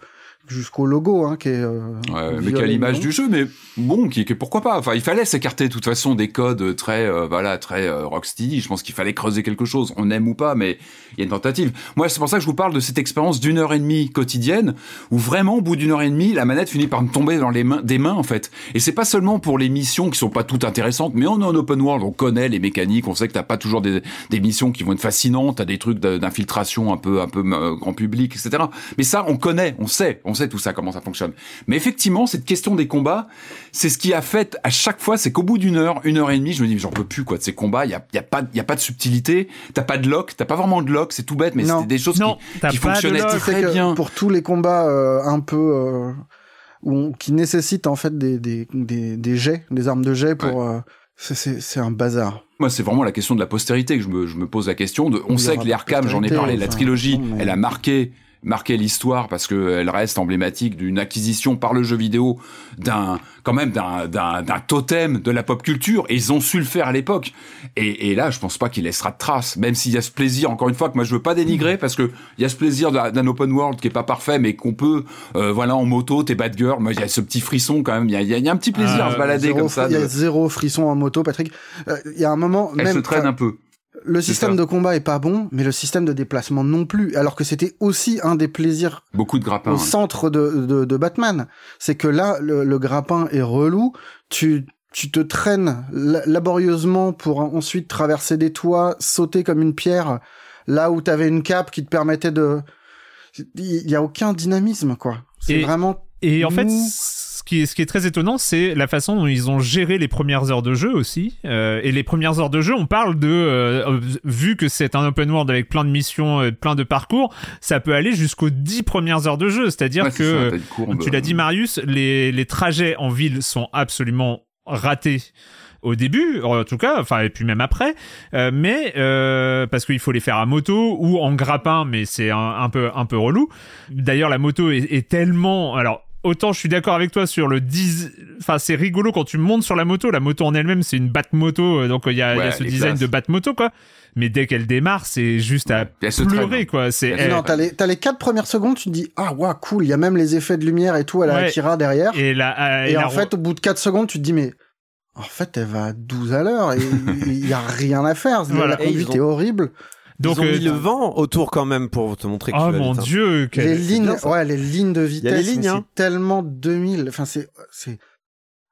jusqu'au logo, hein, qui est. euh, Ouais, mais violet quelle image néon. du jeu, mais bon, qui, qui- pourquoi pas? Enfin, il fallait s'écarter de toute façon des codes très, euh, voilà, très euh, Rocksteady. Je pense qu'il fallait creuser quelque chose. On aime ou pas, mais il y a une tentative. Moi, c'est pour ça que je vous parle de cette expérience d'une heure et demie quotidienne, où vraiment, au bout d'une heure et demie, la manette finit par me tomber dans les mains, des mains en fait. Et c'est pas seulement pour les missions qui sont pas toutes intéressantes, mais on est en open world, on connaît les mécaniques, on sait que t'as pas toujours des, des missions qui vont être fascinantes, t'as des trucs d'infiltration un peu, un peu euh, grand public, etc. Mais ça, on connaît, on sait, on sait tout ça comment ça fonctionne. Mais effectivement, cette question des combats, c'est ce qui a fait à chaque fois, c'est qu'au bout d'une heure, une heure et demie, je me dis, mais j'en peux plus quoi de ces combats. Il y a, y a pas, il y a pas de subtilité, t'as pas de lock, t'as pas vraiment de lock, c'est tout bête, mais c'était des choses Non, qui, fonctionnaient lock. Très que bien. Pour tous les combats euh, un peu euh, où on- qui nécessitent en fait des, des, des, des jets, des armes de jet pour. euh, c'est- un bazar. Moi, c'est vraiment la question de la postérité que je me, je me pose la question. De, on sait que les Arkham, j'en ai parlé, la trilogie, non, mais- elle a marqué marqué l'histoire parce que elle reste emblématique d'une acquisition par le jeu vidéo d'un quand même d'un totem de la pop culture. Et ils ont su le faire à l'époque. Et, et là je pense pas qu'il laissera de traces même s'il y a ce plaisir encore une fois que moi je veux pas dénigrer parce que il y a ce plaisir d'un open world qui est pas parfait mais qu'on peut euh, voilà en moto t'es bad girl. Moi il y a ce petit frisson quand même. Il y a, y a- il y a un petit plaisir Ah, à se balader comme ça Il y de- a zéro frisson en moto, Patrick. Euh, Il y a un moment, elle même se traîne un peu le système ça. de combat est pas bon, mais le système de déplacement non plus. Alors que c'était aussi un des plaisirs beaucoup de grappins au centre de, de, de Batman. C'est que là, le, le grappin est relou. Tu, tu te traînes la- laborieusement pour ensuite traverser des toits, sauter comme une pierre, là où t'avais une cape qui te permettait de... Il y a aucun dynamisme, quoi. C'est vraiment... Et en fait, qui est, ce qui est très étonnant, c'est la façon dont ils ont géré les premières heures de jeu aussi. Euh, et les premières heures de jeu, on parle de, euh, vu que c'est un open world avec plein de missions, euh, plein de parcours, ça peut aller jusqu'aux 10 premières heures de jeu. C'est-à-dire Ouais, que, ça, euh, courbe, tu l'as euh, dit Marius, les, les trajets en ville sont absolument ratés au début, en tout cas, enfin et puis même après, euh, mais euh, parce qu'il faut les faire à moto ou en grappin, mais c'est un, un peu un peu relou. D'ailleurs, la moto est, est tellement, alors autant je suis d'accord avec toi sur le 10 enfin c'est rigolo quand tu montes sur la moto, la moto en elle-même c'est une bat moto, euh, donc il y a, il y a ce design classe. de bat moto quoi. Mais dès qu'elle démarre, c'est juste à Ouais, pleurer hein. quoi. C'est Elle- Non, t'as les, t'as les quatre premières secondes, tu te dis, ah, waouh, cool, il y a même les effets de lumière et tout à la Ouais. Akira derrière. et la, Et, la- en fait, au bout de 4 secondes, tu te dis, mais en fait, elle va à 12 à l'heure et il y a rien à faire. Voilà. La conduite ont- est horrible. Donc Ils ont euh, mis le vent autour quand même pour te montrer que oh tu mon vite, hein. dieu, Les lignes, bien, ouais, les lignes de vitesse, les lignes, mais hein. c'est tellement 2000. Enfin, c'est, c'est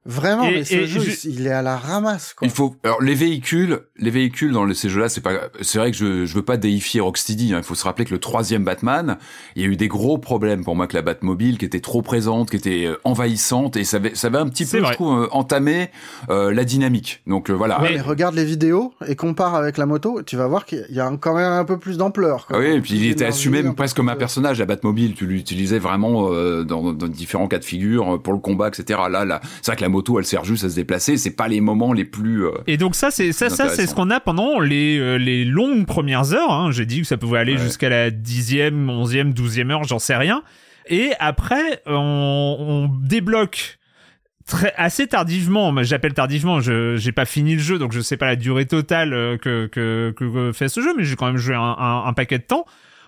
vraiment, Et- mais ce et jeu, je- il est à la ramasse, quoi. Il faut alors les véhicules, les véhicules dans ces jeux-là, c'est pas, c'est vrai que je je veux pas déifier Rocksteady. hein. Il faut se rappeler que le troisième Batman, il y a eu des gros problèmes pour moi que la Batmobile, qui était trop présente, qui était euh, envahissante, et ça avait ça avait un petit peu, vrai. je trouve, euh, entamé euh, la dynamique. Donc euh, voilà. Ouais, Mais- mais regarde les vidéos et compare avec la moto, tu vas voir qu'il y a quand même un peu plus d'ampleur. quoi. Ah oui, et puis il était assumé presque comme un personnage. La Batmobile, tu l'utilisais vraiment euh, dans, dans différents cas de figure pour le combat, etc. Là, là, c'est vrai que la moto, elle sert juste à se déplacer. C'est pas les moments les plus. euh, Et donc ça, c'est ça, ça, c'est ce qu'on a pendant les euh, les longues premières heures. hein. J'ai dit que ça pouvait aller Ouais. jusqu'à la dixième, onzième, douzième heure, j'en sais rien. Et après, on, on débloque très assez tardivement. mais J'appelle tardivement. Je j'ai pas fini le jeu, donc je sais pas la durée totale euh, que que, que, que fait ce jeu, mais j'ai quand même joué un, un, un paquet de temps.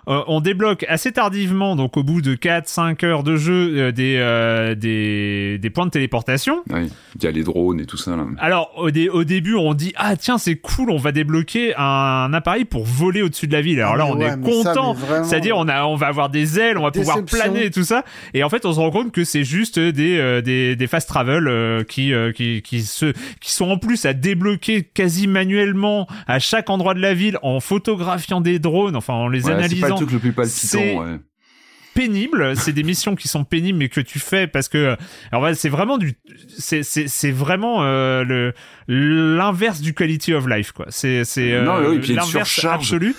Euh, on débloque assez tardivement, donc au bout de 4-5 heures de jeu, euh, des, euh, des, des points de téléportation. ouais. Il y a les drones et tout ça. Là. Alors au, dé- au début, on dit ah tiens c'est cool, on va débloquer un, appareil pour voler au-dessus de la ville. Alors là, Mais on ouais, est content, c'est-à-dire on a on va avoir des ailes, on va pouvoir planer et tout ça. Et en fait, on se rend compte que c'est juste des euh, des, des fast travel euh, qui euh, qui qui se qui sont en plus à débloquer quasi manuellement à chaque endroit de la ville en photographiant des drones, enfin en les Ouais, analysant truc le plus c'est- palpitant. Ouais. pénible. C'est des missions qui sont pénibles, mais que tu fais parce que, alors c'est vraiment du, c'est c'est c'est vraiment euh, le l'inverse du quality of life quoi. C'est c'est euh, Non, mais oui, puis il y a une l'inverse surcharge. absolu.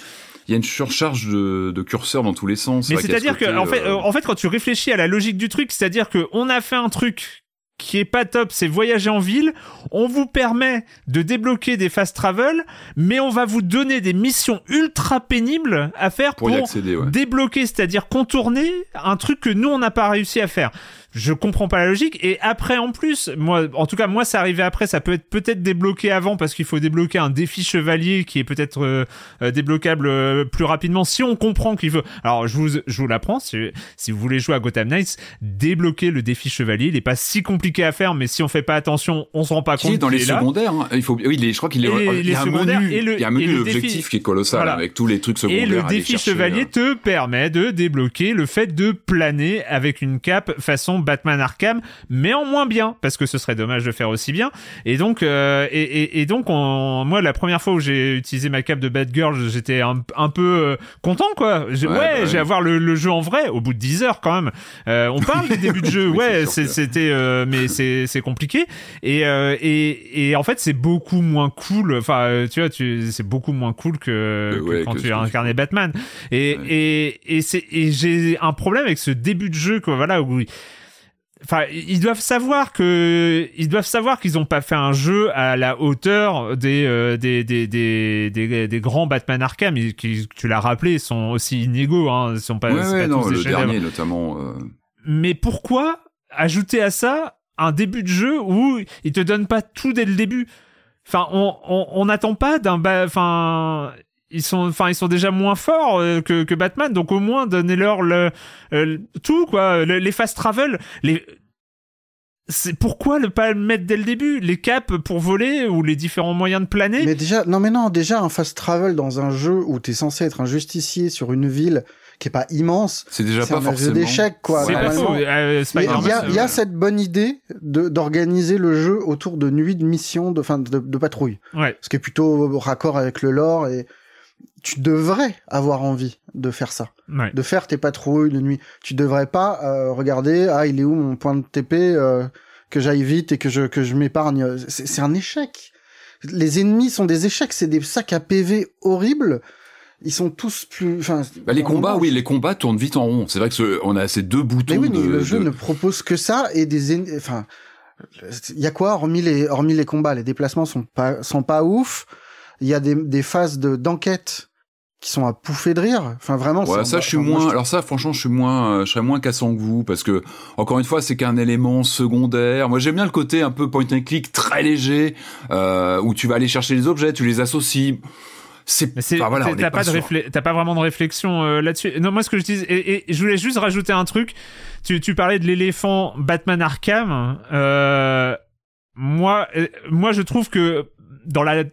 Il y a une surcharge de, de curseurs dans tous les sens. Mais c'est-à-dire ce que en fait, euh, euh, en fait, quand tu réfléchis à la logique du truc, c'est-à-dire que on a fait un truc qui est pas top, c'est voyager en ville. On vous permet de débloquer des fast travel, mais on va vous donner des missions ultra pénibles à faire pour pour, y accéder. Ouais. débloquer, c'est-à-dire contourner un truc que nous on n'a pas réussi à faire. Je comprends pas la logique. Et après, en plus, moi, en tout cas, moi, ça arrivait après. Ça peut être peut-être débloqué avant parce qu'il faut débloquer un défi chevalier qui est peut-être euh, euh, débloquable euh, plus rapidement si on comprend qu'il veut. Alors, je vous, je vous l'apprends. Si, si vous voulez jouer à Gotham Knights, débloquer le défi chevalier, il est pas si compliqué à faire, mais si on fait pas attention, on se rend pas compte. est dans les est là. secondaire. hein. Il faut, oui, je crois qu'il est. Il y a un secondaires menu. et le- il y a un menu défi- qui est colossal Voilà. avec tous les trucs secondaires. Et le défi chercher, chevalier te permet de débloquer le fait de planer avec une cape façon Batman Arkham, mais en moins bien, parce que ce serait dommage de faire aussi bien. Et donc, euh, et, et, et donc, on, moi, la première fois où j'ai utilisé ma cape de Batgirl, j'étais un, un peu euh, content, quoi. J'ai- Ouais, Ouais, bah j'ai à voir le, le jeu en vrai, au bout de 10 heures quand même. Euh, on parle des débuts de jeu, Oui, ouais, c'était, euh, mais c'est c'est compliqué. Et, euh, et, et en fait, c'est beaucoup moins cool. Enfin, tu vois, tu, c'est beaucoup moins cool que, quand que tu as incarné Batman. Et, Ouais. et, et, c'est, et j'ai un problème avec ce début de jeu, quoi, voilà, où Enfin, ils doivent savoir que ils doivent savoir qu'ils ont pas fait un jeu à la hauteur des euh, des, des, des, des grands Batman Arkham. Ils- qui tu l'as rappelé sont aussi inégaux hein. Ils sont pas, Ouais, ouais, pas non, tous le dernier notamment. euh, Mais pourquoi ajouter à ça un début de jeu où ils te donnent pas tout dès le début? Enfin, on on on n'attend pas d'un enfin ils sont enfin ils sont déjà moins forts euh, que que Batman. Donc au moins donnez-leur le, euh, tout quoi. Le- les fast travel les c'est pourquoi ne pas le mettre dès le début? Les caps pour voler ou les différents moyens de planer? Mais déjà, non mais non, déjà un fast travel dans un jeu où t'es censé être un justicier sur une ville qui est pas immense, C'est déjà c'est pas un forcément. d'échec quoi. c'est pas Normalement, faux euh, Il y il y a- il y a euh, cette bonne idée de d'organiser le jeu autour de nuits de mission, de, fin, de, de patrouille, ouais. Ce qui est plutôt raccord avec le lore et tu devrais avoir envie de faire ça, ouais de faire tes patrouilles de nuit. Tu devrais pas euh, regarder ah il est où mon point de TP euh, que j'aille vite et que je que je m'épargne. C'est c'est un échec. Les ennemis sont des échecs, c'est des sacs à PV horribles. Ils sont tous plus. Enfin, Bah, les combats, oui, les combats tournent vite en rond. C'est vrai que ce- on a ces deux boutons. Mais oui, mais de- le jeu de- ne propose que ça et des en- enfin il y a quoi hormis les hormis les combats, les déplacements sont pas sont pas ouf. Il y a des des phases de d'enquête qui sont à pouffer de rire. Enfin vraiment Ouais, c'est ça, je suis enfin, moins. Alors ça, franchement, je suis moins. euh, je serais moins cassant que vous parce que encore une fois, c'est qu'un élément secondaire. Moi, j'aime bien le côté un peu point and click, très léger, euh, où tu vas aller chercher les objets, tu les associes. C'est. Enfin, voilà, t'as pas, de sur- réflé- t'as pas vraiment de réflexion euh, là-dessus. Non, moi ce que je dis, et, et je voulais juste rajouter un truc. Tu, tu parlais de l'éléphant Batman Arkham. Euh, moi, euh, moi je trouve que dans la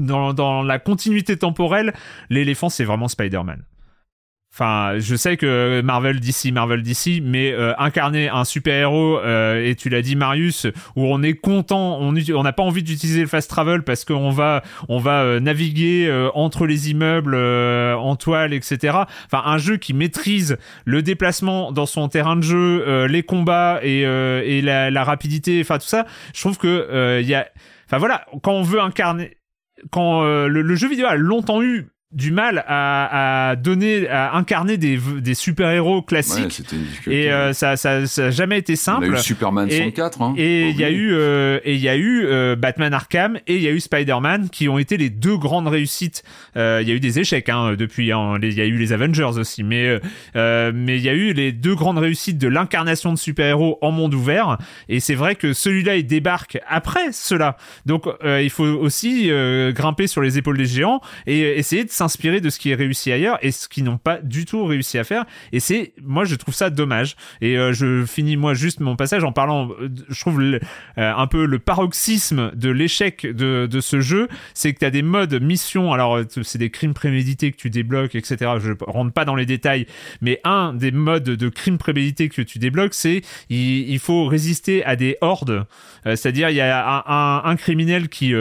dans, dans la continuité temporelle, l'éléphant c'est vraiment Spider-Man. Enfin, je sais que Marvel d'ici, Marvel d'ici, mais euh, incarner un super-héros, euh, et tu l'as dit Marius, où on est content, on n'a pas envie d'utiliser le fast travel parce qu'on va on va euh, naviguer euh, entre les immeubles euh, en toile, etc. Enfin, un jeu qui maîtrise le déplacement dans son terrain de jeu, euh, les combats et, et la, la rapidité, enfin tout ça. Je trouve que il y a, enfin voilà, quand on veut incarner, quand euh, le, le jeu vidéo a longtemps eu du mal à, à donner, à incarner des, des super-héros Ouais, classiques. difficulté. et euh, ça, ça, ça a jamais été simple. a eu Superman Et- 64. Hein, Et il y a eu euh, et il y a eu euh, Batman Arkham et il y a eu Spider-Man qui ont été les deux grandes réussites. Euh, Il y a eu des échecs hein, depuis. hein, Il y a eu les Avengers aussi, mais euh, euh, mais il y a eu les deux grandes réussites de l'incarnation de super-héros en monde ouvert. Et c'est vrai que celui-là il débarque après cela. Donc euh, il faut aussi euh, grimper sur les épaules des géants et essayer de s'inspirer de ce qui est réussi ailleurs et ce qu'ils n'ont pas du tout réussi à faire. Et c'est moi je trouve ça dommage. Et euh, je finis moi juste mon passage en parlant. euh, Je trouve euh, un peu le paroxysme de l'échec de, de ce jeu, c'est que tu as des modes mission. Alors c'est des crimes prémédités que tu débloques, etc. Je rentre pas dans les détails, mais un des modes de crimes prémédités que tu débloques, c'est il, faut résister à des hordes. C'est-à-dire il y a un, criminel qui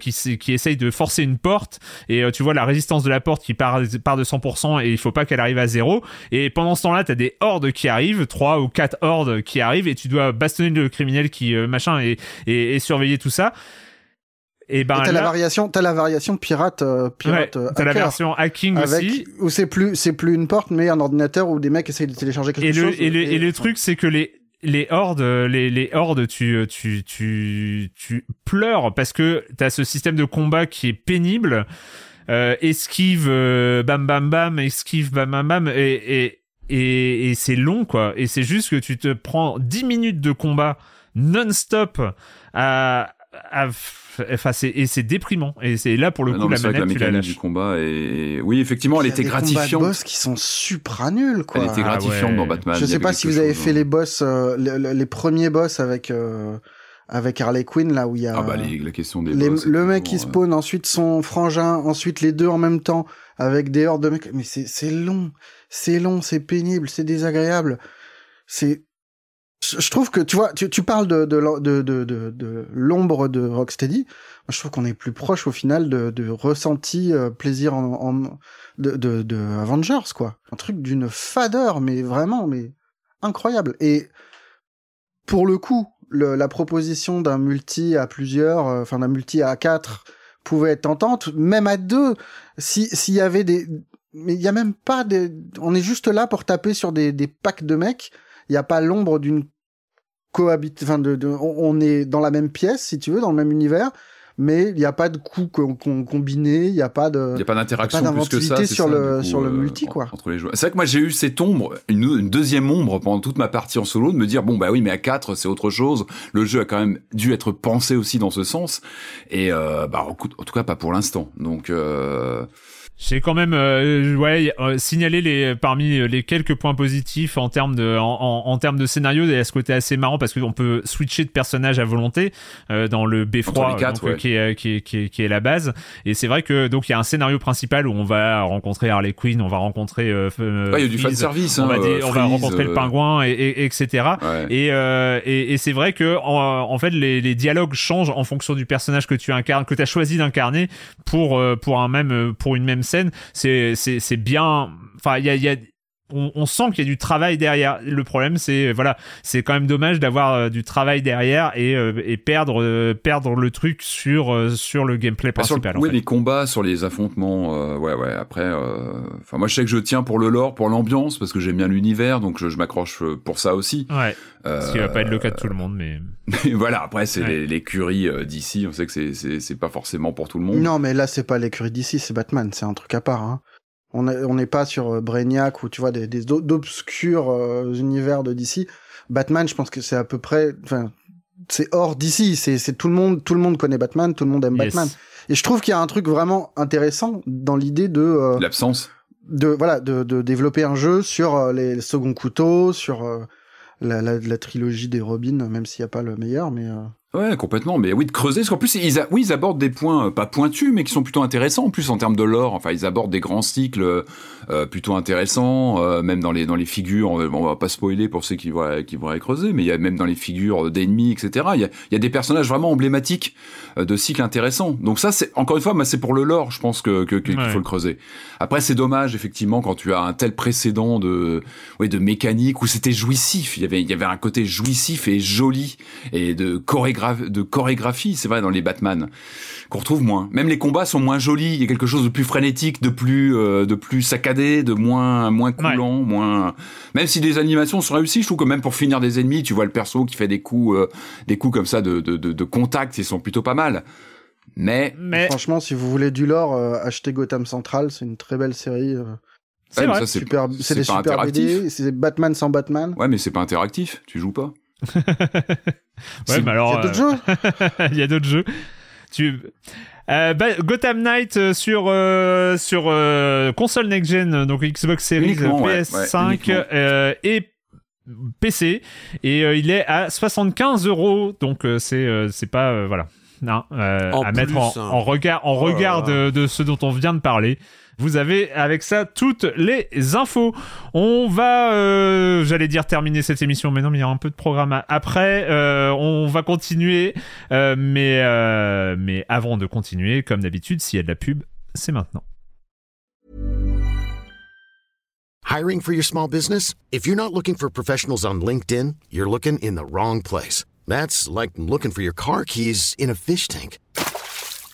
qui qui essaye de forcer une porte et tu vois la résistance de la porte qui part part de 100% et il faut pas qu'elle arrive à zéro. Et pendant ce temps-là, t'as des hordes qui arrivent, trois ou quatre hordes qui arrivent et tu dois bastonner le criminel qui euh, machin et, et, et surveiller tout ça. Et ben t'as la variation, t'as la variation pirate, euh, ouais, pirate euh, t'as la version hacking avec aussi. où c'est plus, c'est plus une porte, mais un ordinateur où des mecs essayent de télécharger quelque Et le, chose. et le, et le truc, c'est que les, les hordes, les, les hordes, tu, tu, tu, tu pleures parce que t'as ce système de combat qui est pénible. Euh, esquive, euh, bam bam bam, esquive, bam bam bam, et, et, et, et c'est long quoi. Et c'est juste que tu te prends 10 minutes de combat non-stop à, à, enfin c'est et c'est déprimant. Et c'est là pour le Ah coup non, la manette la tu la mécanique du combat est... Oui, effectivement, elle Il y a était des combats de gratifiante. boss qui sont supra nuls, quoi. Elle était Ah gratifiante ouais. dans Batman. Je sais pas si vous avez chose, fait hein. les boss, euh, les, les- les premiers boss avec euh, avec Harley Quinn là où il y a Ah bah, les- la question des les- boss, le mec qui euh, spawn, ensuite son frangin, ensuite les deux en même temps avec des hordes de mecs. Mais c'est c'est long, c'est long, c'est pénible, c'est désagréable. C'est je trouve que tu vois, tu, tu parles de de de de, de, de l'ombre de Rocksteady. Moi, je trouve qu'on est plus proche au final de, de ressenti euh, plaisir en, en- de, de de Avengers quoi. Un truc d'une fadeur, mais vraiment, mais incroyable. Et pour le coup, la proposition d'un multi à plusieurs, euh, enfin d'un multi à quatre, pouvait être tentante, même à deux. Si s'il y avait des, mais il y a même pas des, on est juste là pour taper sur des, packs de mecs. Il n'y a pas l'ombre d'une cohabite, enfin de, de- on est dans la même pièce si tu veux, dans le même univers, mais il n'y a pas de coups qu'on qu'on combinés, il n'y a pas de. Il n'y a pas d'interaction plus que ça. sur ça, le- coup, sur le euh, multi, quoi. Entre les joueurs. C'est vrai que moi j'ai eu cette ombre, une, une deuxième ombre pendant toute ma partie en solo, de me dire bon bah oui mais à 4 c'est autre chose. Le jeu a quand même dû être pensé aussi dans ce sens. Et euh, bah en tout cas pas pour l'instant. Donc euh, J'ai quand même euh, ouais, euh, signalé les, parmi les quelques points positifs en termes de, en, en, en termes de scénario. Il y a ce côté assez marrant parce qu'on peut switcher de personnage à volonté euh, dans le beffroi donc, euh, ouais. qui, est, qui, est, qui, est, qui est la base. Et c'est vrai que donc il y a un scénario principal où on va rencontrer Harley Quinn, on va rencontrer. Euh, euh, ouais, il y a du fan service. on, hein, va, dire- euh, on va Freeze, rencontrer le euh, pingouin et, et- etc. ouais. Et, euh, et, et c'est vrai que en, en fait les, les dialogues changent en fonction du personnage que tu incarnes, que tu as choisi d'incarner pour euh, pour un même euh, pour une même scène. C'est bien. Enfin il y a, il y a on, on sent qu'il y a du travail derrière. Le problème, c'est voilà, c'est quand même dommage d'avoir euh, du travail derrière et, euh, et perdre euh, perdre le truc sur euh, sur le gameplay Bah, sur le- principal. en oui, fait. les combats sur les affrontements, euh, ouais, ouais. Après, euh, enfin, moi, je sais que je tiens pour le lore, pour l'ambiance, parce que j'aime bien l'univers, donc je, je m'accroche euh, pour ça aussi. Ouais, Euh, ce qui va pas être le cas de tout le monde, mais mais voilà. Après, c'est Ouais. l'écurie euh, d'ici. On sait que c'est c'est c'est pas forcément pour tout le monde. Non, mais là, c'est pas l'écurie d'ici, c'est Batman, c'est un truc à part. Hein. On est- on n'est pas sur euh, Brainiac ou tu vois des, d'obscurs euh, univers de DC. Batman, je pense que c'est à peu près, enfin, c'est hors d'ici. C'est c'est tout le monde, tout le monde connaît Batman, tout le monde aime yes. Batman. Et je trouve qu'il y a un truc vraiment intéressant dans l'idée de, euh, L'absence. de voilà, de, de développer un jeu sur euh, les seconds couteaux, sur euh, la, la, la trilogie des Robins, même s'il n'y a pas le meilleur, mais euh, Ouais, complètement. Mais oui, de creuser. Parce qu'en plus, ils, a- oui, ils abordent des points euh, pas pointus, mais qui sont plutôt intéressants. En plus, en termes de lore, enfin, ils abordent des grands cycles euh, plutôt intéressants. euh, même dans les dans les figures, on, on va pas spoiler pour ceux qui vont qui vont creuser, mais il y a même dans les figures d'ennemis, etc. Il y a, y a des personnages vraiment emblématiques euh, de cycles intéressants. Donc ça, c'est encore une fois, moi, c'est pour le lore, je pense que qu'il Ouais. faut le creuser. Après, c'est dommage effectivement quand tu as un tel précédent de oui de mécanique où c'était jouissif. Il y avait il y avait un côté jouissif et joli et de chorégraphie gra- de chorégraphie, c'est vrai, dans les Batman, qu'on retrouve moins. Même les combats sont moins jolis. Il y a quelque chose de plus frénétique, de plus, euh, de plus saccadé, de moins, moins coulant, moins. Même si les animations sont réussies, je trouve que même pour finir des ennemis, tu vois le perso qui fait des coups, euh, des coups comme ça de, de, de, de contact, ils sont plutôt pas mal. Mais Mais Franchement, si vous voulez du lore, euh, achetez Gotham Central, c'est une très belle série. euh, c'est Ouais, super, c'est c'est des pas super interactif. BD, c'est Batman sans Batman. ouais, mais c'est pas interactif. Tu joues pas. Ouais, mais alors. Il y a d'autres euh, jeux. Il y a d'autres jeux. Tu. Euh, bah, Gotham Knight euh, sur euh, sur euh, console next gen donc Xbox Series Uniquement, ouais, PS5 ouais, uniquement. euh, et PC et euh, il est à 75 euros donc euh, c'est euh, c'est pas euh, voilà non, euh, à mettre en, hein. en regard en Oh regard de ce dont on vient de parler vous avez avec ça toutes les infos. On va, euh, j'allais dire terminer cette émission, mais non, il y a un peu de programme après. Euh, on va continuer, euh, mais euh, mais avant de continuer, comme d'habitude, s'il y a de la pub, c'est maintenant. Hiring for your small business? If you're not looking for professionals on LinkedIn, you're looking in the wrong place. That's like looking for your car keys in a fish tank.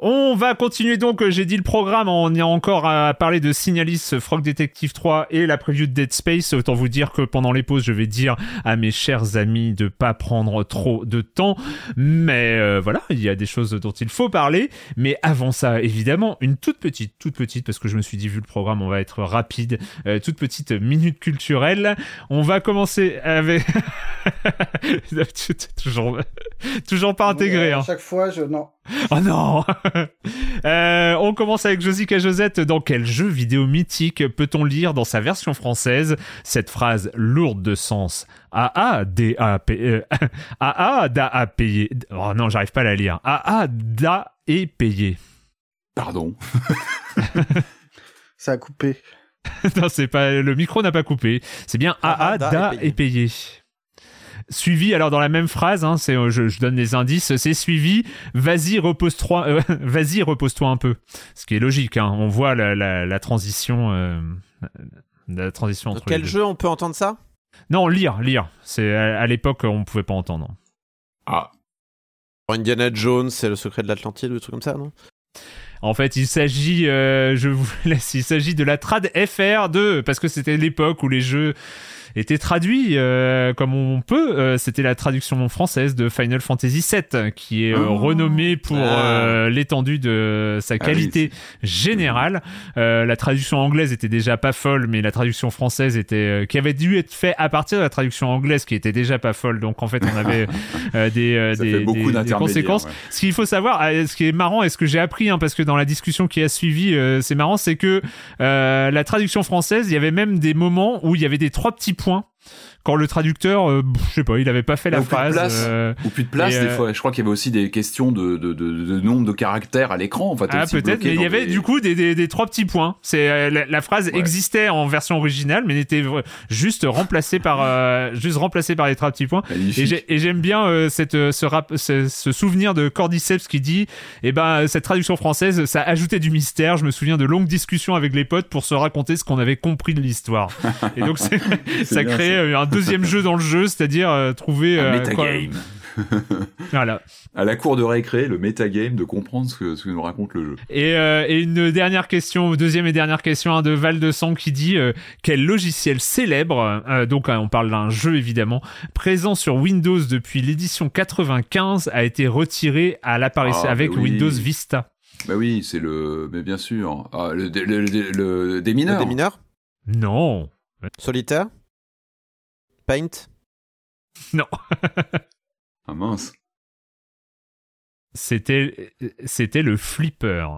On va continuer donc, euh, j'ai dit le programme, on est encore à parler de Signalis, Frog Detective 3 et la preview de Dead Space. Autant vous dire que pendant les pauses, je vais dire à mes chers amis de pas prendre trop de temps. Mais euh, voilà, il y a des choses dont il faut parler. Mais avant ça, évidemment, une toute petite, toute petite, parce que je me suis dit, vu le programme, on va être rapide, euh, toute petite minute culturelle. On va commencer avec... toujours, toujours pas intégré. À Hein. chaque fois, je non. Oh non Euh, On commence avec Josica Josette. Dans quel jeu vidéo mythique peut-on lire dans sa version française cette phrase lourde de sens? AA D A P euh, AA da a payé. Oh non, j'arrive pas à la lire. AA da et payé. Pardon. Ça a coupé. non, c'est pas le micro n'a pas coupé. C'est bien AA da et payé. Suivi, alors dans la même phrase, hein, c'est, euh, je, je donne les indices, c'est suivi, vas-y repose-toi, euh, vas-y repose-toi un peu. Ce qui est logique, hein, on voit la, la, la transition, euh, la transition Dans entre quel les deux. jeu on peut entendre ça? Non, lire, lire. C'est à, à l'époque on pouvait pas entendre. Ah, Indiana Jones, c'est le secret de l'Atlantide ou des trucs comme ça, non? En fait, il s'agit, euh, je vous laisse, il s'agit de la trad FR 2 parce que c'était l'époque où les jeux étaient traduits euh, comme on peut. Euh, c'était la traduction française de Final Fantasy VII qui est euh, Oh. renommée pour Ah. euh, l'étendue de sa oui, qualité générale. Euh, la traduction anglaise était déjà pas folle, mais la traduction française était euh, qui avait dû être fait à partir de la traduction anglaise qui était déjà pas folle. Donc en fait, on avait euh, des, euh, des, des- des conséquences. ouais. Ce qu'il faut savoir, ce qui est marrant et ce que j'ai appris, hein, parce que dans la discussion qui a suivi, euh, c'est marrant, c'est que euh, la traduction française, il y avait même des moments où il y avait des trois petits points points quand le traducteur, euh, je sais pas, il avait pas fait la Ou plus de phrase. place. euh, Ou plus de place, Et, des euh, fois. Je crois qu'il y avait aussi des questions de, de, de, de nombre de caractères à l'écran. En fait, Ah peut-être, mais il y avait des- du coup des, des, des trois petits points. C'est euh, la, la phrase Ouais. existait en version originale, mais n'était juste remplacée par juste remplacée par les trois petits points. Magnifique. Et j'ai- et j'aime bien cette, ce, rap, ce, ce souvenir de Cordyceps qui dit Eh ben, cette traduction française, ça ajoutait du mystère. Je me souviens de longues discussions avec les potes pour se raconter ce qu'on avait compris de l'histoire. Et donc, ça euh, un deuxième jeu dans le jeu, c'est-à-dire euh, trouver. Un euh, metagame. Voilà. À la cour de récré, le metagame de comprendre ce que, ce que nous raconte le jeu. Et, euh, et une dernière question, deuxième et dernière question hein, de Val de Sang qui dit euh, quel logiciel célèbre, euh, donc euh, on parle d'un jeu évidemment, présent sur Windows depuis l'édition 95 a été retiré à l'apparition Ah, avec bah oui. Windows Vista. Bah oui, c'est le. Mais bien sûr. Ah, le, le, le, le- démineur. mineurs? Non, Solitaire? Paint non, Ah mince. c'était c'était le flipper.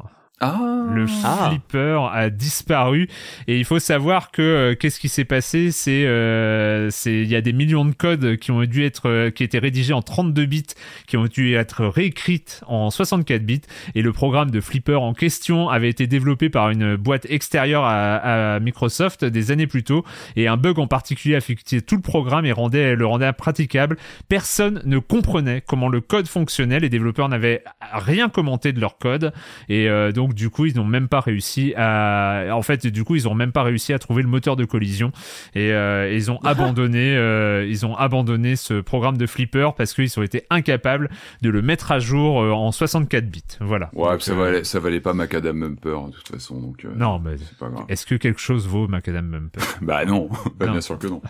Ah. Le Ah. flipper a disparu. Et il faut savoir que euh, qu'est-ce qui s'est passé? C'est euh, c'est il y a des millions de codes qui ont dû être euh, qui étaient rédigés en 32 bits qui ont dû être réécrites en 64 bits. Et le programme de flipper en question avait été développé par une boîte extérieure à, à Microsoft des années plus tôt. Et un bug en particulier affectait tout le programme et rendait le rendait impraticable. Personne ne comprenait comment le code fonctionnait. Les développeurs n'avaient rien commenté de leur code. Et euh, donc du coup ils n'ont même pas réussi à en fait du coup ils ont même pas réussi à trouver le moteur de collision et euh, ils ont abandonné euh, ils ont abandonné ce programme de flipper parce qu'ils ont été incapables de le mettre à jour euh, en 64 bits voilà Ouais, Donc, ça euh, valait, ça valait pas Macadam Bumper de toute façon, donc. euh, non mais C'est pas grave. est-ce que quelque chose vaut Macadam Bumper? Bah non, bah, Non. bien sûr que non.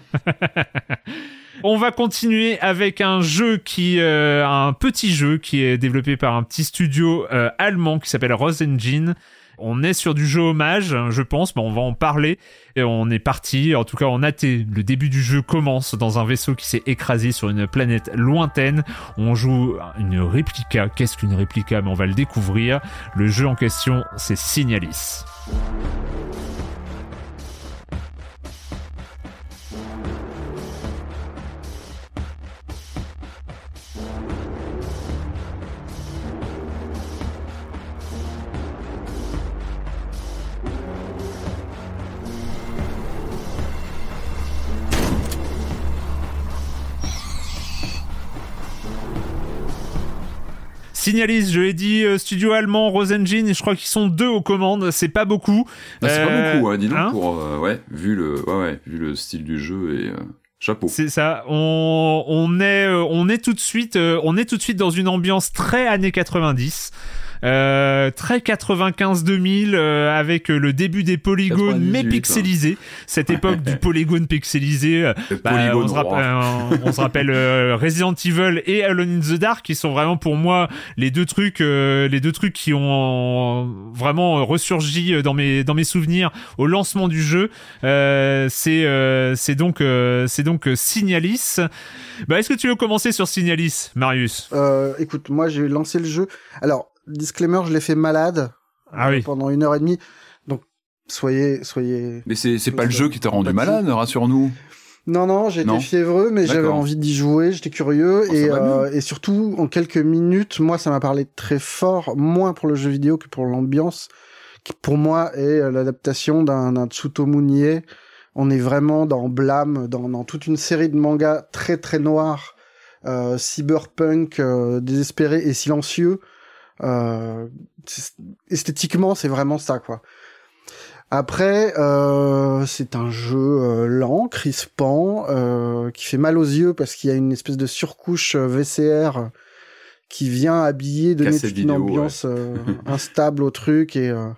On va continuer avec un jeu qui, euh, un petit jeu qui est développé par un petit studio euh, allemand qui s'appelle Rose Engine. On est sur du jeu hommage, je pense, mais on va en parler. Et on est parti, en tout cas en AT. Le début du jeu commence dans un vaisseau qui s'est écrasé sur une planète lointaine. On joue une réplica. Qu'est-ce qu'une réplica? Mais on va le découvrir. Le jeu en question, c'est Signalis. Signalis, je l'ai dit, euh, studio allemand, Rose Engine, et je crois qu'ils sont deux aux commandes, c'est pas beaucoup. Ah, c'est Euh, pas beaucoup, hein, dis donc, hein pour, euh, ouais, vu le, ouais, ouais, vu le style du jeu et, euh, chapeau. C'est ça. On, on est, euh, on est tout de suite, euh, on est tout de suite dans une ambiance très années 90. Euh, très 95-2000 euh, avec euh, le début des polygones mais 98, pixelisés. Cette époque du polygone pixelisé euh, bah, polygone on, se droit. rappelle, euh, on se rappelle euh, Resident Evil et Alone in the Dark qui sont vraiment pour moi les deux trucs euh, les deux trucs qui ont vraiment ressurgi dans mes dans mes souvenirs au lancement du jeu. Euh, c'est euh, c'est donc euh, c'est donc Signalis. Bah est-ce que tu veux commencer sur Signalis Marius? Euh, écoute, moi j'ai lancé le jeu. Alors, disclaimer, je l'ai fait malade ah oui pendant une heure et demie. Donc, soyez, soyez. Mais c'est, c'est pas le jeu qui t'a rendu malade, rassure-nous. Non, non, j'étais fiévreux, mais j'avais envie d'y jouer, j'étais curieux, Oh, et, euh, et surtout, en quelques minutes, moi, ça m'a parlé très fort, moins pour le jeu vidéo que pour l'ambiance, qui pour moi est euh, l'adaptation d'un d'un Tsutomu On est vraiment dans Blâme, dans, dans toute une série de mangas très très noirs, euh, cyberpunk, euh, désespéré et silencieux. Euh, esthétiquement, c'est vraiment ça, quoi. Après, euh, c'est un jeu euh, lent, crispant, euh, qui fait mal aux yeux parce qu'il y a une espèce de surcouche euh, VCR qui vient habiller, donner toute une vidéo, ambiance euh, instable au truc et euh,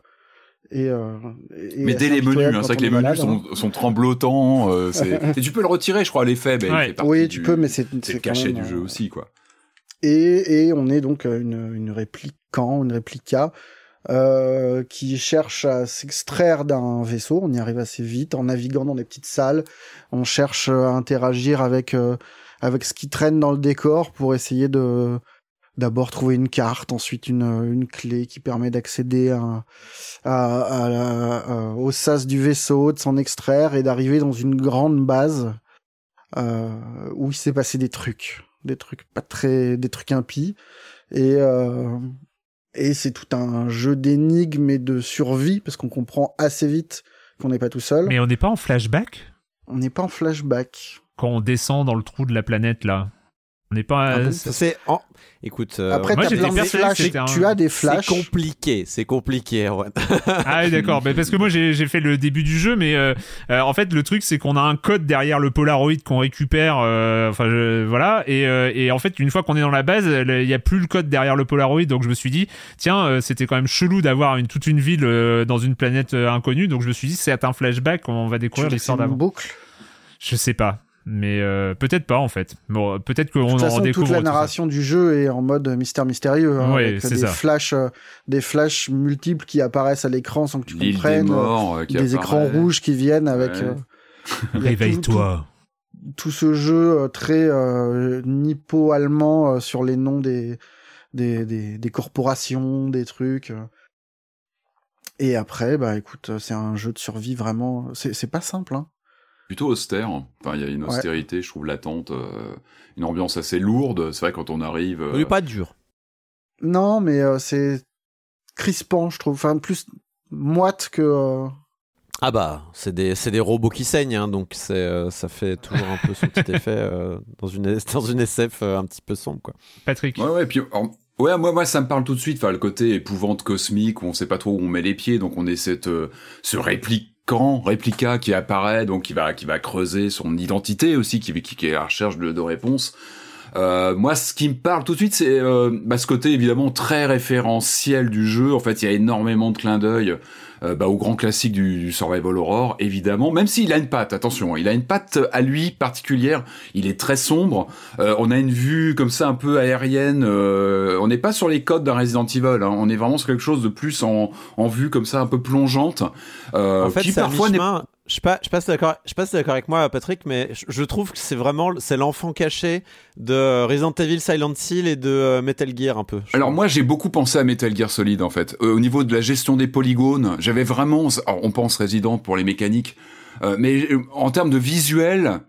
et, euh, et Mais dès les menus, hein, c'est vrai que les menus sont, hein. sont tremblotants. euh, c'est... Et tu peux le retirer, je crois, à l'effet. Ben, Ouais. Oui, du- tu peux, mais c'est même, du jeu aussi, quoi. Et, et on est donc euh, une, une répliquant, une réplica, euh, qui cherche à s'extraire d'un vaisseau. On y arrive assez vite en naviguant dans des petites salles. On cherche à interagir avec, euh, avec ce qui traîne dans le décor pour essayer de d'abord trouver une carte, ensuite une, une clé qui permet d'accéder à, à, à- au sas du vaisseau, de s'en extraire et d'arriver dans une grande base euh, où il s'est passé des trucs, des trucs pas très, des trucs impies, et euh, et c'est tout un jeu d'énigmes et de survie parce qu'on comprend assez vite qu'on n'est pas tout seul. mais on n'est pas en flashback? On n'est pas en flashback. quand on descend dans le trou de la planète là on n'est pas Ah bon c'est- C'est en... Écoute, euh, Après, moi, plein que un- Tu as des c'est flashs. compliqué, c'est compliqué. ouais. Ah oui, d'accord. Mais parce que moi j'ai fait le début du jeu, mais euh, euh, en fait le truc c'est qu'on a un code derrière le Polaroid qu'on récupère. euh, Enfin je- voilà. Et, euh, et en fait une fois qu'on est dans la base, il y a plus le code derrière le Polaroid. Donc je me suis dit tiens euh, c'était quand même chelou d'avoir une toute une ville euh, dans une planète euh, inconnue. Donc je me suis dit c'est un flashback. On va découvrir l'histoire c'est d'avant. une boucle? Je sais pas. Mais euh, peut-être pas en fait. Bon, peut-être qu'on toute en façon, découvre. toute la tout ça. narration du jeu est en mode mystère mystérieux, hein, Ouais, avec c'est des ça. flashs, euh, des flashs multiples qui apparaissent à l'écran sans que tu des comprennes, euh, morts, euh, qui des écrans rouges qui viennent avec Ouais. euh, Réveille-toi. tout, tout ce jeu euh, très euh, nippo-allemand euh, sur les noms des, des, des, des corporations, des trucs. euh. Et après, bah écoute, c'est un jeu de survie vraiment. C'est c'est pas simple, hein. Plutôt austère. Enfin, il y a une Ouais. austérité, je trouve, latente. euh, une ambiance assez lourde. C'est vrai, quand on arrive. euh, Il est pas dur. Non, mais euh, c'est crispant, je trouve. Enfin, plus moite que. euh, Ah bah, c'est des, c'est des robots qui saignent, hein, donc c'est, euh, ça fait toujours un peu son petit effet euh, dans, une, dans une SF euh, un petit peu sombre. Quoi. Patrick. Ouais, ouais, puis, alors, ouais, moi, moi, ça me parle tout de suite, enfin, le côté épouvante cosmique, où on sait pas trop où on met les pieds, donc on est cette, euh, ce répliquant, réplica qui apparaît, donc qui va, qui va creuser son identité aussi, qui, qui, qui est la recherche de, de réponses. Euh, moi, ce qui me parle tout de suite, c'est euh, bah, ce côté évidemment très référentiel du jeu. En fait, il y a énormément de clins d'œil euh, bah, au grand classique du, du Survival Horror, évidemment. Même s'il a une patte, attention, il a une patte à lui particulière. Il est très sombre. Euh, on a une vue comme ça un peu aérienne. euh, on n'est pas sur les codes d'un Resident Evil. hein. On est vraiment sur quelque chose de plus en, en vue comme ça, un peu plongeante. euh, en fait, qui parfois. Je sais pas, je sais pas si t'es d'accord, je d'accord avec moi, Patrick, mais je, je trouve que c'est vraiment, c'est l'enfant caché de Resident Evil, Silent Hill et de euh, Metal Gear un peu. Alors moi j'ai beaucoup pensé à Metal Gear Solid en fait. Euh, au niveau de la gestion des polygones, j'avais vraiment, alors, on pense Resident pour les mécaniques, euh, mais en termes de visuel,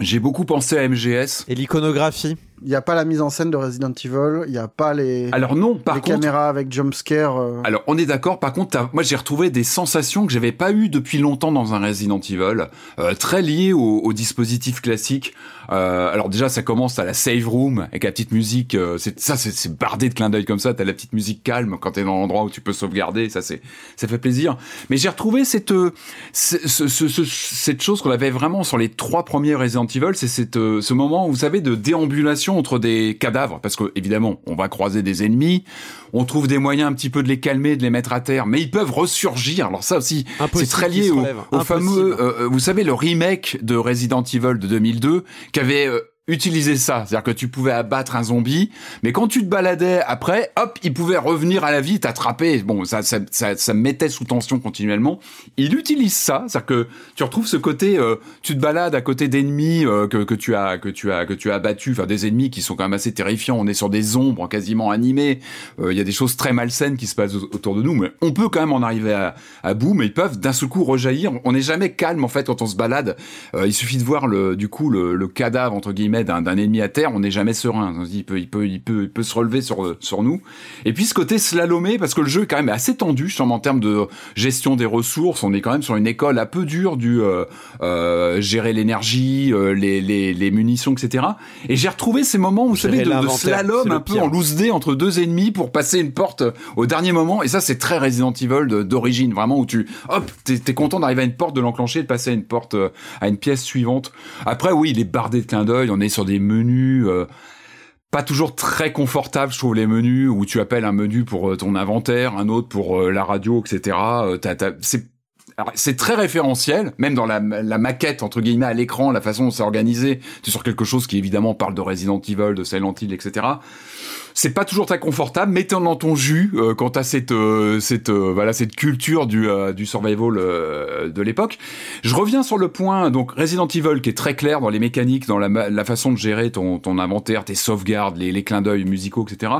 j'ai beaucoup pensé à MGS. Et l'iconographie. Il n'y a pas la mise en scène de Resident Evil, il n'y a pas les, Alors non, par les contre, caméras avec jumpscare. euh, alors on est d'accord. Par contre, moi j'ai retrouvé des sensations que j'avais pas eues depuis longtemps dans un Resident Evil, euh, très liées au, au dispositif classique. Euh, alors déjà, ça commence à la save room avec la petite musique. euh, c'est ça, c'est bardé de clins d'œil comme ça. T'as la petite musique calme quand t'es dans l'endroit où tu peux sauvegarder. Ça, c'est ça fait plaisir. Mais j'ai retrouvé cette euh, ce- ce- ce- ce- cette chose qu'on avait vraiment sur les trois premiers Resident Evil, c'est cette euh, ce moment, vous savez, de déambulation entre des cadavres, parce que évidemment, on va croiser des ennemis, on trouve des moyens un petit peu de les calmer, de les mettre à terre, mais ils peuvent ressurgir. Alors ça aussi, c'est très lié au, au fameux, euh, euh, vous savez, le remake de Resident Evil de 2002, qui avait euh, utilisé ça, c'est-à-dire que tu pouvais abattre un zombie, mais quand tu te baladais après, hop, il pouvait revenir à la vie, t'attraper. Bon, ça, ça, ça, ça me mettait sous tension continuellement. Il utilise ça, c'est-à-dire que tu retrouves ce côté, euh, tu te balades à côté d'ennemis euh, que, que tu as, que tu as, que tu as abattus, enfin des ennemis qui sont quand même assez terrifiants. On est sur des ombres quasiment animées. Euh, Il y a des choses très malsaines qui se passent au- autour de nous, mais on peut quand même en arriver à, à bout. Mais ils peuvent d'un seul coup rejaillir. On n'est jamais calme en fait quand on se balade. Euh, il suffit de voir le, du coup, le, le cadavre entre guillemets d'un d'un ennemi à terre. On n'est jamais serein. On se dit, il peut, il peut, il peut, il peut se relever sur sur nous. Et puis ce côté slalomé, parce que le jeu est quand même assez tendu, sûrement en termes de gestion des ressources. On est quand même sur une école un peu dure du euh, euh, gérer l'énergie, euh, les, les, les munitions, etc. Et j'ai retrouvé ces moments, vous Gérer savez, de, slalom un peu pire. en loose dé entre deux ennemis pour passer une porte au dernier moment. Et ça, c'est très Resident Evil d'origine, vraiment où tu, hop, t'es es content d'arriver à une porte, de l'enclencher, de passer à une porte, à une pièce suivante. Après, oui, il est bardé de clins d'œil. On est sur des menus. euh, pas toujours très confortable, je trouve, les menus où tu appelles un menu pour euh, ton inventaire, un autre pour euh, la radio, etc. C'est c'est très référentiel, même dans la, maquette, entre guillemets, à l'écran, la façon dont c'est organisé. Es sur quelque chose qui, évidemment, parle de Resident Evil, de Silent Hill, etc. C'est pas toujours très confortable, mais t'es dans ton jus euh, quand t'as cette, euh, cette, euh, voilà, cette culture du, euh, du survival euh, de l'époque. Je reviens sur le point, donc Resident Evil, qui est très clair dans les mécaniques, dans la, la façon de gérer ton, ton inventaire, tes sauvegardes, les, les clins d'œil musicaux, etc.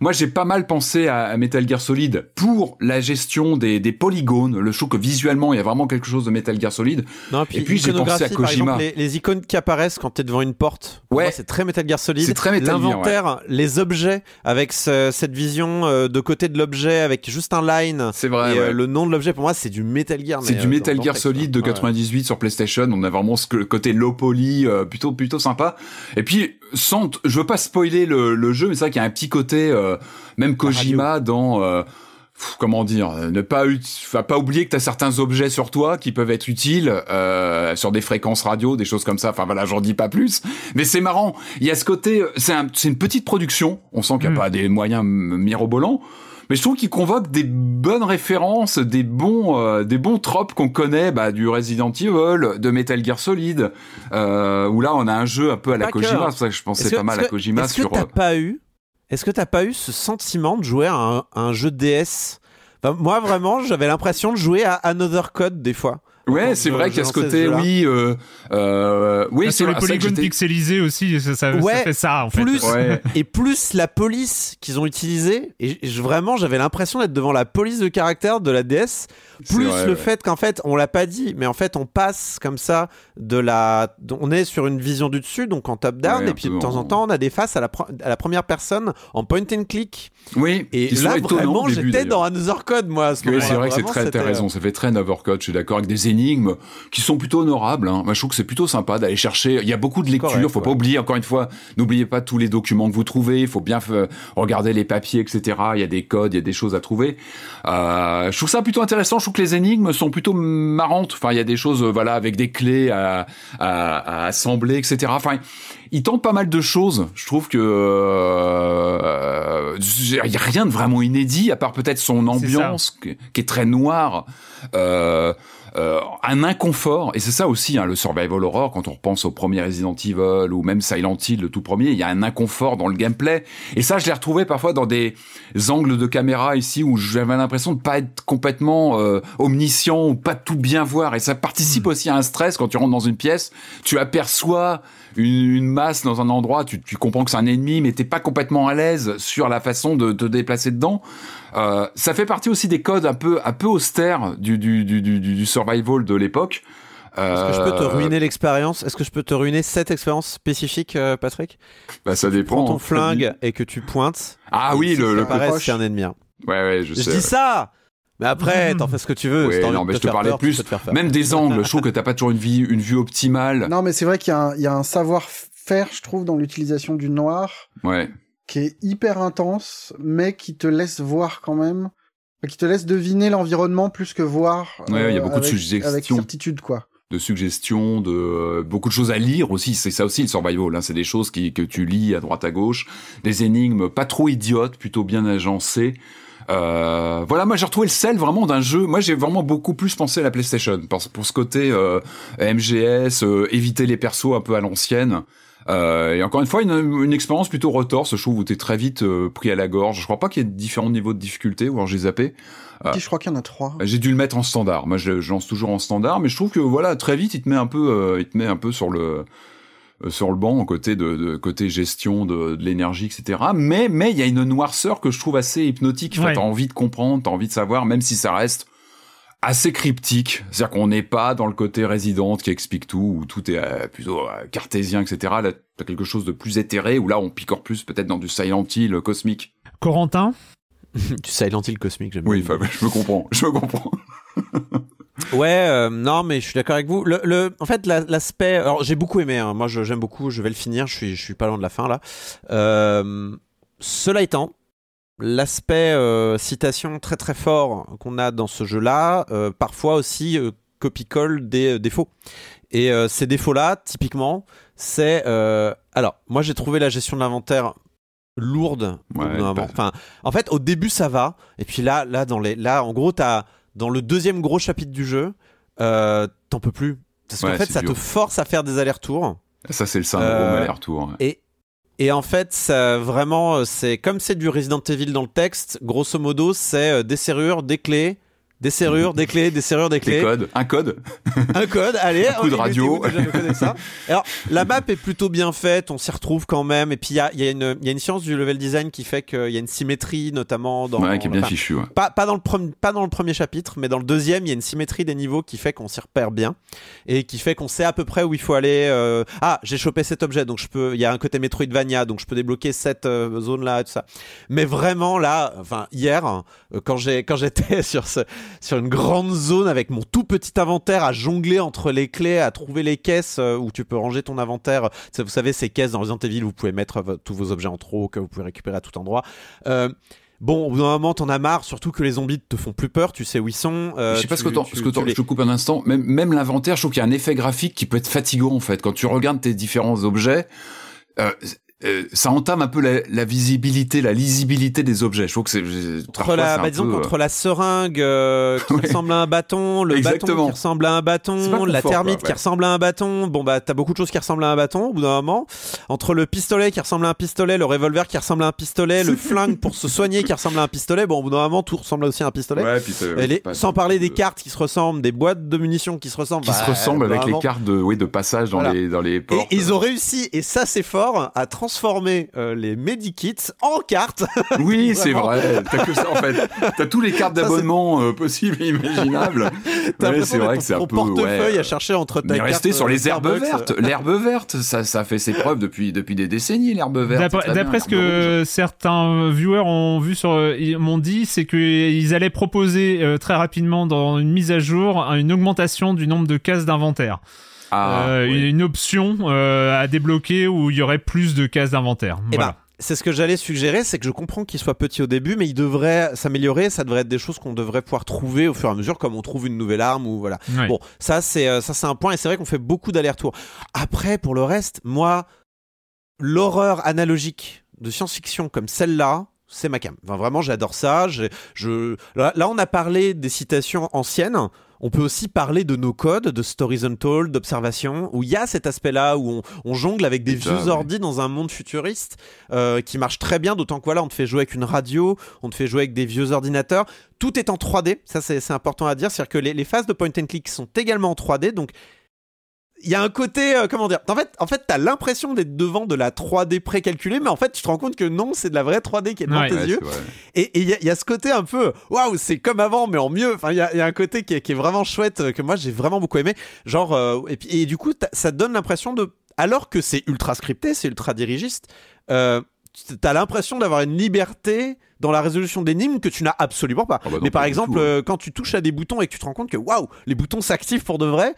Moi, j'ai pas mal pensé à, à Metal Gear Solid pour la gestion des, des polygones. Le show que visuellement, il y a vraiment quelque chose de Metal Gear Solid. Non, puis, Et puis, j'ai pensé à Kojima. exemple, les, les icônes qui apparaissent quand t'es devant une porte. Ouais. c'est très Metal Gear Solid. C'est très Metal Gear, L'inventaire, les objets, avec ce- cette vision euh, de côté de l'objet, avec juste un line. C'est vrai. et euh, le nom de l'objet, pour moi, c'est du Metal Gear. C'est du euh, Metal dans- Gear dans Solid texte, de hein. 98 sur PlayStation. On a vraiment ce côté low poly, plutôt plutôt sympa. Et puis, sans, je veux pas spoiler le, le jeu, mais c'est vrai qu'il y a un petit côté, même Kojima dans. Comment dire euh, Ne pas, enfin, pas oublier que tu as certains objets sur toi qui peuvent être utiles euh, sur des fréquences radio, des choses comme ça. Enfin voilà, j'en dis pas plus. Mais c'est marrant. Il y a ce côté, euh, c'est un, c'est une petite production. On sent qu'il n'y a Mm. pas des moyens mirobolants. Mais je trouve qu'il convoque des bonnes références, des bons, euh, des bons tropes qu'on connaît bah, du Resident Evil, de Metal Gear Solid, euh, où là on a un jeu un peu à la. Kojima. C'est pour ça que je pensais pas mal à Kojima Est-ce que sur. t'as euh, pas eu Est-ce que t'as pas eu ce sentiment de jouer à un, jeu DS Moi, vraiment, j'avais l'impression de jouer à Another Code des fois. Ouais, c'est vrai qu'il y a ce côté, oui, euh, euh, oui, c'est les polygones j'étais- pixelisés aussi, ça, ça- ça Ouais, fait ça en fait. plus Ouais. et plus la police qu'ils ont utilisée et je- vraiment j'avais l'impression d'être devant la police de caractère de la DS plus vrai, le ouais. fait qu'en fait on l'a pas dit mais en fait on passe comme ça de la on est sur une vision du dessus donc en top down Ouais, et puis de temps en temps on a des faces à la, pre- à la première personne en point and click Oui, et là vraiment au début, j'étais dans Another Code moi à ce Oui, c'est vrai que c'est très, t'as raison, ça fait très Overcut, je suis d'accord, avec des énigmes qui sont plutôt honorables. Hein. Moi, je trouve que c'est plutôt sympa d'aller chercher. Il y a beaucoup de lectures, Correct, faut pas oublier, encore une fois, n'oubliez pas tous les documents que vous trouvez, il faut bien euh, regarder les papiers, etc. Il y a des codes, il y a des choses à trouver. Euh, je trouve ça plutôt intéressant, je trouve que les énigmes sont plutôt marrantes. Enfin, il y a des choses, euh, voilà, avec des clés à, à, à assembler, etc. Enfin, il tente pas mal de choses. Je trouve que euh, il y a rien de vraiment inédit à part peut-être son ambiance qui, qui est très noire. Euh, euh, un inconfort et c'est ça aussi hein, le survival horror quand on repense au premier Resident Evil ou même Silent Hill le tout premier il y a un inconfort dans le gameplay. Et ça je l'ai retrouvé parfois dans des angles de caméra ici où j'avais l'impression de pas être complètement euh, omniscient ou pas tout bien voir. Et ça participe aussi à un stress quand tu rentres dans une pièce. Tu aperçois une, une masse dans un endroit tu, tu comprends que c'est un ennemi mais t'es pas complètement à l'aise sur la façon de te déplacer dedans euh, ça fait partie aussi des codes un peu un peu austères du du du du, du survival de l'époque. Est-ce que je peux te Euh, ruiner l'expérience? Est-ce que je peux te ruiner cette expérience spécifique, euh, Patrick? Bah ça dépend. Prends ton hein. flingue et que tu pointes. Ah oui, le, le c'est un ennemi. hein. Ouais ouais, je, Je, sais. dis ça Mais après, t'en fais ce que tu veux. Ouais, si t'as envie non, de mais te je te parlais peur, plus. te. Même des angles, je trouve que t'as pas toujours une vie une vue optimale. Non, mais c'est vrai qu'il y, a un- il y a un savoir-faire, je trouve, dans l'utilisation du noir Ouais. qui est hyper intense, mais qui te laisse voir quand même, qui te laisse deviner l'environnement plus que voir. euh, Ouais, il y a beaucoup de suggestions. Avec certitude, quoi. de suggestions, de euh, beaucoup de choses à lire aussi. C'est ça aussi le survival. Hein. C'est des choses qui, que tu lis à droite à gauche, des énigmes pas trop idiotes, plutôt bien agencées. Euh, voilà, moi j'ai retrouvé le sel vraiment d'un jeu. Moi j'ai vraiment beaucoup plus pensé à la PlayStation pour, pour ce côté euh, MGS, euh, éviter les persos un peu à l'ancienne. Euh, et encore une fois, une, une expérience plutôt retorse, je trouve, où t'es très vite euh, pris à la gorge. Je crois pas qu'il y ait différents niveaux de difficulté, ou alors j'ai zappé. Je crois qu'il y en a trois. J'ai dû le mettre en standard. Moi, je, je lance toujours en standard, mais je trouve que voilà, très vite, il te met un peu, euh, il te met un peu sur le sur le banc, côté de, de côté gestion de, de l'énergie, etc. Mais mais il y a une noirceur que je trouve assez hypnotique. Enfin, Ouais. T'as envie de comprendre, t'as envie de savoir, même si ça reste assez cryptique. C'est-à-dire qu'on n'est pas dans le côté résidente qui explique tout, où tout est euh, plutôt euh, cartésien, etc. Là, t'as quelque chose de plus éthéré, où là, on picore plus peut-être dans du Silent Hill cosmique. Corentin? Tu Silent Hill cosmique, j'aime Oui, bien. je me comprends, je me comprends. Ouais, euh, non, mais je suis d'accord avec vous. Le, le- en fait, la- l'aspect. Alors, j'ai beaucoup aimé. hein. Moi, j'aime beaucoup. Je vais le finir. Je suis, je suis pas loin de la fin là. Euh, cela étant, l'aspect euh, citation très très fort qu'on a dans ce jeu-là, parfois aussi copie-colle des défauts. Et ces défauts-là, typiquement, c'est. alors, moi, j'ai trouvé la gestion de l'inventaire lourde. Ouais. Enfin, en fait, au début, ça va. Et puis là, là, dans les, là, en gros, t'as dans le deuxième gros chapitre du jeu, euh, t'en peux plus. Parce qu'en fait, ça dur. te force à faire des allers-retours. Ça, c'est le syndrome Euh, aller-retour. ouais. Et, et en fait, ça, vraiment, c'est comme c'est du Resident Evil dans le texte, grosso modo, c'est euh, des serrures, des clés, des serrures, des clés, des serrures, des Des clés. codes, un code. Un code, allez, Un coup de radio. déjà, ça. Alors, la map est plutôt bien faite, on s'y retrouve quand même. Et puis, il y a, y, a y a une science du level design qui fait qu'il y a une symétrie, notamment dans. ouais, qui est bien enfin, fichu. Ouais. pas, pas, dans le pas dans le premier chapitre, mais dans le deuxième, il y a une symétrie des niveaux qui fait qu'on s'y repère bien et qui fait qu'on sait à peu près où il faut aller. euh, Ah, j'ai chopé cet objet, donc je peux. Il y a un côté Metroidvania, donc je peux débloquer cette euh, zone-là et tout ça. Mais vraiment là, enfin hier, euh, quand j'étais sur ce, sur une grande zone avec mon tout petit inventaire à jongler entre les clés, à trouver les caisses euh, où tu peux ranger ton inventaire. Vous savez, ces caisses dans Resident Evil, où vous pouvez mettre vo- tous vos objets en trop que vous pouvez récupérer à tout endroit. Euh, Bon, au bout d'un moment, t'en as marre, surtout que les zombies te font plus peur, tu sais où ils sont. euh, je sais pas tu- ce que t'en, tu- ce que tu t'en- les- je te coupe un instant. Même, même l'inventaire, je trouve qu'il y a un effet graphique qui peut être fatigant en fait. Quand tu regardes tes différents objets, euh, euh, ça entame un peu la, la, visibilité, la lisibilité des objets. Je trouve que c'est entre la, bah, disons qu'entre la seringue euh, qui ouais. ressemble à un bâton, le Exactement. bâton qui ressemble à un bâton, la quoi, ouais. qui ressemble à un bâton. Bon bah t'as beaucoup de choses qui ressemblent à un bâton au bout d'un moment. Entre le pistolet qui ressemble à un pistolet, le revolver qui ressemble à un pistolet, le flingue pour se soigner qui ressemble à un pistolet. Bon au bout d'un moment tout ressemble aussi à un pistolet. Ouais, puis Et les- sans parler des cartes qui se ressemblent, des boîtes de munitions qui se ressemblent. qui bah, se ressemblent avec les cartes de, oui, de passage dans Voilà. les dans les Et portes. ils ont réussi, et ça c'est fort, à transformer euh, les medikits en cartes. Oui, c'est vrai. T'as que ça en fait. T'as tous les cartes d'abonnement euh, possibles et imaginables. T'as Ouais, c'est vrai que c'est ton un peu. portefeuille ouais. à chercher entre ta Mais carte, rester sur les herbes Starbucks, vertes. L'herbe verte, ça, ça fait ses preuves depuis, depuis des décennies, l'herbe verte. D'après ce que certains viewers ont vu sur, euh, m'ont dit, c'est qu'ils allaient proposer euh, très rapidement dans une mise à jour une augmentation du nombre de cases d'inventaire. Ah, Euh, oui. Une option euh, à débloquer où il y aurait plus de cases d'inventaire. Eh Voilà. ben, c'est ce que j'allais suggérer, c'est que je comprends qu'il soit petit au début, mais il devrait s'améliorer. Ça devrait être des choses qu'on devrait pouvoir trouver au fur et à mesure, comme on trouve une nouvelle arme ou voilà. Bon, ça c'est euh, ça c'est un point et c'est vrai qu'on fait beaucoup d'allers-retours. Après, pour le reste, moi, l'horreur analogique de science-fiction comme celle-là. C'est ma cam. Enfin, vraiment, j'adore ça. Je... Là, on a parlé des citations anciennes. On peut aussi parler de nos codes, de stories untold, d'observation, où il y a cet aspect-là où on, on jongle avec des vieux ordi dans un monde futuriste euh, qui marche très bien. D'autant que voilà, on te fait jouer avec une radio, on te fait jouer avec des vieux ordinateurs. Tout est en 3D. Ça, c'est c'est important à dire. C'est-à-dire que les, les phases de point and click sont également en 3D. Donc il y a un côté, euh, comment dire, en fait, en fait, t'as l'impression d'être devant de la 3D précalculée, mais en fait, tu te rends compte que non, c'est de la vraie 3D qui est devant Ouais. tes Ouais, yeux. Et il y, a- il y a ce côté un peu, waouh, c'est comme avant, mais en mieux. Enfin, il y a, il y a un côté qui est, qui est vraiment chouette euh, que moi j'ai vraiment beaucoup aimé. Genre, euh, et, puis, et du coup, ça te donne l'impression de, alors que c'est ultra scripté, c'est ultra dirigiste, euh, t'as l'impression d'avoir une liberté dans la résolution d'énigmes que tu n'as absolument pas. Ah bah non, mais par exemple, tout, ouais. euh, quand tu touches à des boutons et que tu te rends compte que waouh, les boutons s'activent pour de vrai.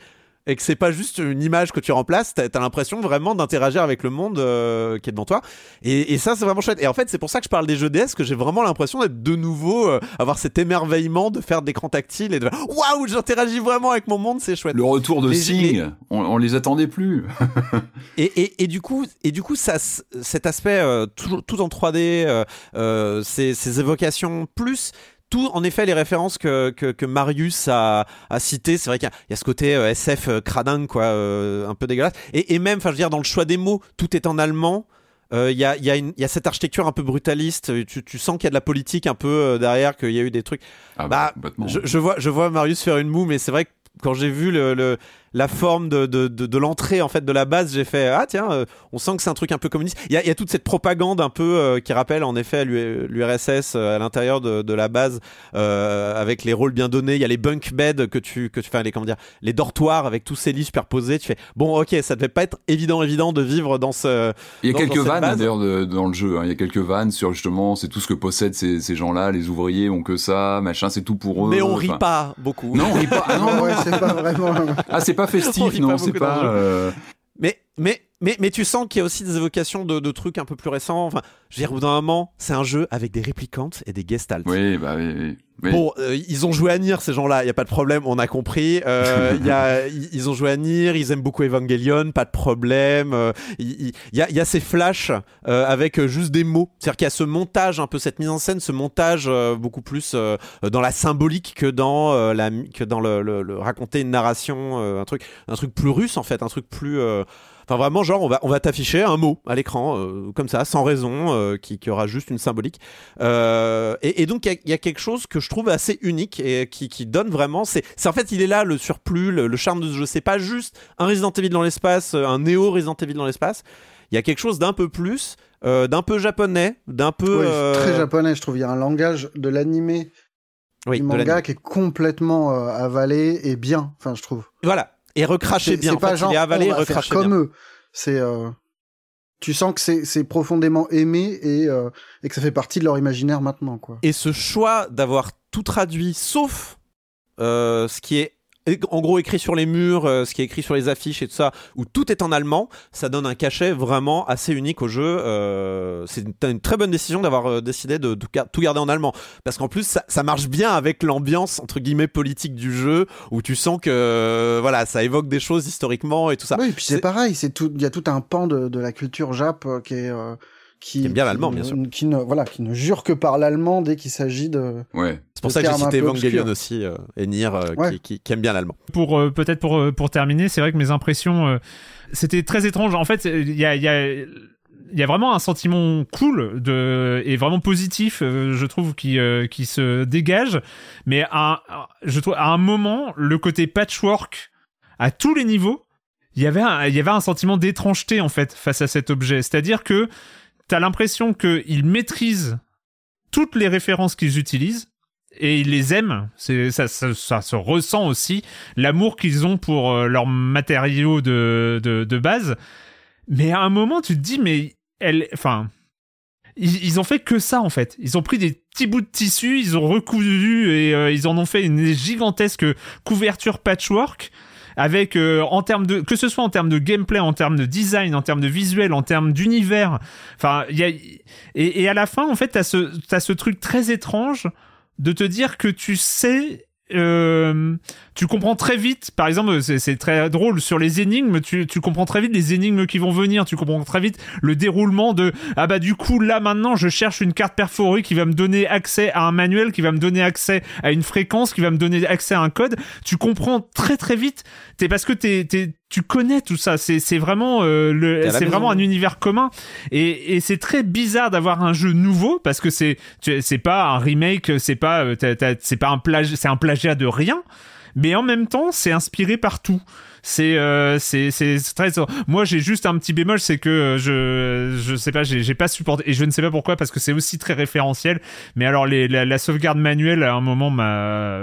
Et que c'est pas juste une image que tu remplaces, t'as as, l'impression vraiment d'interagir avec le monde euh, qui est devant toi. Et, et ça, c'est vraiment chouette. Et en fait, c'est pour ça que je parle des jeux DS, que j'ai vraiment l'impression d'être de nouveau, euh, avoir cet émerveillement de faire d'écran tactile et de waouh, j'interagis vraiment avec mon monde, c'est chouette. Le retour de Les- Sing, on, on les attendait plus. Et, et, et du coup, et du coup, ça, cet aspect euh, tout, tout en 3D, euh, euh, ces, ces évocations plus. Tout, en effet, les références que, que, que Marius a, a citées, c'est vrai qu'il y, a- il y a ce côté euh, SF euh, cradingue, quoi, euh, un peu dégueulasse. Et, et même, enfin, je veux dire, dans le choix des mots, tout est en allemand. Euh, Il y, a, y, a y cette architecture un peu brutaliste. Tu, tu sens qu'il y a de la politique un peu euh, derrière, qu'il y a eu des trucs. Ah Bah. Je, je vois, je vois Marius faire une moue, mais c'est vrai que quand j'ai vu le, le- la forme de, de, de, de l'entrée en fait de la base, j'ai fait ah tiens, euh, on sent que c'est un truc un peu communiste. Il y a, il y a toute cette propagande un peu euh, qui rappelle en effet l'U- l'URSS euh, à l'intérieur de, de la base euh, avec les rôles bien donnés. Il y a les bunk beds que tu que tu fais les comment dire les dortoirs avec tous ces lits superposés. Tu fais bon ok, ça devait pas être évident évident de vivre dans ce. Il y a dans- quelques dans vannes d'ailleurs de- dans le jeu. hein. Il y a quelques vannes sur justement, c'est tout ce que possèdent ces, ces gens-là. Les ouvriers ont que ça, machin, c'est tout pour eux. Mais on rit Enfin, pas beaucoup. Non, on rit pas. Ah non, ouais, c'est pas vraiment. ah c'est pas On festif, non, pas c'est pas. euh, Mais, mais, mais, mais tu sens qu'il y a aussi des évocations de, de trucs un peu plus récents. Enfin, je veux dire, au bout d'un moment, c'est un jeu avec des réplicantes et des gestalts. Oui, bah oui. oui. Bon, euh, ils ont joué à Nier, ces gens-là, il y a pas de problème, on a compris. Euh, y a, ils ils ont joué à Nier, ils aiment beaucoup Evangelion, pas de problème. Euh, Il il y, y a ces flashs euh, avec euh, juste des mots. C'est-à-dire qu'il y a ce montage, un peu cette mise en scène, ce montage euh, beaucoup plus euh, dans la symbolique que dans, euh, la, que dans le, le- le raconter une narration, euh, un, truc, un truc plus russe en fait, un truc plus... Enfin vraiment genre on va on va t'afficher un mot à l'écran euh, comme ça sans raison euh, qui, qui aura juste une symbolique euh, et, et donc il y a- il y, a quelque chose que je trouve assez unique et qui, qui donne vraiment c'est en fait il est là le surplus le, le charme de ce jeu c'est pas juste un Resident Evil dans l'espace un néo Resident Evil dans l'espace il y a quelque chose d'un peu plus d'un peu japonais d'un peu euh, Très japonais, je trouve. Il y a un langage de l'animé, oui, du manga qui est complètement avalé et bien. Enfin, je trouve. voilà et recraché C'est bien c'est pas fait, genre il est avalé on et va faire recraché comme bien. eux. C'est euh, tu sens que c'est profondément aimé et euh, et que ça fait partie de leur imaginaire maintenant quoi. Et ce choix d'avoir tout traduit, sauf euh, ce qui est en gros écrit sur les murs, euh, ce qui est écrit sur les affiches et tout ça, où tout est en allemand, ça donne un cachet vraiment assez unique au jeu. Euh, c'est une, une très bonne décision d'avoir euh, décidé de, tout garder en allemand, parce qu'en plus ça, ça marche bien avec l'ambiance entre guillemets politique du jeu, où tu sens que euh, voilà, ça évoque des choses historiquement et tout ça. Oui, et puis c'est pareil, c'est tout, il y a tout un pan de, de la culture jap qui est euh, qui, Qui aime bien l'allemand, bien sûr. qui ne voilà, qui ne jure que par l'allemand dès qu'il s'agit de. Ouais. C'est pour ça que j'ai cité Evangelion aussi euh, et Nier euh, Ouais. qui, qui, qui aime bien l'allemand. Pour euh, peut-être pour euh, pour terminer, c'est vrai que mes impressions euh, c'était très étrange. En fait, il y a il y a il y a vraiment un sentiment cool de et vraiment positif, euh, je trouve, qui euh, qui se dégage. Mais à, à- je trouve à un moment, le côté patchwork à tous les niveaux, il y avait un, il y avait un sentiment d'étrangeté en fait face à cet objet. C'est-à-dire que t'as l'impression qu'ils maîtrisent toutes les références qu'ils utilisent et ils les aiment. Ça, se ressent aussi l'amour qu'ils ont pour euh, leurs matériaux de, de, base. Mais à un moment, tu te dis, mais elle, enfin, ils, ils ont fait que ça en fait. Ils ont pris des petits bouts de tissu, ils ont recousu et euh, ils en ont fait une gigantesque couverture patchwork avec euh, en termes de que ce soit en termes de gameplay, en termes de design, en termes de visuel, en termes d'univers. Enfin, il y a et, à la fin en fait t'as ce t'as ce truc très étrange de te dire que tu sais euh, tu comprends très vite, par exemple, c'est très drôle sur les énigmes, tu, tu comprends très vite les énigmes qui vont venir, tu comprends très vite le déroulement de ah bah du coup là maintenant je cherche une carte perforée qui va me donner accès à un manuel, qui va me donner accès à une fréquence, qui va me donner accès à un code. Tu comprends très très vite, t'es parce que t'es, t'es, tu connais tout ça. C'est, c'est vraiment euh, le, c'est vraiment un univers commun. Et, et c'est très bizarre d'avoir un jeu nouveau parce que c'est, tu- c'est pas un remake, c'est pas, euh, t'as- t'as- c'est pas un plagiat, c'est un plagiat de rien mais en même temps c'est inspiré par tout c'est euh, c'est très moi j'ai juste un petit bémol c'est que euh, je je sais pas j'ai pas supporté et je ne sais pas pourquoi parce que c'est aussi très référentiel mais alors les la, la sauvegarde manuelle à un moment m'a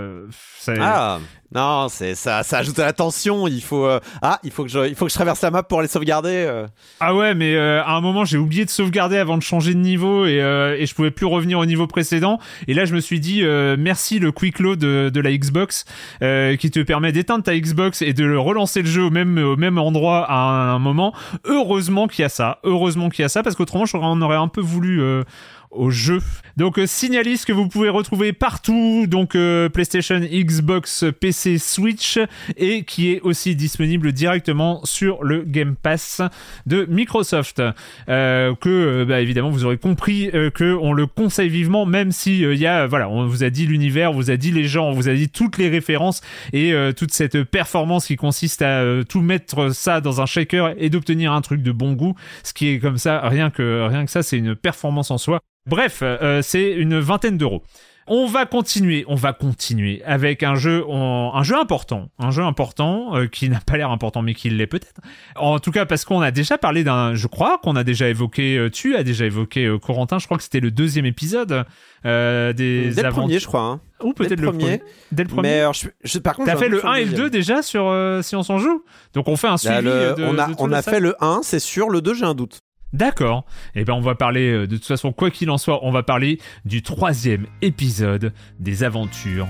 Ah non, c'est ça, ça ajoute à la tension. Il faut euh, ah, il faut que je, il faut que je traverse la map pour aller sauvegarder. euh. Ah ouais, mais euh, à un moment, j'ai oublié de sauvegarder avant de changer de niveau et, et je pouvais plus revenir au niveau précédent. Et là, je me suis dit, merci le quick load de, de la Xbox qui te permet d'éteindre ta Xbox et de le relancer le jeu au même, endroit à un, moment. Heureusement qu'il y a ça. Heureusement qu'il y a ça parce qu'autrement, on aurait un peu voulu... euh, au jeu. Donc euh, Signalis que vous pouvez retrouver partout, donc euh, PlayStation, Xbox, PC, Switch et qui est aussi disponible directement sur le Game Pass de Microsoft. Euh, que euh, bah, évidemment vous aurez compris euh, que on le conseille vivement, même si euh, il y a voilà, on vous a dit l'univers, on vous a dit les gens, on vous a dit toutes les références et toute cette performance qui consiste à tout mettre ça dans un shaker et d'obtenir un truc de bon goût, ce qui est comme ça, rien que rien que ça, c'est une performance en soi. Bref, euh, c'est une vingtaine d'euros. On va continuer, on va continuer avec un jeu, en- un jeu important, un jeu important euh, qui n'a pas l'air important mais qui l'est peut-être. En tout cas parce qu'on a déjà parlé d'un, je crois qu'on a déjà évoqué, euh, tu as déjà évoqué euh, Corentin, je crois que c'était le deuxième épisode euh, des Dès le premier, je crois. hein. ou peut-être le le premier. Dès le premier. Mais je, je- par contre, T'as fait le sur 1 et le deuxième. 2 déjà sur euh, Si on s'en joue? Donc on fait un suivi Là, le- euh, de, on a, de on a fait le 1, c'est sûr. Le 2, j'ai un doute. D'accord. Eh ben, on va parler, euh, de toute façon, quoi qu'il en soit, on va parler du troisième épisode des aventures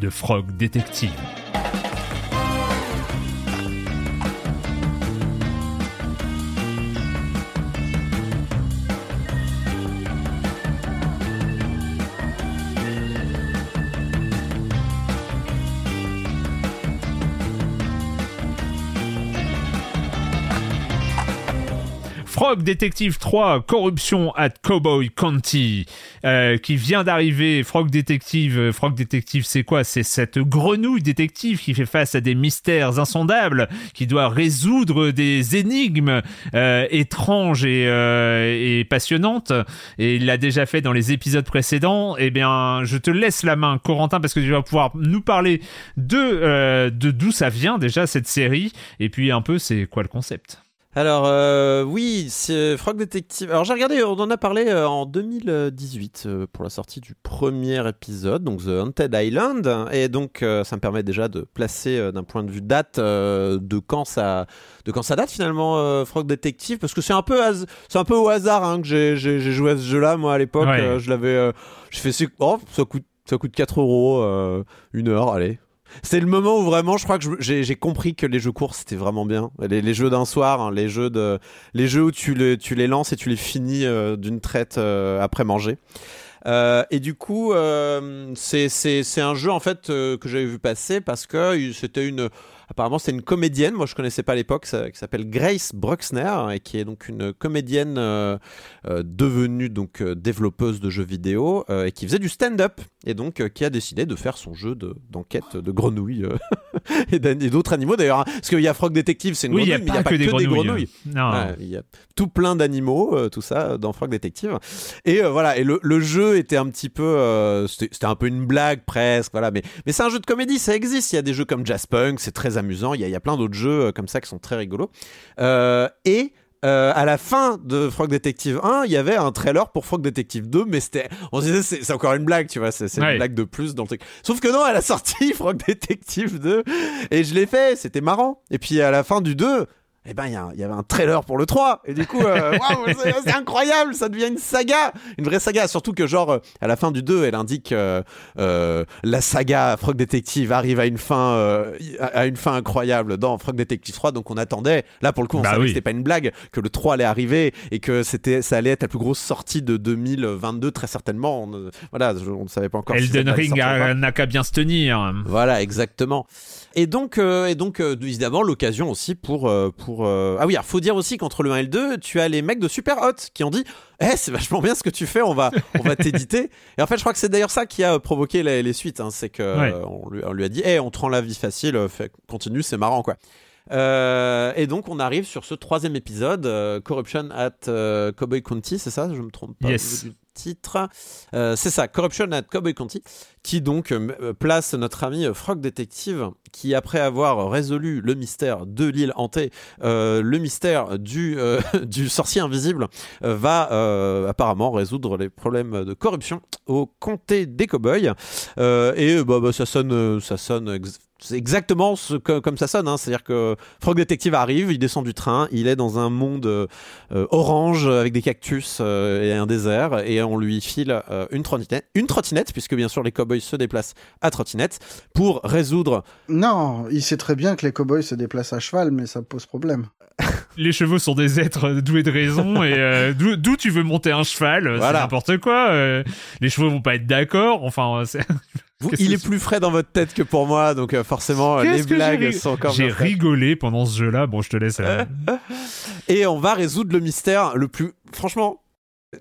de Frog Detective. Frog Detective 3, Corruption at Cowboy County, euh, qui vient d'arriver. Frog Detective, euh, Frog Detective, c'est quoi? C'est cette grenouille détective qui fait face à des mystères insondables, qui doit résoudre des énigmes euh, étranges et, et passionnantes. Et il l'a déjà fait dans les épisodes précédents. Eh bien, je te laisse la main, Corentin, parce que tu vas pouvoir nous parler de de d'où ça vient déjà cette série, et puis un peu c'est quoi le concept? Alors, euh, oui, c'est Frog Detective. Alors, j'ai regardé, on en a parlé euh, en 2018 euh, pour la sortie du premier épisode, donc The Haunted Island. Et donc, ça me permet déjà de placer d'un point de vue date de, quand ça, de quand ça date finalement, Frog Detective, parce que c'est un peu, c'est un peu au hasard hein, que j'ai, joué à ce jeu-là, moi à l'époque. Ouais. Je l'avais. fait. c'est- Oh, ça coûte, ça coûte 4 euros, une heure, allez. C'était le moment où vraiment, je crois que j'ai compris que les jeux courts c'était vraiment bien. Les, jeux d'un soir, hein, les jeux de, les jeux où tu les, tu les lances et tu les finis euh, d'une traite euh, après manger. Euh, et du coup, c'est c'est c'est un jeu en fait que j'avais vu passer parce que c'était une apparemment c'était une comédienne. Moi, je connaissais pas à l'époque, qui s'appelle Grace Bruxner et qui est donc une comédienne devenue donc développeuse de jeux vidéo et qui faisait du stand-up et donc euh, qui a décidé de faire son jeu de- d'enquête de, grenouilles euh, et d'autres animaux d'ailleurs. hein. parce qu'il y a Frog Detective, c'est une Oui, il y a grenouille, mais pas que des grenouilles. Non. Ouais, il y a tout plein d'animaux, euh, tout ça dans Frog Detective. Et voilà, et le, le jeu était un petit peu, c'était un peu une blague presque, voilà. Mais mais c'est un jeu de comédie, ça existe. Il y a des jeux comme Jazz Punk, c'est très amusant. Il y a, il y a plein d'autres jeux comme ça qui sont très rigolos. Et euh, à la fin de Frog Detective 1, il y avait un trailer pour Frog Detective 2, mais c'était, on se disait c'est encore une blague, tu vois, c'est c'est Ouais. une blague de plus dans le truc. Sauf que non, elle a sorti Frog Detective 2 et je l'ai fait, c'était marrant. Et puis à la fin du 2, eh ben, il y, a un- il y avait un trailer pour le 3. Et du coup, euh, waouh, c'est incroyable, ça devient une saga, une vraie saga. Surtout que, genre, euh, à la fin du 2, elle indique euh, euh, la saga Frog Detective arrive à une fin, euh, à une fin incroyable dans Frog Detective 3. Donc, on attendait, là, pour le coup, on Bah savait oui. que c'était pas une blague, que le 3 allait arriver et que c'était, ça allait être la plus grosse sortie de 2022, très certainement. On, euh, voilà, je- on ne savait pas encore si Elden allait Ring n'a qu'à bien se tenir. Voilà, exactement. Et donc, euh, et donc euh, évidemment, l'occasion aussi pour. euh, pour euh, Ah oui, il faut dire aussi qu'entre le 1 et le 2, tu as les mecs de Super Hot qui ont dit Eh, c'est vachement bien ce que tu fais, on va, on va t'éditer. Et en fait, je crois que c'est d'ailleurs ça qui a provoqué les, les suites. hein, c'est que Ouais. euh, on, lui, on lui a dit Eh, on te rend la vie facile, continue, c'est marrant, quoi. Euh, et donc, on arrive sur ce troisième épisode, euh, Corruption at euh, Cowboy County, c'est ça? Je me trompe pas Yes. Titre. Euh, c'est ça, Corruption at Cowboy County, qui donc euh, euh, place notre ami Frog Detective, qui après avoir résolu le mystère de l'île hantée, le mystère du, sorcier invisible, va apparemment résoudre les problèmes de corruption au comté des cowboys. Et bah, bah, ça sonne, c'est exactement ce que- comme ça sonne. hein. C'est-à-dire que Frog Detective arrive, il descend du train, il est dans un monde euh, euh, orange avec des cactus euh, et un désert, et on lui file euh, une trottinette, une trottinette, puisque bien sûr les cowboys se déplacent à trottinette pour résoudre. Non, il sait très bien que les cowboys se déplacent à cheval, mais ça pose problème. Les chevaux sont des êtres doués de raison et euh, d'où tu veux monter un cheval, Voilà. c'est n'importe quoi. euh, les chevaux vont pas être d'accord. Enfin, c'est- Vous, il est c'est plus frais dans votre tête que pour moi, donc euh, forcément les blagues ri- sont encore. J'ai rigolé pendant ce jeu-là. Bon, je te laisse. euh, Et on va résoudre le mystère le plus. Franchement,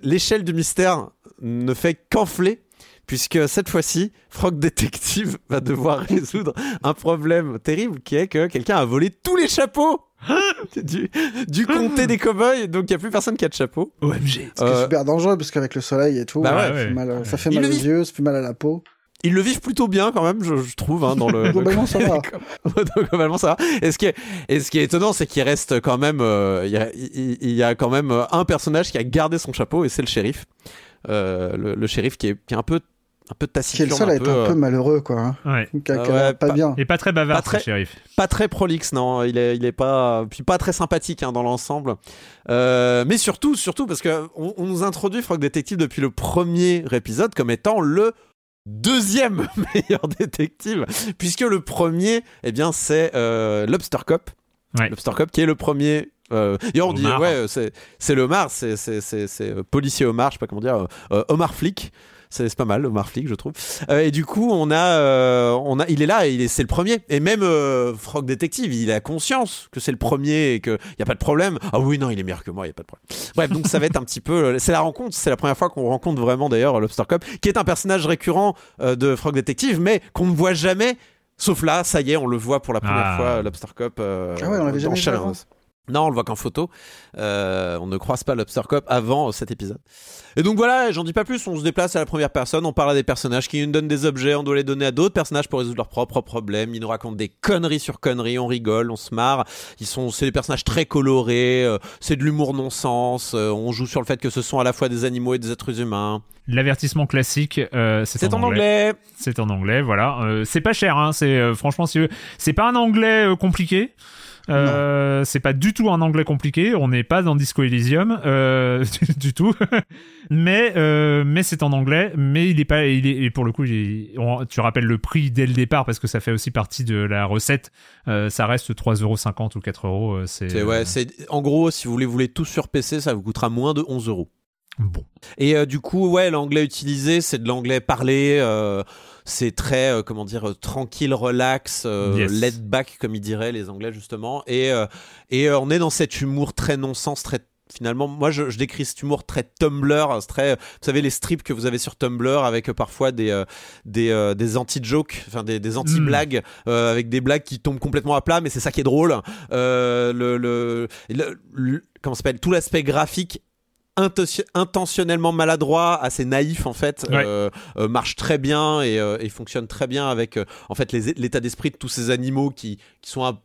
l'échelle du mystère ne fait qu'enfler. Puisque cette fois-ci, Frog Detective va devoir résoudre un problème terrible qui est que quelqu'un a volé tous les chapeaux du, du comté des cowboys, donc il n'y a plus personne qui a de chapeau. OMG. Ce qui est Euh, super dangereux, parce qu'avec le soleil et tout, Bah ça, ouais, fait ouais. mal, ça fait mal aux yeux, ça fait mal à la peau. Ils le vivent plutôt bien quand même, je, je trouve, hein, dans le. Globalement, ça va. Globalement, ça va. Et ce qui est, et ce qui est étonnant, c'est qu'il reste quand même, euh, il, y a, il- il y a quand même euh, un personnage qui a gardé son chapeau et c'est le shérif. Euh, le, le shérif qui est, qui est un peu, un peu Qui est taciturne, le seul à être un peu malheureux, quoi. hein. Ouais. Ah ouais, pas, pas- bien. Et pas très bavard, Pas très- ce shérif. pas très prolixe, non. Il est, il est pas, puis pas très sympathique hein, dans l'ensemble. Euh, mais surtout, surtout parce que on, on nous introduit Frog Detective depuis le premier épisode comme étant le deuxième meilleur détective, puisque le premier, eh bien, c'est euh, Lobster Cop. Ouais. Lobster Cop qui est le premier. Euh, et on dit ouais, c'est c'est c'est c'est c'est euh, policier Omar, je sais pas comment dire, euh, euh, Omar flic. C'est pas mal, Omar Flick, je trouve. Euh, et du coup, on a, euh, on a, il est là, et il est- c'est le premier. Et même euh, Frog Detective, il a conscience que c'est le premier et qu'il n'y a pas de problème. Ah oui, non, il est meilleur que moi, il n'y a pas de problème. Bref, donc ça va être un petit peu. C'est la rencontre, c'est la première fois qu'on rencontre vraiment d'ailleurs Lobster Cop, qui est un personnage récurrent euh, de Frog Detective, mais qu'on ne voit jamais. Sauf là, ça y est, on le voit pour la première Ah. fois, Lobster Cop. euh, Ah ouais, on l'avait dans jamais vu Shadowlands. avant. Non, on le voit qu'en photo. Euh, on ne croise pas Lobster Cop avant cet épisode. Et donc voilà, j'en dis pas plus, on se déplace à la première personne, on parle à des personnages qui nous donnent des objets, on doit les donner à d'autres personnages pour résoudre leurs propres problèmes. Ils nous racontent des conneries sur conneries, on rigole, on se marre. Ils sont, c'est des personnages très colorés, euh, c'est de l'humour non-sens. euh, on joue sur le fait que ce sont à la fois des animaux et des êtres humains. L'avertissement classique, c'est en anglais. C'est en anglais, voilà. C'est pas cher, hein. C'est franchement, si c'est pas un anglais compliqué. Euh, c'est pas du tout un anglais compliqué. On n'est pas dans Disco Elysium euh, du, du tout. mais euh, mais c'est en anglais. Mais il est pas. Il est et pour le coup, il est- on- tu rappelles le prix dès le départ parce que ça fait aussi partie de la recette. Ça reste 3,50€ ou 4 euros. euh, C'est C'est- ouais, c'est en gros, si vous voulez, vous voulez tout sur PC, ça vous coûtera moins de 11 euros. bon. Et du coup, ouais, l'anglais utilisé, c'est de l'anglais parlé. C'est très, euh, comment dire, euh, tranquille, relax, euh, Yes. laid back, comme ils diraient les Anglais justement. Et et on est dans cet humour très non-sens, très finalement, moi je, je décris cet humour très Tumblr, c'est très, vous savez les strips que vous avez sur Tumblr avec parfois des euh, des, euh, des anti-jokes, enfin des, des anti-blagues, euh, avec des blagues qui tombent complètement à plat, mais c'est ça qui est drôle. Le, le, le- le- comment s'appelle? Tout l'aspect graphique intentionnellement maladroit, assez naïf en fait, Ouais. euh, euh, marche très bien et, euh, et fonctionne très bien avec en fait l'état d'esprit de tous ces animaux qui, qui sont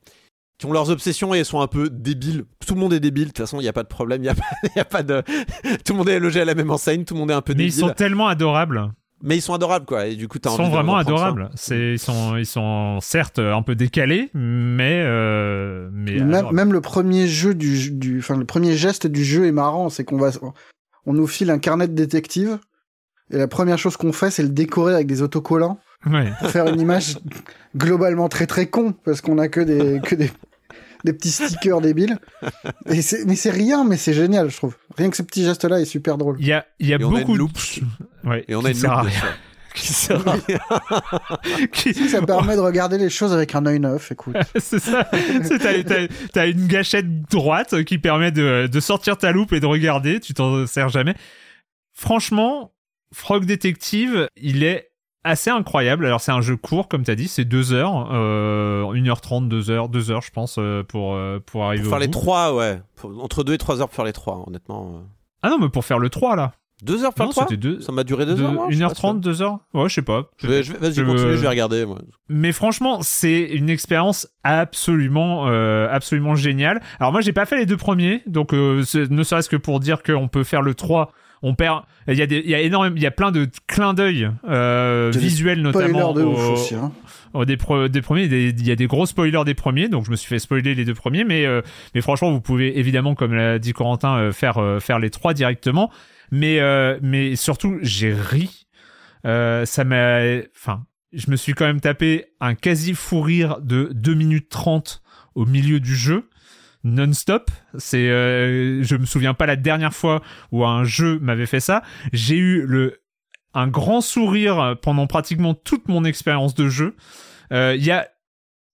qui ont leurs obsessions et sont un peu débiles. Tout le monde est débile, de toute façon, il n'y a pas de problème, il n'y a, a pas de... Tout le monde est logé à la même enseigne, tout le monde est un peu Mais ils débile. sont tellement adorables. Mais ils sont adorables, quoi, et du coup, Ils sont vraiment adorables. C'est ils sont ils sont certes un peu décalés, mais euh, mais Même, le premier jeu du, du, enfin le premier geste du jeu est marrant, c'est qu'on va, on nous file un carnet de détective et la première chose qu'on fait, c'est le décorer avec des autocollants Ouais. pour faire une image globalement très très con parce qu'on a que des que des des petits stickers débiles. Et mais c'est rien, mais c'est génial, je trouve. Rien que ce petit geste-là est super drôle. Il y a il y a beaucoup de ouais, Et on qui a une sert à loupe, rien. bien sûr. qui sert à rien. Qui- Ça permet de regarder les choses avec un œil neuf, écoute. c'est ça. C'est- T'as, t'as- t'as une gâchette droite qui permet de, de sortir ta loupe et de regarder. Tu t'en sers jamais. Franchement, Frog Detective, il est assez incroyable. Alors c'est un jeu court, comme t'as dit, c'est 2 heures, euh, 1h30, 2 heures, 2 heures, je pense, euh, pour, euh, pour arriver Pour au faire les bout. trois, ouais. Pour- Entre deux et trois heures pour faire les trois, honnêtement. euh. Ah non, mais pour faire le 3, là. Deux heures pour Non, faire le c'était trois deux- Ça m'a duré deux de heures, moi, je suis pas 1h30, 2 heures? Ouais, je sais pas. Je vais- je vais- Vas-y, Je- continue, je vais regarder, moi. Mais franchement, c'est une expérience absolument, euh, absolument géniale. Alors moi, j'ai pas fait les deux premiers, donc euh, ne serait-ce que pour dire qu'on peut faire le 3, on perd. Il y a des, il y a énormément, il y a plein de clins d'œil euh, visuels Spoiler notamment de ouf aussi, hein. au des, pro- des premiers. des- Il y a des gros spoilers des premiers, donc je me suis fait spoiler les deux premiers, mais euh, mais franchement, vous pouvez évidemment, comme l'a dit Corentin, euh, faire euh, faire les trois directement. Mais euh, mais surtout, j'ai ri. Euh, ça m'a, enfin, je me suis quand même tapé un quasi fou rire de 2 minutes 30 au milieu du jeu non-stop. C'est, euh, je me souviens pas la dernière fois où un jeu m'avait fait ça. J'ai eu le un grand sourire pendant pratiquement toute mon expérience de jeu. Euh, Il y a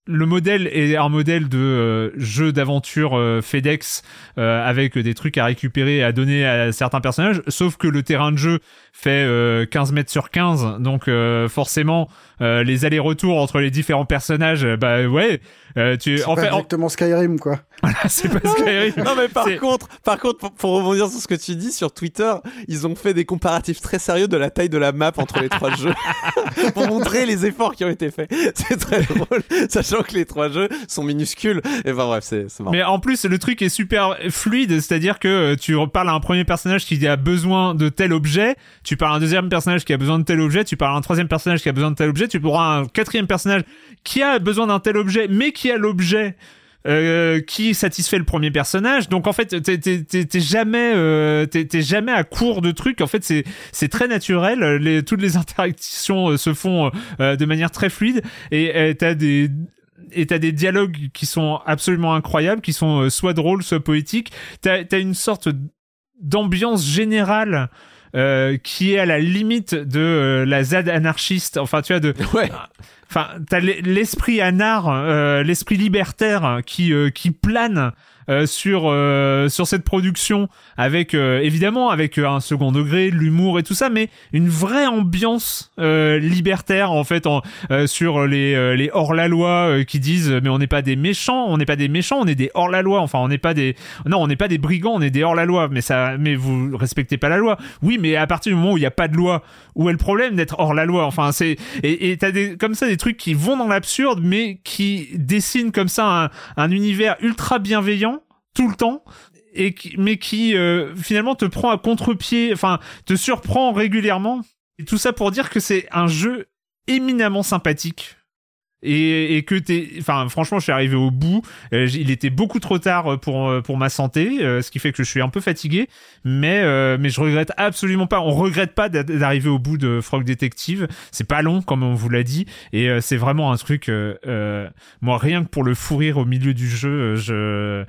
le modèle est un modèle de euh, jeu d'aventure euh, FedEx euh, avec des trucs à récupérer et à donner à certains personnages, sauf que le terrain de jeu fait euh, 15 mètres sur 15, donc forcément euh, les allers-retours entre les différents personnages, euh, bah ouais, euh, tu C'est en pas fait, en- exactement Skyrim, quoi. c'est pas Skyrim. Non mais par C'est- contre, par contre, pour, pour rebondir sur ce que tu dis sur Twitter, ils ont fait des comparatifs très sérieux de la taille de la map entre les trois jeux pour montrer les efforts qui ont été faits. C'est très drôle, sachant que les trois jeux sont minuscules. Et enfin bref, c'est c'est marrant. Mais en plus, le truc est super fluide, c'est-à-dire que euh, tu parles à un premier personnage qui a besoin de tel objet, tu parles à un deuxième personnage qui a besoin de tel objet, tu parles à un troisième personnage qui a besoin de tel objet, tu pourras un quatrième personnage qui a besoin d'un tel objet, mais qui a l'objet euh, qui satisfait le premier personnage. Donc en fait, t'es jamais, euh, jamais à court de trucs. En fait, c'est très naturel. Les, toutes les interactions euh, se font euh, de manière très fluide et euh, t'as des et t'as des dialogues qui sont absolument incroyables, qui sont soit drôles, soit poétiques. T'as as une sorte d'ambiance générale euh, qui est à la limite de euh, la ZAD anarchiste. Enfin, tu vois, de Ouais. Enfin, t'as l'e- l'esprit anard, euh, l'esprit libertaire qui qui plane euh, sur euh, sur cette production avec euh, évidemment avec euh, un second degré, de l'humour et tout ça, mais une vraie ambiance libertaire en fait en, sur les les hors la loi qui disent mais on n'est pas des méchants, on n'est pas des méchants, on est des hors la loi. Enfin, on n'est pas des non, on n'est pas des brigands, on est des hors la loi. Mais ça, mais vous respectez pas la loi. Oui, mais à partir du moment où il n'y a pas de loi, où est le problème d'être hors la loi Enfin, c'est et t'as des comme ça des trucs qui vont dans l'absurde, mais qui dessinent comme ça un, un univers ultra bienveillant tout le temps. Et mais qui euh, finalement te prend à contre-pied, enfin te surprend régulièrement. Et tout ça pour dire que c'est un jeu éminemment sympathique et, et que t'es, enfin franchement, je suis arrivé au bout. Euh, il était beaucoup trop tard pour euh, pour ma santé, euh, ce qui fait que je suis un peu fatigué. Mais euh, mais je regrette absolument pas. On regrette pas d'a- d'arriver au bout de Frog Detective. C'est pas long comme on vous l'a dit, et euh, c'est vraiment un truc. euh, euh, moi, rien que pour le fou rire au milieu du jeu, euh, je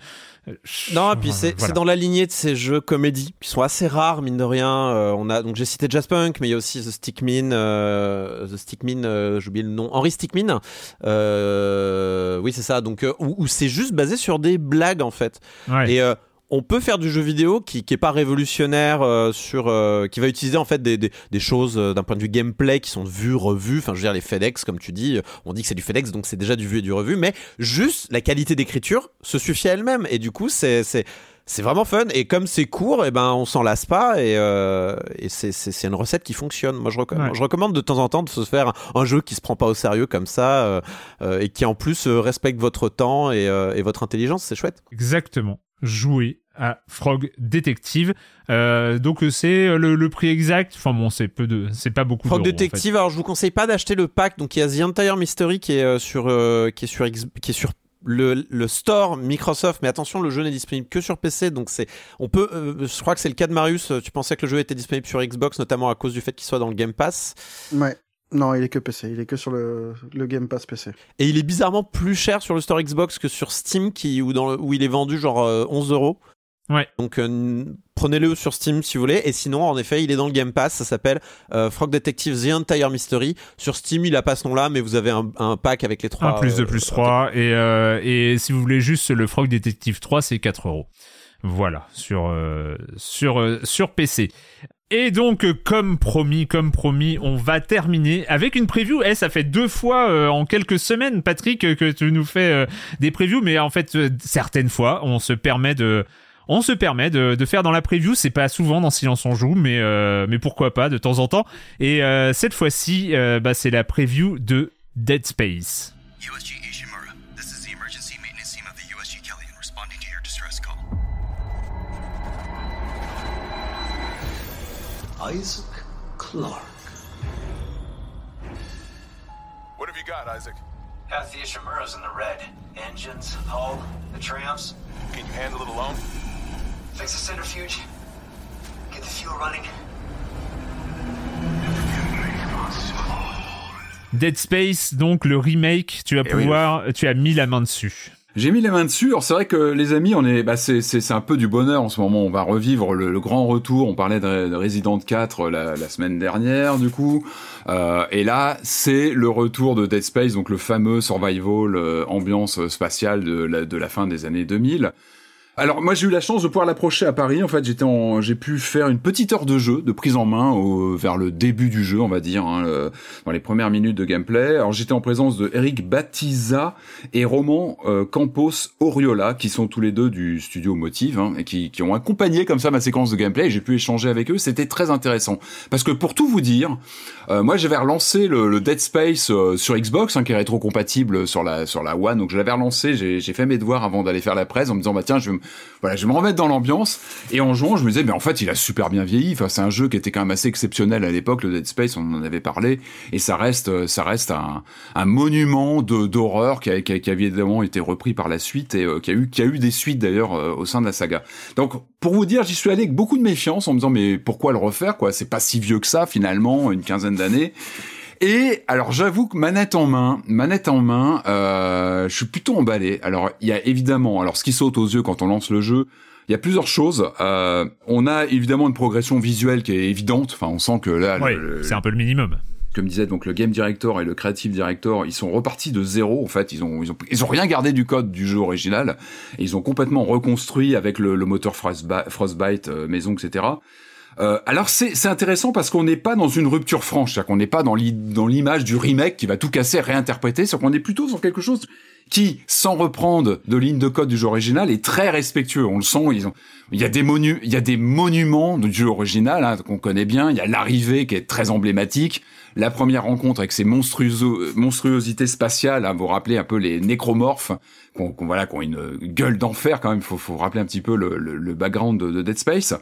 Non, et puis Voilà. c'est c'est dans la lignée de ces jeux comédie qui sont assez rares, mine de rien. Euh, on a donc j'ai cité Jazzpunk, mais il y a aussi The Stickmin, euh, The Stickmin, euh, j'ai oublié le nom, Henry Stickmin. Euh, oui, c'est ça. Donc euh, où, où c'est juste basé sur des blagues en fait. Ouais. Et euh, on peut faire du jeu vidéo qui, qui est pas révolutionnaire euh, sur euh, qui va utiliser en fait des, des, des choses euh, d'un point de vue gameplay qui sont vues revues. Enfin je veux dire les FedEx comme tu dis on dit que c'est du FedEx donc c'est déjà du vu et du revu mais juste la qualité d'écriture se suffit à elle-même. Et du coup c'est c'est c'est vraiment fun. Et comme c'est court et ben on s'en lasse pas. Et, euh, et c'est une recette qui fonctionne. Moi je Ouais. je recommande de temps en temps de se faire un, un jeu qui se prend pas au sérieux comme ça euh, euh, et qui en plus respecte votre temps et, et votre intelligence. C'est chouette. Exactement. Jouer à Frog Detective. Euh, donc c'est le, le prix exact. Enfin bon, c'est peu de, c'est pas beaucoup. Frog d'euros, en fait. Detective, alors je vous conseille pas d'acheter le pack. Donc il y a The Entire Mystery qui est euh, sur euh, qui est sur qui est sur le, le store Microsoft, mais attention, le jeu n'est disponible que sur PC, donc c'est, on peut, euh, je crois que c'est le cas de Marius. Tu pensais que le jeu était disponible sur Xbox, notamment à cause du fait qu'il soit dans le Game Pass, Ouais. Non, il est que PC. Il est que sur le, le Game Pass PC. et il est bizarrement plus cher sur le store Xbox que sur Steam, qui où dans le- où il est vendu genre euh, 11 euros. Ouais. Donc euh, prenez-le sur Steam si vous voulez. Et sinon, en effet, il est dans le Game Pass. Ça s'appelle euh, Frog Detective The Entire Mystery. Sur Steam, il a pas ce nom-là, mais vous avez un, un pack avec les trois. Un plus de euh, plus 3. Et, euh, et si vous voulez juste le Frog Detective 3, c'est 4 euros. Voilà, sur, euh, sur, euh, sur PC. Et donc, euh, comme promis, comme promis, on va terminer avec une preview. Eh, ça fait deux fois en quelques semaines, Patrick, que tu nous fais des previews, mais en fait, certaines fois, on se permet de, on se permet de, de faire dans la preview. C'est pas souvent dans Silence on joue, mais mais pourquoi pas de temps en temps. Et cette fois-ci, bah, c'est la preview de Dead Space. Isaac Clarke. What have you got, Isaac? Half the Ishimura's in the red. Engines, hull, the trams. Can you handle it alone? Fix the centrifuge. Get the fuel running. Dead Space, donc le remake, tu vas Eh oui. pouvoir, tu as mis la main dessus. J'ai mis les mains dessus. Alors c'est vrai que les amis, on est, bah c'est c'est un peu du bonheur en ce moment. On va revivre le, grand retour. On parlait de, de Resident 4 la, la semaine dernière, du coup. Euh, et là, c'est le retour de Dead Space, donc le fameux survival euh, ambiance spatiale de la, de la fin des années 2000. Alors moi j'ai eu la chance de pouvoir l'approcher à Paris. En fait j'étais en, j'ai pu faire une petite heure de jeu, de prise en main vers le début du jeu, on va dire, hein, le- dans les premières minutes de gameplay. Alors j'étais en présence de Eric Batiza et Roman euh, Campos Oriola, qui sont tous les deux du studio Motive hein, et qui, qui ont accompagné comme ça ma séquence de gameplay. J'ai pu échanger avec eux, c'était très intéressant parce que pour tout vous dire, euh, moi j'avais relancé le, Dead Space euh, sur Xbox, hein, qui est rétro-compatible sur la sur la One, donc je l'avais relancé. J'ai j'ai fait mes devoirs avant d'aller faire la presse en me disant bah tiens je vais me voilà, je vais me remettre dans l'ambiance. Et en jouant, je me disais, mais en fait, il a super bien vieilli. Enfin, c'est un jeu qui était quand même assez exceptionnel à l'époque, le Dead Space, on en avait parlé. Et ça reste, euh, ça reste un, monument d'horreur qui a, qui, évidemment été repris par la suite et euh, qui a eu, qui a eu des suites d'ailleurs euh, au sein de la saga. Donc, pour vous dire, j'y suis allé avec beaucoup de méfiance en me disant, mais pourquoi le refaire, quoi? C'est pas si vieux que ça, finalement, une quinzaine d'années. Et alors j'avoue que manette en main, manette en main, euh, je suis plutôt emballé. Alors il y a évidemment, alors ce qui saute aux yeux quand on lance le jeu, il y a plusieurs choses. Euh, on a évidemment une progression visuelle qui est évidente. Enfin, on sent que là, Oui, c'est un peu le minimum. comme disait donc le game director et le creative director, ils sont repartis de zéro. En fait, ils ont ils ont ils ont rien gardé du code du jeu original. Et ils ont complètement reconstruit avec le, le moteur Frostbite, Frostbite euh, maison, etc. Euh, alors c'est intéressant parce qu'on n'est pas dans une rupture franche, c'est-à-dire qu'on n'est pas dans l'image du remake qui va tout casser, réinterpréter, c'est qu'on est plutôt sur quelque chose qui, sans reprendre de ligne de code du jeu original, est très respectueux. On le sent, ils ont, il y a des monu, il y a des monuments du jeu original hein, qu'on connaît bien. Il y a l'arrivée qui est très emblématique la première rencontre avec ces monstruosités spatiales, hein, vous rappelez un peu les nécromorphes, qu'on voilà, qui ont une gueule d'enfer quand même. Faut, faut rappeler un petit peu le, le, background de, de, Dead Space.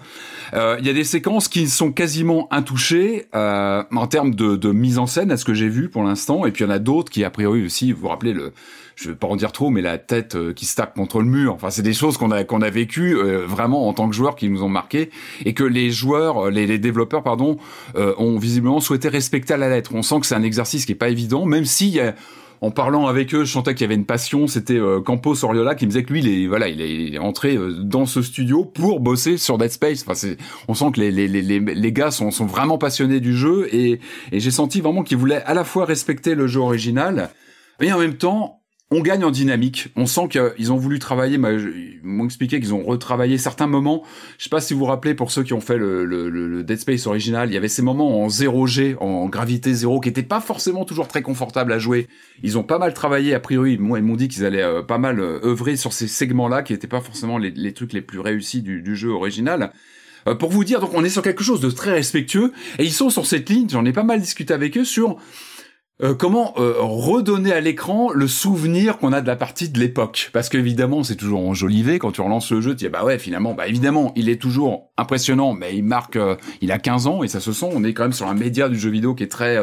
Euh, il y a des séquences qui sont quasiment intouchées euh, en termes de, de, mise en scène, à ce que j'ai vu pour l'instant. Et puis il y en a d'autres qui a priori aussi, vous vous rappelez le je vais pas en dire trop, mais la tête euh, qui se tape contre le mur. Enfin, c'est des choses qu'on a qu'on a vécues euh, vraiment en tant que joueurs qui nous ont marqué et que les joueurs, euh, les, les développeurs, pardon, ont visiblement souhaité respecter à la lettre. On sent que c'est un exercice qui est pas évident, même si en parlant avec eux, je sentais qu'il y avait une passion. C'était Campos Oriola qui me disait que lui, il est, voilà, il est, entré dans ce studio pour bosser sur Dead Space. Enfin, c'est, on sent que les, les, les, les gars sont, sont vraiment passionnés du jeu et, et j'ai senti vraiment qu'ils voulaient à la fois respecter le jeu original, mais en même temps on gagne en dynamique. On sent qu'ils ont voulu travailler. Ils m'ont expliqué qu'ils ont retravaillé certains moments. Je sais pas si vous vous rappelez pour ceux qui ont fait le, Dead Space original, il y avait ces moments en 0G, en gravité zéro, qui n'étaient pas forcément toujours très confortables à jouer. Ils ont pas mal travaillé a priori. Moi, ils m'ont dit qu'ils allaient euh, pas mal euh, œuvrer sur ces segments-là, qui n'étaient pas forcément les, trucs les plus réussis du, jeu original. Euh, pour vous dire, donc on est sur quelque chose de très respectueux, et ils sont sur cette ligne. J'en ai pas mal discuté avec eux sur euh, comment euh, redonner à l'écran le souvenir qu'on a de la partie de l'époque? Parce qu'évidemment, c'est toujours enjolivé quand tu relances le jeu, tu dis bah ouais, finalement, bah évidemment, il est toujours impressionnant, mais il marque, euh, il a 15 ans et ça se sent. On est quand même sur un média du jeu vidéo qui est très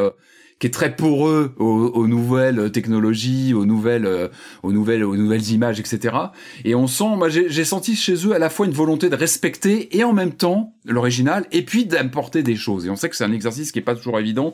qui est très poreux aux, nouvelles technologies, aux nouvelles, aux nouvelles, aux nouvelles images, etc. Et on sent, moi, j'ai senti chez eux à la fois une volonté de respecter et en même temps l'original, et puis d'apporter des choses. Et on sait que c'est un exercice qui est pas toujours évident.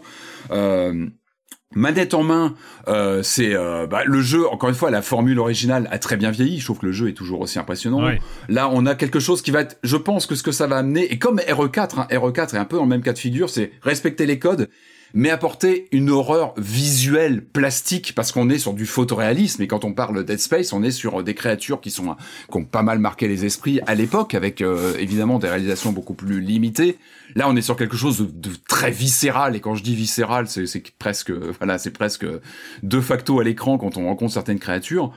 Manette en main, euh, c'est euh, bah, le jeu. Encore une fois, la formule originale a très bien vieilli. Je trouve que le jeu est toujours aussi impressionnant. Là, on a quelque chose qui va être. Je pense que ce que ça va amener, et comme RE4, hein, RE4 est un peu dans le même cas de figure, c'est respecter les codes mais apporter une horreur visuelle plastique parce qu'on est sur du photoréalisme et quand on parle de Dead Space on est sur des créatures qui sont qui ont pas mal marqué les esprits à l'époque avec euh, évidemment des réalisations beaucoup plus limitées. Là on est sur quelque chose de, très viscéral et quand je dis viscéral c'est presque voilà c'est presque de facto à l'écran quand on rencontre certaines créatures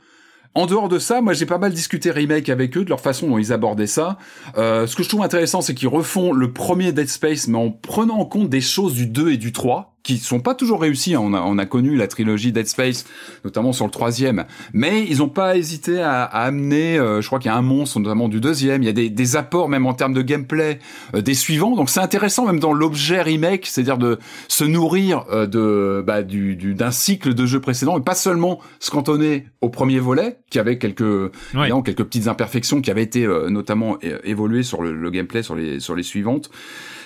en dehors de ça, moi j'ai pas mal discuté remake avec eux de leur façon dont ils abordaient ça. Euh, ce que je trouve intéressant, c'est qu'ils refont le premier Dead Space, mais en prenant en compte des choses du 2 et du 3 qui sont pas toujours réussis. Hein. On a, on a connu la trilogie Dead Space, notamment sur le troisième, mais ils ont pas hésité à, à amener. Euh, je crois qu'il y a un monstre, notamment du deuxième. Il y a des, des apports même en termes de gameplay euh, des suivants. Donc c'est intéressant même dans l'objet remake, c'est-à-dire de se nourrir euh, de bah, du d'un cycle de jeux précédents et pas seulement se cantonner au premier volet, qui avait quelques quelques petites imperfections qui avaient été notamment évoluées sur le, le gameplay sur les sur les suivantes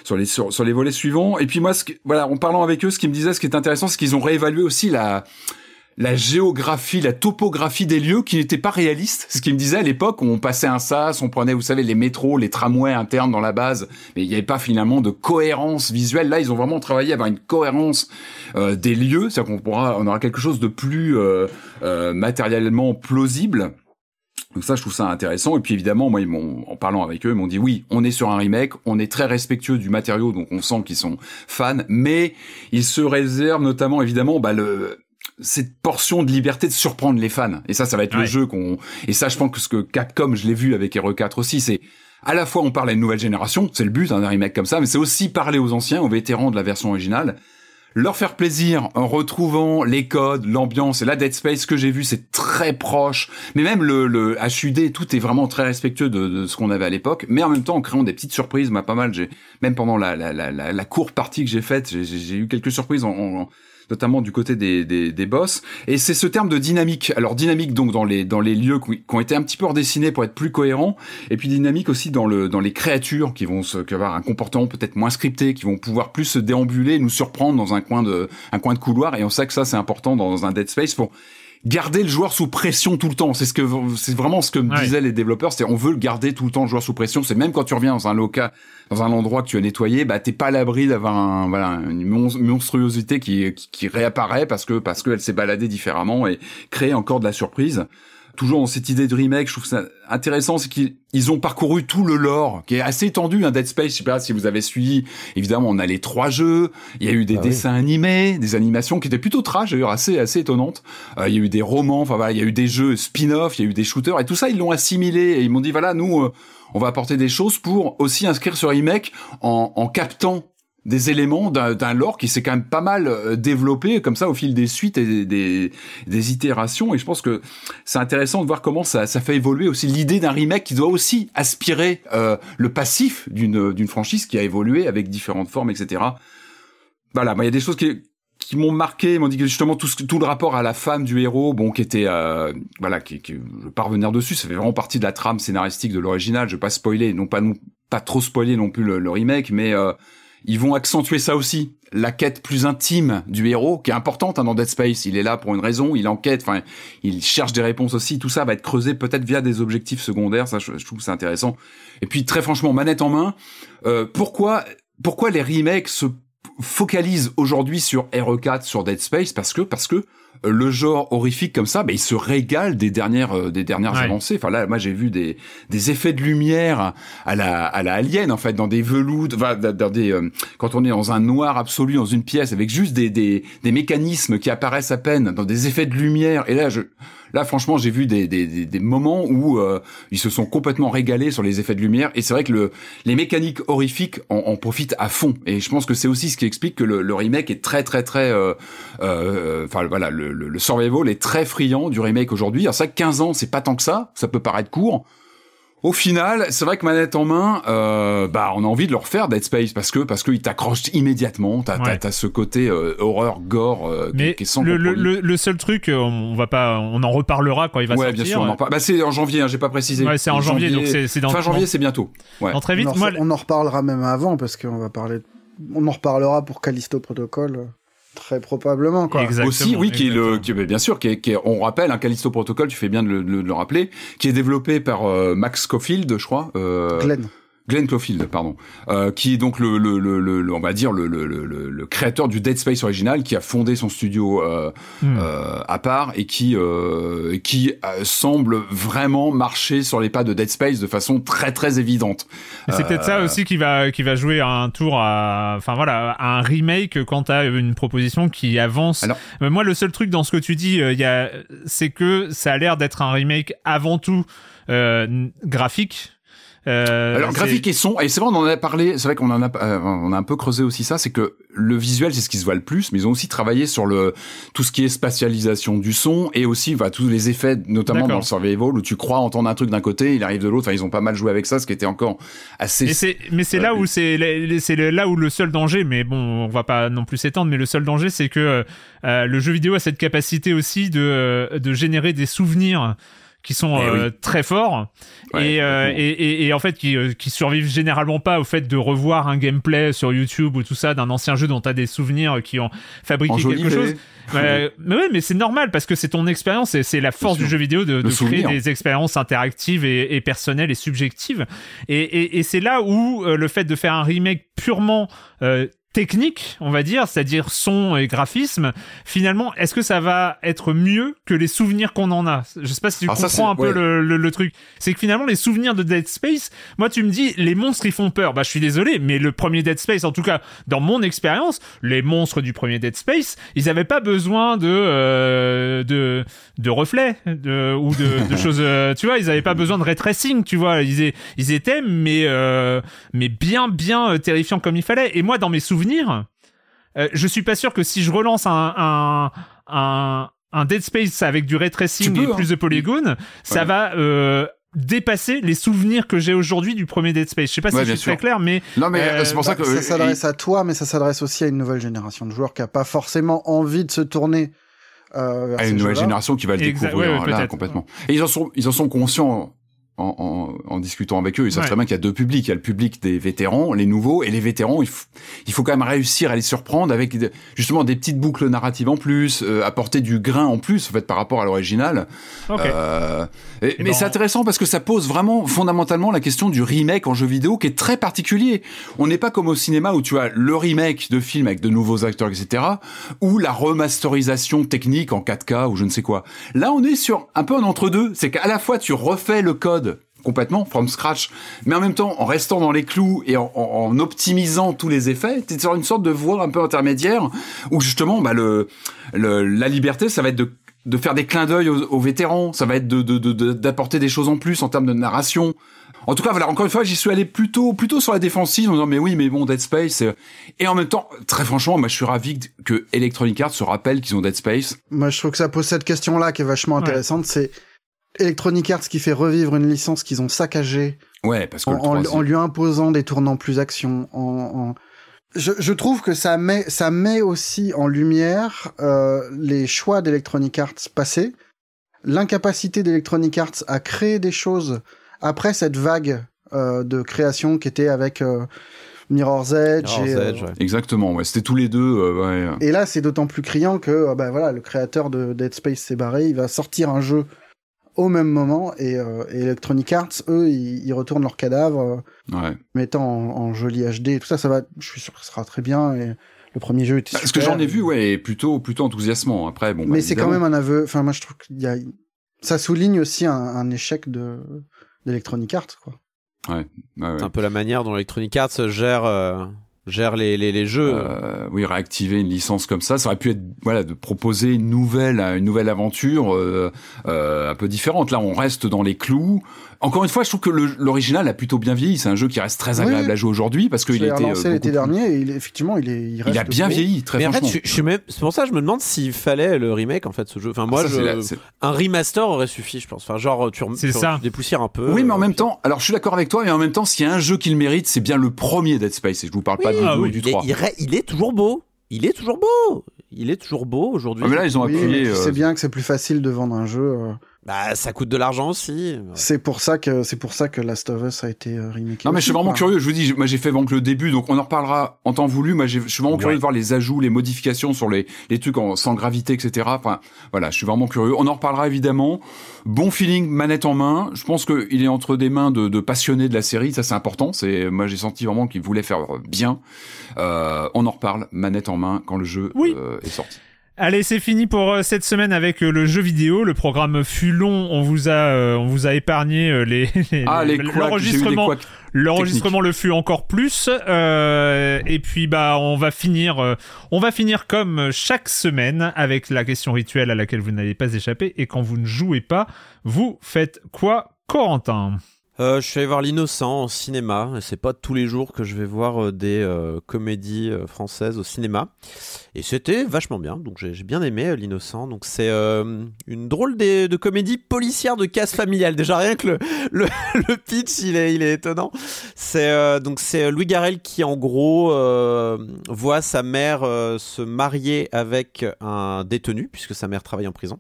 sur les sur, les volets suivants. Et puis moi, ce voilà, en parlant avec eux, ce qui me disait, ce qui est intéressant, c'est qu'ils ont réévalué aussi la la géographie, la topographie des lieux qui n'était pas réaliste. Ce qui me disait à l'époque, on passait un sas, on prenait, vous savez, les métros, les tramways internes dans la base, mais il n'y avait pas finalement de cohérence visuelle. Là, ils ont vraiment travaillé à avoir une cohérence euh, des lieux, c'est-à-dire qu'on pourra, on aura quelque chose de plus euh, euh, matériellement plausible. Donc ça, je trouve ça intéressant. Et puis évidemment, moi, ils m'ont, en parlant avec eux, ils m'ont dit oui, on est sur un remake, on est très respectueux du matériau, donc on sent qu'ils sont fans, mais ils se réservent notamment, évidemment, bah, le, cette portion de liberté de surprendre les fans. Et ça, ça va être le jeu qu'on. Et ça, je pense que ce que Capcom, je l'ai vu avec Hero 4 aussi, c'est à la fois on parle à une nouvelle génération, c'est le but d'un remake comme ça, mais c'est aussi parler aux anciens, aux vétérans de la version originale leur faire plaisir en retrouvant les codes, l'ambiance et la Dead Space que j'ai vu, c'est très proche. Mais même le, le, HUD, tout est vraiment très respectueux de, ce qu'on avait à l'époque. Mais en même temps, en créant des petites surprises, m'a pas mal. J'ai même pendant la, la, la, la, courte partie que j'ai faite, j'ai eu quelques surprises en notamment du côté des, des, des boss. Et c'est ce terme de dynamique. Alors dynamique donc dans les dans les lieux qui, ont été un petit peu redessinés pour être plus cohérents, et puis dynamique aussi dans le dans les créatures qui vont se, qui avoir un comportement peut-être moins scripté, qui vont pouvoir plus se déambuler, nous surprendre dans un coin de un coin de couloir. Et on sait que ça c'est important dans un Dead Space pour garder le joueur sous pression tout le temps. C'est ce que c'est vraiment ce que me disaient les développeurs. C'est on veut le garder tout le temps le joueur sous pression. C'est même quand tu reviens dans un local, dans un endroit que tu as nettoyé, bah t'es pas à l'abri d'avoir un, voilà une monstruosité qui, qui, qui réapparaît parce que parce qu'elle s'est baladée différemment et crée encore de la surprise. Toujours dans cette idée de remake, je trouve ça intéressant, c'est qu'ils ils ont parcouru tout le lore, qui est assez étendu, un Dead Space, je sais pas si vous avez suivi, évidemment, on a les trois jeux, il y a eu des Ah oui. dessins animés, des animations qui étaient plutôt trash, d'ailleurs, assez, assez étonnantes, Euh, il y a eu des romans, enfin voilà, il y a eu des jeux spin-off, il y a eu des shooters, et tout ça, ils l'ont assimilé, et ils m'ont dit, voilà, nous, euh, on va apporter des choses pour aussi inscrire ce remake en, en captant des éléments d'un lore qui s'est quand même pas mal euh, développé comme ça au fil des suites et des, des, itérations et je pense que c'est intéressant de voir comment ça, ça fait évoluer aussi l'idée d'un remake qui doit aussi aspirer euh, le passif d'une d'une franchise qui a évolué avec différentes formes etc voilà il y a des choses qui qui m'ont marqué, m'ont dit que justement tout, ce, tout le rapport à la femme du héros, bon, qui était, euh, voilà, qui, qui, je vais pas revenir dessus, ça fait vraiment partie de la trame scénaristique de l'original. Je vais pas spoiler, non pas non, pas trop spoiler non plus le, le remake, mais euh, ils vont accentuer ça aussi, la quête plus intime du héros, qui est importante hein, dans Dead Space. Il est là pour une raison, il enquête, enfin, il cherche des réponses aussi. Tout ça va être creusé peut-être via des objectifs secondaires. Ça, je, trouve c'est intéressant. Et puis très franchement, manette en main, euh, pourquoi, pourquoi les remakes se focalisent aujourd'hui sur RE4, sur Dead Space? Parce que, parce que le genre horrifique comme ça, bah, il se régale des dernières, euh, des dernières Ouais. avancées. Enfin là, moi j'ai vu des, des effets de lumière à la, à la Alien en fait, dans des velours, enfin, dans des, euh, quand on est dans un noir absolu dans une pièce avec juste des, des, des mécanismes qui apparaissent à peine, dans des effets de lumière. Et là, je, là franchement, j'ai vu des, des, des, moments où euh, ils se sont complètement régalés sur les effets de lumière. Et c'est vrai que le, les mécaniques horrifiques en, en profitent à fond. Et je pense que c'est aussi ce qui explique que le, remake est très très très, euh, euh, enfin voilà, le, le, le survival est très friand du remake aujourd'hui. Alors ça, 15 ans, c'est pas tant que ça. Ça peut paraître court. Au final, c'est vrai que manette en main, euh, bah on a envie de le refaire Dead Space parce que parce qu'il t'accroche immédiatement. T'as Ouais. ce côté euh, horreur gore euh, qui- Mais qui est sans le, le, compromis. le, le seul truc, on va pas, on en reparlera quand il va ouais, sortir. bien sûr, on en. Bah, c'est en janvier, hein, j'ai pas précisé. Ouais, c'est en janvier, donc c'est- c'est dans- fin janvier, c'est bientôt. Ouais. Très vite. on, en, Moi, on en reparlera même avant parce qu'on va parler. On en reparlera pour Callisto Protocol très probablement quoi. Exactement, aussi, oui, qui est le, exactement. qui, est- bien sûr, qui est, qui est- on rappelle, un Callisto Protocol, tu fais bien de le, de le rappeler, qui est développé par euh, Max Scofield, je crois. Euh, Glenn. Glenn Clofield, pardon, euh, qui est donc le, le, le, le- le- on va dire le, le, le, le- le créateur du Dead Space original, qui a fondé son studio euh, Hmm. euh, à part et qui euh, qui euh, semble vraiment marcher sur les pas de Dead Space de façon très très évidente. C'est peut-être ça Euh, aussi qui va qui va jouer un tour à enfin voilà à un remake quand t'as une proposition qui avance. Alors- moi le seul truc dans ce que tu dis il y a c'est que ça a l'air d'être un remake avant tout euh, graphique. Euh, Alors graphique et son, et c'est vrai on en a parlé, c'est vrai qu'on en a, euh, on a un peu creusé aussi ça, c'est que le visuel c'est ce qui se voit le plus, mais ils ont aussi travaillé sur le tout ce qui est spatialisation du son et aussi voilà, tous les effets, notamment dans le survival où tu crois entendre un truc d'un côté, il arrive de l'autre. Enfin, ils ont pas mal joué avec ça, ce qui était encore assez. Et c'est, mais c'est là Euh, où c'est, c'est là où le seul danger, mais bon, on va pas non plus s'étendre, mais le seul danger, c'est que euh, le jeu vidéo a cette capacité aussi de, euh, de générer des souvenirs qui sont Eh euh, oui. très forts Ouais, et, euh, et, et, et en fait qui, euh, qui survivent généralement pas au fait de revoir un gameplay sur YouTube ou tout ça d'un ancien jeu dont tu as des souvenirs qui ont fabriqué quelque chose. Ouais, mais ouais, mais c'est normal parce que c'est ton expérience et c'est la force du jeu vidéo de, de créer des expériences interactives et, et personnelles et subjectives. Et, et, et c'est là où euh, le fait de faire un remake purement euh, technique, on va dire, c'est-à-dire son et graphisme, finalement, est-ce que ça va être mieux que les souvenirs qu'on en a? Je sais pas si tu Alors ça, comprends un peu ouais. le, le, le truc. C'est que finalement, les souvenirs de Dead Space, moi, tu me dis, les monstres, ils font peur. Bah, je suis désolé, mais le premier Dead Space, en tout cas, dans mon expérience, les monstres du premier Dead Space, ils avaient pas besoin de euh, de de reflets de, ou de, de choses. euh, tu vois, ils avaient pas besoin de ray tracing. Tu vois, ils, ils étaient mais euh, mais bien bien euh, terrifiants comme il fallait. Et moi, dans mes souvenirs, euh, je suis pas sûr que si je relance un un un, un Dead Space avec du ray tracing Tu peux, et hein. plus de polygones, ça va euh, dépasser les souvenirs que j'ai aujourd'hui du premier Dead Space. Je sais pas si Ouais, je suis très clair, mais Non mais Euh, c'est pour ça Bah, que ça s'adresse à toi, mais ça s'adresse aussi à une nouvelle génération de joueurs qui a pas forcément envie de se tourner euh, vers à une nouvelle génération qui va le découvrir ouais, ouais, là complètement. Et ils en sont ils en sont conscients en, en, en discutant avec eux. Ils savent Ouais. très bien qu'il y a deux publics. Il y a le public des vétérans, les nouveaux, et les vétérans, il, faut quand même réussir à les surprendre avec de- justement des petites boucles narratives en plus, euh, apporter du grain en plus, en fait, par rapport à l'original. Ok. Euh, et- Et mais c'est intéressant parce que ça pose vraiment fondamentalement la question du remake en jeu vidéo qui est très particulier. On n'est pas comme au cinéma où tu as le remake de film avec de nouveaux acteurs, etc. ou la remasterisation technique en 4K ou je ne sais quoi. Là, on est sur un peu un entre-deux. C'est qu'à la fois tu refais le code complètement from scratch, mais en même temps en restant dans les clous et en, en- en optimisant tous les effets, sur une sorte de voie un peu intermédiaire où justement bah, le, le- la liberté, ça va être de de faire des clins d'œil aux, aux vétérans, ça va être de de- de- de- d'apporter des choses en plus en termes de narration. En tout cas, voilà, encore une fois, j'y suis allé plutôt plutôt sur la défensive en disant mais oui, mais bon, Dead Space euh, et en même temps, très franchement, moi je suis ravi que Electronic Arts se rappelle qu'ils ont Dead Space. Moi, je trouve que ça pose cette question-là qui est vachement intéressante. C'est Electronic Arts qui fait revivre une licence qu'ils ont saccagée Ouais, parce que en, en- lui imposant des tournants plus action. En, en- Je, je trouve que ça met, ça met aussi en lumière euh, les choix d'Electronic Arts passés, l'incapacité d'Electronic Arts à créer des choses après cette vague euh, de création qui était avec euh, Mirror's Edge. Mirror's et, euh, Edge, ouais. Exactement, ouais, c'était tous les deux. euh, ouais. et là, c'est d'autant plus criant que euh, bah, voilà, le créateur de Dead Space s'est barré. Il va sortir un jeu au même moment et, euh, et Electronic Arts, eux, ils, ils retournent leur cadavre, euh, Ouais. mettant en, en joli HD et tout ça. Ça va, je suis sûr que ça sera très bien. Et le premier jeu était Parce que super. j'en ai vu, ouais, est plutôt plutôt enthousiasmant. Après, bon. bah, Mais c'est quand même un aveu. Enfin, moi, je trouve qu'il y a, ça souligne aussi un, un échec de d'Electronic Arts, quoi. Ouais, ouais, ouais. C'est un peu la manière dont Electronic Arts gère, euh, gère les, les, les jeux. Euh, oui, réactiver une licence comme ça, ça aurait pu être voilà de proposer une nouvelle une nouvelle aventure euh, euh, un peu différente. Là, on reste dans les clous. Encore une fois, je trouve que l'original a plutôt bien vieilli. C'est un jeu qui reste très agréable oui. à jouer aujourd'hui parce qu'il l'ai était euh, relancé l'été dernier et il, est- effectivement, il est, il reste Il a bien vieilli, très Mais en fait, franchement. je, je suis même, c'est pour ça que je me demande s'il fallait le remake en fait ce jeu. Enfin moi, Ah, ça, je, c'est la- c'est- un remaster aurait suffi, je pense. Enfin genre tu, rem- C'est tu, ça. tu dépoussières un peu. Oui, mais en euh, même temps, alors je suis d'accord avec toi, mais en même temps, s'il y a un jeu qui le mérite, c'est bien le premier Dead Space. Et je vous parle pas du 2 ah ou oui, du il est, 3. il, est toujours beau. Il est toujours beau. Il est toujours beau aujourd'hui. Ah, mais là, ils ont appuyé. tu euh, sais bien que c'est plus facile de vendre un jeu. Bah ça coûte de l'argent aussi. C'est pour ça que c'est pour ça que Last of Us a été euh, remaké. Non mais je suis vraiment curieux, je vous dis, moi j'ai fait vraiment que le début, donc on en reparlera en temps voulu, moi je suis vraiment curieux de voir les ajouts, les modifications sur les, les trucs en, sans gravité, etc. Enfin, voilà, je suis vraiment curieux. On en reparlera évidemment. Bon feeling, manette en main. Je pense qu'il est entre des mains de, de passionnés de la série, ça c'est important. C'est Moi j'ai senti vraiment qu'il voulait faire bien. Euh, on en reparle, manette en main, quand le jeu Oui. euh, est sorti. Allez, c'est fini pour euh, cette semaine avec euh, le jeu vidéo. Le programme fut long. On vous a, euh, on vous a épargné les, les- Ah, les l'enregistrement. L'enregistrement le fut encore plus. euh, et puis bah, on va finir, euh, on va finir comme chaque semaine avec la question rituelle à laquelle vous n'allez pas échapper. Et quand vous ne jouez pas, vous faites quoi, Corentin? Euh, je suis allé voir l'innocent en cinéma. C'est pas tous les jours que je vais voir euh, des euh, comédies françaises au cinéma. Et c'était vachement bien. Donc j'ai bien aimé l'innocent. Donc c'est une drôle de, de comédie policière de casse familiale. Déjà rien que le, le, pitch, il est, il est étonnant. C'est donc c'est Louis Garrel qui en gros voit sa mère se marier avec un détenu puisque sa mère travaille en prison.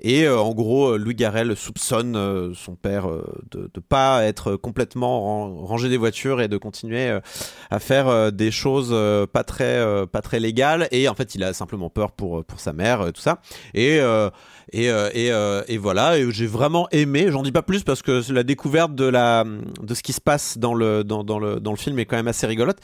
Et en gros, Louis Garrel soupçonne son père euh, de ne être complètement ran- rangé des voitures et de continuer euh, à faire euh, des choses euh, pas très pas très légales. Et en fait, il a simplement peur pour pour sa mère, tout ça. Et et, euh, euh, et voilà, j'ai vraiment aimé. J'en dis pas plus parce que la découverte de ce qui se passe dans le film est quand même assez rigolote.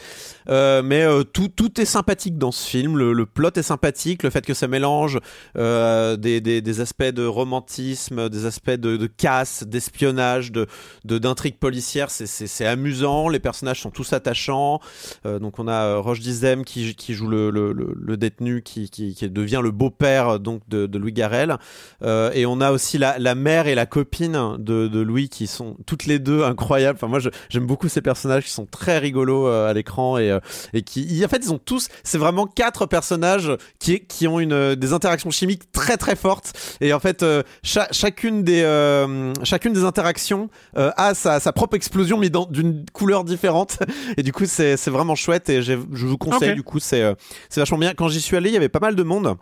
Euh, mais tout est sympathique dans ce film. Le, plot est sympathique, le fait que ça mélange des, aspects de romantisme, des aspects de, casse, d'espionnage, de d'intrigue policière, c'est- amusant. Les personnages sont tous attachants. Donc on a Roche Dizem qui, joue le, détenu qui, devient le beau-père donc de, de Louis Garrel. Euh, et on a aussi la, la mère et la copine de, de Louis qui sont toutes les deux incroyables. Enfin moi j'aime beaucoup ces personnages qui sont très rigolos euh, à l'écran et, euh, et qui en fait ils ont tous c'est vraiment quatre personnages qui, qui ont une, des interactions chimiques très très fortes. Et en fait cha- chacune des chacune des interactions a sa, sa propre explosion mais d'une couleur différente. Et du coup c'est vraiment chouette et je vous conseille du coup c'est c'est vachement bien. Quand j'y suis allé il y avait pas mal de monde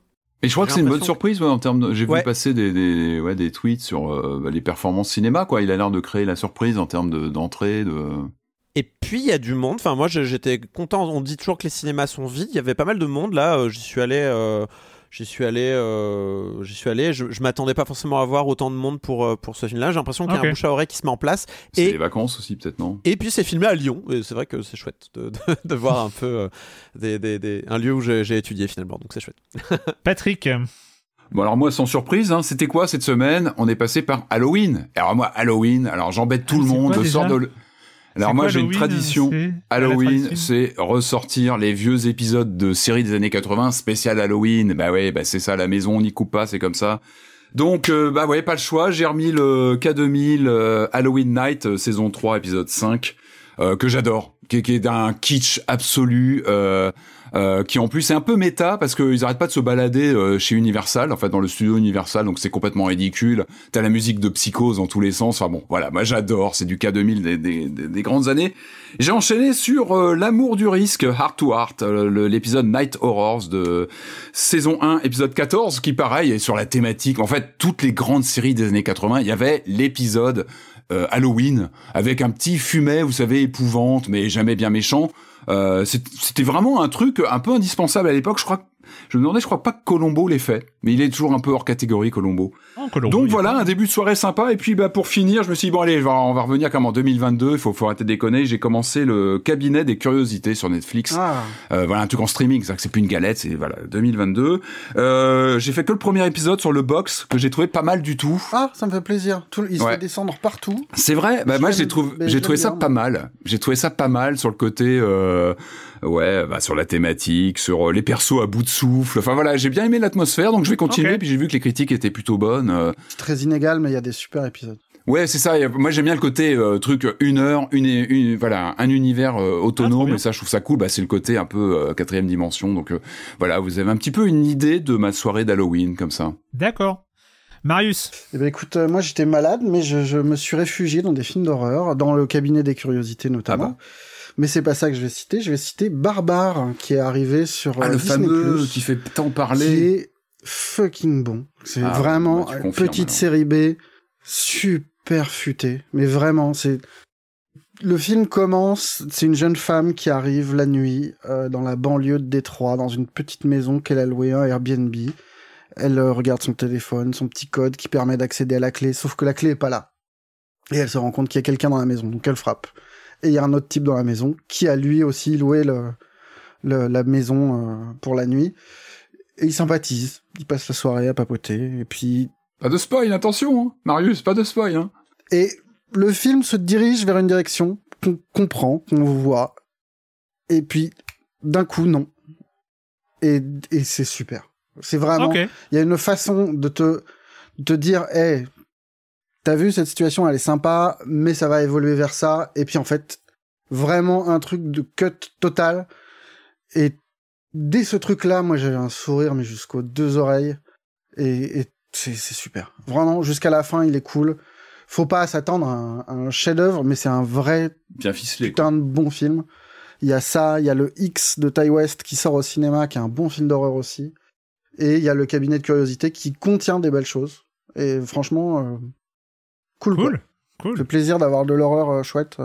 Et je crois que c'est une bonne surprise ouais, en termes de. J'ai Ouais. vu passer des, des, ouais, des tweets sur euh, bah, les performances cinéma, quoi. Il a l'air de créer la surprise en termes de- d'entrée, de. Et puis il y a du monde. Enfin, moi j'étais content. On dit toujours que les cinémas sont vides. Il y avait pas mal de monde là. euh, J'y suis allé. euh, J'y suis allé. euh, J'y suis allé. Je, je m'attendais pas forcément à voir autant de monde pour euh, pour ce film-là. J'ai l'impression qu'il y a un bouche à oreille qui se met en place. C'est Et les vacances aussi, peut-être, non? Et puis c'est filmé à Lyon. Et c'est vrai que c'est chouette de, de, de voir un peu euh, des, des, des- un lieu où j'ai j'ai étudié finalement. Donc c'est chouette. Patrick, Bon alors moi sans surprise, hein, c'était quoi cette semaine? On est passé par Halloween. Alors moi Halloween, alors j'embête tout Ah, le monde, quoi je sors déjà? de. Alors moi j'ai une tradition. Halloween, c'est ressortir les vieux épisodes de séries des années 80 spécial Halloween. Bah ouais, bah c'est ça la maison, on n'y coupe pas, c'est comme ça. Donc euh, bah ouais, pas le choix, j'ai remis le K2000 euh, Halloween Night euh, saison 3 épisode 5 euh, que j'adore, qui, qui est d'un kitsch absolu euh, qui en plus est un peu méta parce qu'ils arrêtent pas de se balader euh, chez Universal, en fait dans le studio Universal, donc c'est complètement ridicule. T'as la musique de Psychose dans tous les sens. Enfin bon, voilà, moi j'adore, c'est du K2000 des, des, des, des grandes années. J'ai enchaîné sur euh, l'amour du risque, Heart to Heart, euh, l'épisode Night Horrors de saison 1, épisode 14, qui pareil est sur la thématique. En fait, toutes les grandes séries des années 80, il y avait l'épisode euh, Halloween avec un petit fumet, vous savez, épouvante, mais jamais bien méchant. Euh, C'était vraiment un truc un peu indispensable à l'époque. Je crois, je me demandais, je crois pas que Colombo l'ait fait, mais il est toujours un peu hors catégorie Colombo. Oh, Colombo, Donc voilà, un début de soirée sympa. Et puis bah pour finir, je me suis dit bon allez, on va, revenir comme en 2022. Il faut, faut arrêter de déconner. J'ai commencé le cabinet des curiosités sur Netflix. Ah, Euh, voilà un truc en streaming, c'est que c'est plus une galette, c'est voilà 2022. Euh, j'ai fait que le premier épisode sur le box que j'ai trouvé pas mal du tout. ah, ça me fait plaisir. Tout, il se Ouais. fait descendre partout. C'est vrai. Bah, moi, j'ai trouvé, j'ai ça bien, pas mal. J'ai trouvé ça pas mal sur le côté, euh, ouais, bah, sur la thématique, sur euh, les persos à bout de souffle. Enfin voilà, j'ai bien aimé l'atmosphère, donc je vais continuer. Puis j'ai vu que les critiques étaient plutôt bonnes. euh. C'est très inégal, mais il y a des super épisodes. Ouais, c'est ça. Moi, j'aime bien le côté euh, truc une heure, une, une voilà, un univers euh, Ah, autonome. bien. et ça, je trouve ça cool. Bah, c'est le côté un peu euh, quatrième dimension. Donc euh, voilà, vous avez un petit peu une idée de ma soirée d'Halloween comme ça. D'accord. Marius, Eh ben écoute, euh, moi j'étais malade, mais je, je me suis réfugié dans des films d'horreur, dans le cabinet des curiosités notamment. Ah bon mais c'est pas ça que je vais citer. Je vais citer Barbare, qui est arrivé sur Ah, euh, le Disney+, fameux qui fait tant qui parler. est fucking bon. C'est Ah, vraiment bah, une petite alors. série B, super futée. Mais vraiment, c'est le film commence. C'est une jeune femme qui arrive la nuit euh, dans la banlieue de Détroit, dans une petite maison qu'elle a louée un Airbnb. Elle euh, regarde son téléphone, son petit code qui permet d'accéder à la clé, sauf que la clé est pas là. Et elle se rend compte qu'il y a quelqu'un dans la maison, donc elle frappe. Et il y a un autre type dans la maison qui a lui aussi loué le, le- la maison euh, pour la nuit. Et ils sympathisent, ils passent la soirée à papoter, et puis... Pas de spoil, attention, hein. Marius, pas de spoil. Hein. Et le film se dirige vers une direction qu'on comprend, qu'on voit, et puis d'un coup, non. Et, et c'est super. C'est vraiment... Il y a une façon de te, de te dire, hey, t'as vu cette situation, elle est sympa, mais ça va évoluer vers ça. Et puis en fait, vraiment un truc de cut total. Et dès ce truc-là, moi j'avais un sourire, mais jusqu'aux deux oreilles. Et, et c'est super. Vraiment, jusqu'à la fin, il est cool. Faut pas s'attendre à un, chef-d'œuvre, mais c'est un vrai Bien ficelé. quoi. putain de bon film. Il y a ça, il y a le X de Ty West qui sort au cinéma, qui est un bon film d'horreur aussi. Et il y a le cabinet de curiosité qui contient des belles choses. Et franchement, euh, cool. Cool. Cool. Ça fait plaisir d'avoir de l'horreur euh, chouette.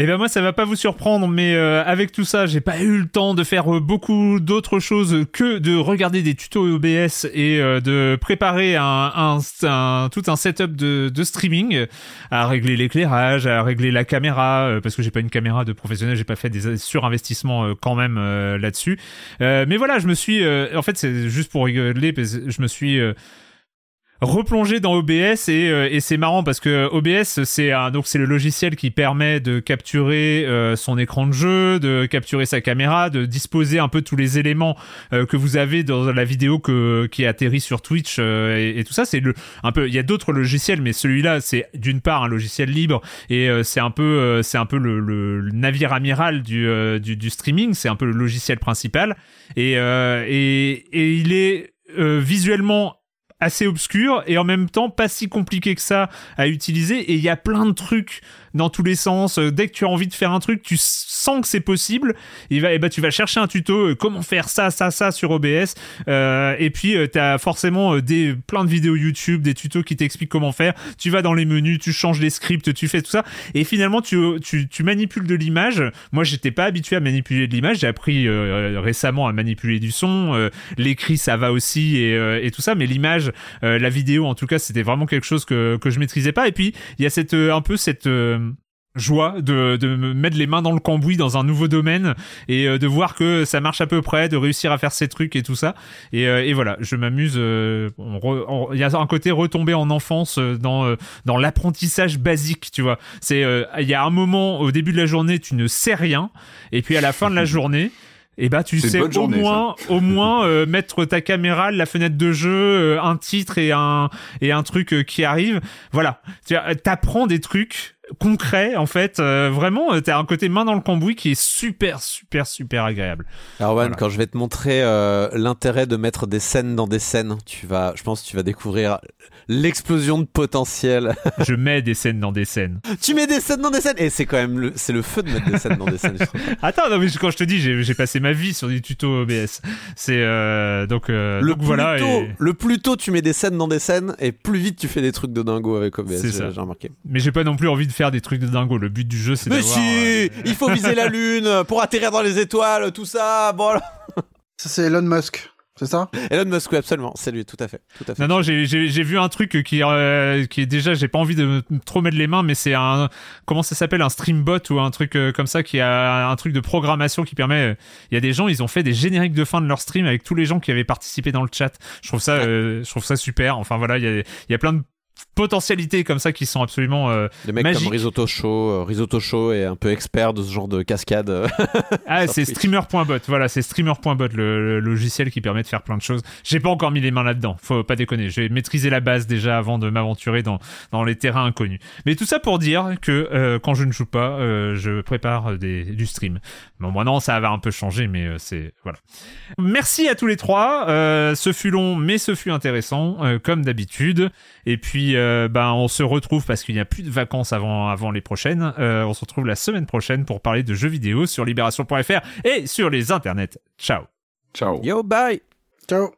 Eh ben moi ça va pas vous surprendre mais euh, avec tout ça j'ai pas eu le temps de faire euh, beaucoup d'autres choses que de regarder des tutos OBS et euh, de préparer un, un, un- tout un setup de, de streaming à régler l'éclairage à régler la caméra euh, parce que j'ai pas une caméra de professionnel j'ai pas fait des surinvestissements euh, quand même euh, là-dessus Euh, mais voilà je me suis euh, en fait c'est juste pour rigoler je me suis replongé dans OBS et, euh, et c'est marrant parce que OBS c'est donc c'est le logiciel qui permet de capturer euh, son écran de jeu, de capturer sa caméra, de disposer un peu tous les éléments euh, que vous avez dans la vidéo que qui atterrit sur Twitch euh, et, et tout ça c'est le un peu il y a d'autres logiciels mais celui-là c'est d'une part un logiciel libre et euh, c'est un peu euh, c'est un peu le, le- navire amiral du, du du streaming c'est un peu le logiciel principal et et, et il est visuellement assez obscur et en même temps pas si compliqué que ça à utiliser. Et il y a plein de trucs dans tous les sens. Euh, Dès que tu as envie de faire un truc, tu sens que c'est possible. Il va, et bah, tu vas chercher un tuto, euh, comment faire ça, ça, ça sur OBS. Euh, et puis, tu as forcément euh, des, plein de vidéos YouTube, des tutos qui t'expliquent comment faire. Tu vas dans les menus, tu changes les scripts, tu fais tout ça. Et finalement, tu, tu, tu manipules de l'image. Moi, j'étais pas habitué à manipuler de l'image. J'ai appris euh, récemment à manipuler du son. Euh, L'écrit, ça va aussi et, euh, et tout ça. Mais l'image, euh, la vidéo, en tout cas, c'était vraiment quelque chose que, que je maîtrisais pas. Et puis, il y a cette, euh, un peu cette, euh, joie de, de me mettre les mains dans le cambouis dans un nouveau domaine et euh, de voir que ça marche à peu près, de réussir à faire ces trucs et tout ça. Et, euh, et voilà, je m'amuse. euh, Il y a un côté retombé en enfance euh, dans, euh, dans l'apprentissage basique, tu vois. C'est euh, Il y a un moment au début de la journée, tu ne sais rien. Et puis à la fin de la journée, et bah tu C'est une sais au journée, moins au moins euh, mettre ta caméra, la fenêtre de jeu, euh, un titre et un et un truc euh, qui arrive. Voilà, tu vois, t'apprends des trucs concrets en fait. euh, vraiment, euh, t'as un côté main dans le cambouis qui est super super super agréable. Arwan, Voilà. quand je vais te montrer euh, l'intérêt de mettre des scènes dans des scènes, tu vas, je pense que tu vas découvrir l'explosion de potentiel. Je mets des scènes dans des scènes. tu mets des scènes dans des scènes et c'est quand même le, c'est le feu de mettre des scènes dans des scènes. Attends, non mais quand je te dis, j'ai j'ai passé ma vie sur des tutos OBS. C'est euh, donc, Le donc plus voilà. tôt, et- le plus tôt tu mets des scènes dans des scènes et plus vite tu fais des trucs de dingo avec OBS. C'est j'ai- ça. J'ai remarqué. Mais j'ai pas non plus envie de faire des trucs de dingo. Le but du jeu, c'est Mais d'avoir. si, euh, il faut viser la lune pour atterrir dans les étoiles, tout ça. Bon, alors. Ça, c'est Elon Musk, c'est ça? Elon Musk, oui, absolument, c'est lui, tout à fait, tout à fait. Non, non, j'ai j'ai- j'ai vu un truc qui, euh, qui est déjà, j'ai pas envie de me- trop mettre les mains, mais c'est un, comment ça s'appelle, un streambot ou un truc euh, comme ça qui a un truc de programmation qui permet. euh, Il y a des gens, ils ont fait des génériques de fin de leur stream avec tous les gens qui avaient participé dans le chat. Je trouve ça, euh, je trouve ça super. Enfin voilà, il y a, il y a plein de potentialités comme ça qui sont absolument euh, Des mecs magiques. comme Risotto Show, euh, Risotto Show est un peu expert de ce genre de cascade. euh. Ah, c'est streamer.bot. Voilà, c'est streamer.bot, le, le logiciel qui permet de faire plein de choses. J'ai pas encore mis les mains là-dedans. Faut pas déconner. J'ai maîtrisé la base déjà avant de m'aventurer dans, dans les terrains inconnus. Mais tout ça pour dire que euh, quand je ne joue pas, euh, je prépare des, du stream. Bon, moi non, ça va un peu changer, mais c'est voilà. Merci à tous les trois. Ce fut long, mais ce fut intéressant, comme d'habitude. Et puis, euh, ben, on se retrouve parce qu'il n'y a plus de vacances avant, avant les prochaines. Euh, on se retrouve la semaine prochaine pour parler de jeux vidéo sur libération.fr et sur les internets. Ciao. Ciao. Yo, bye Ciao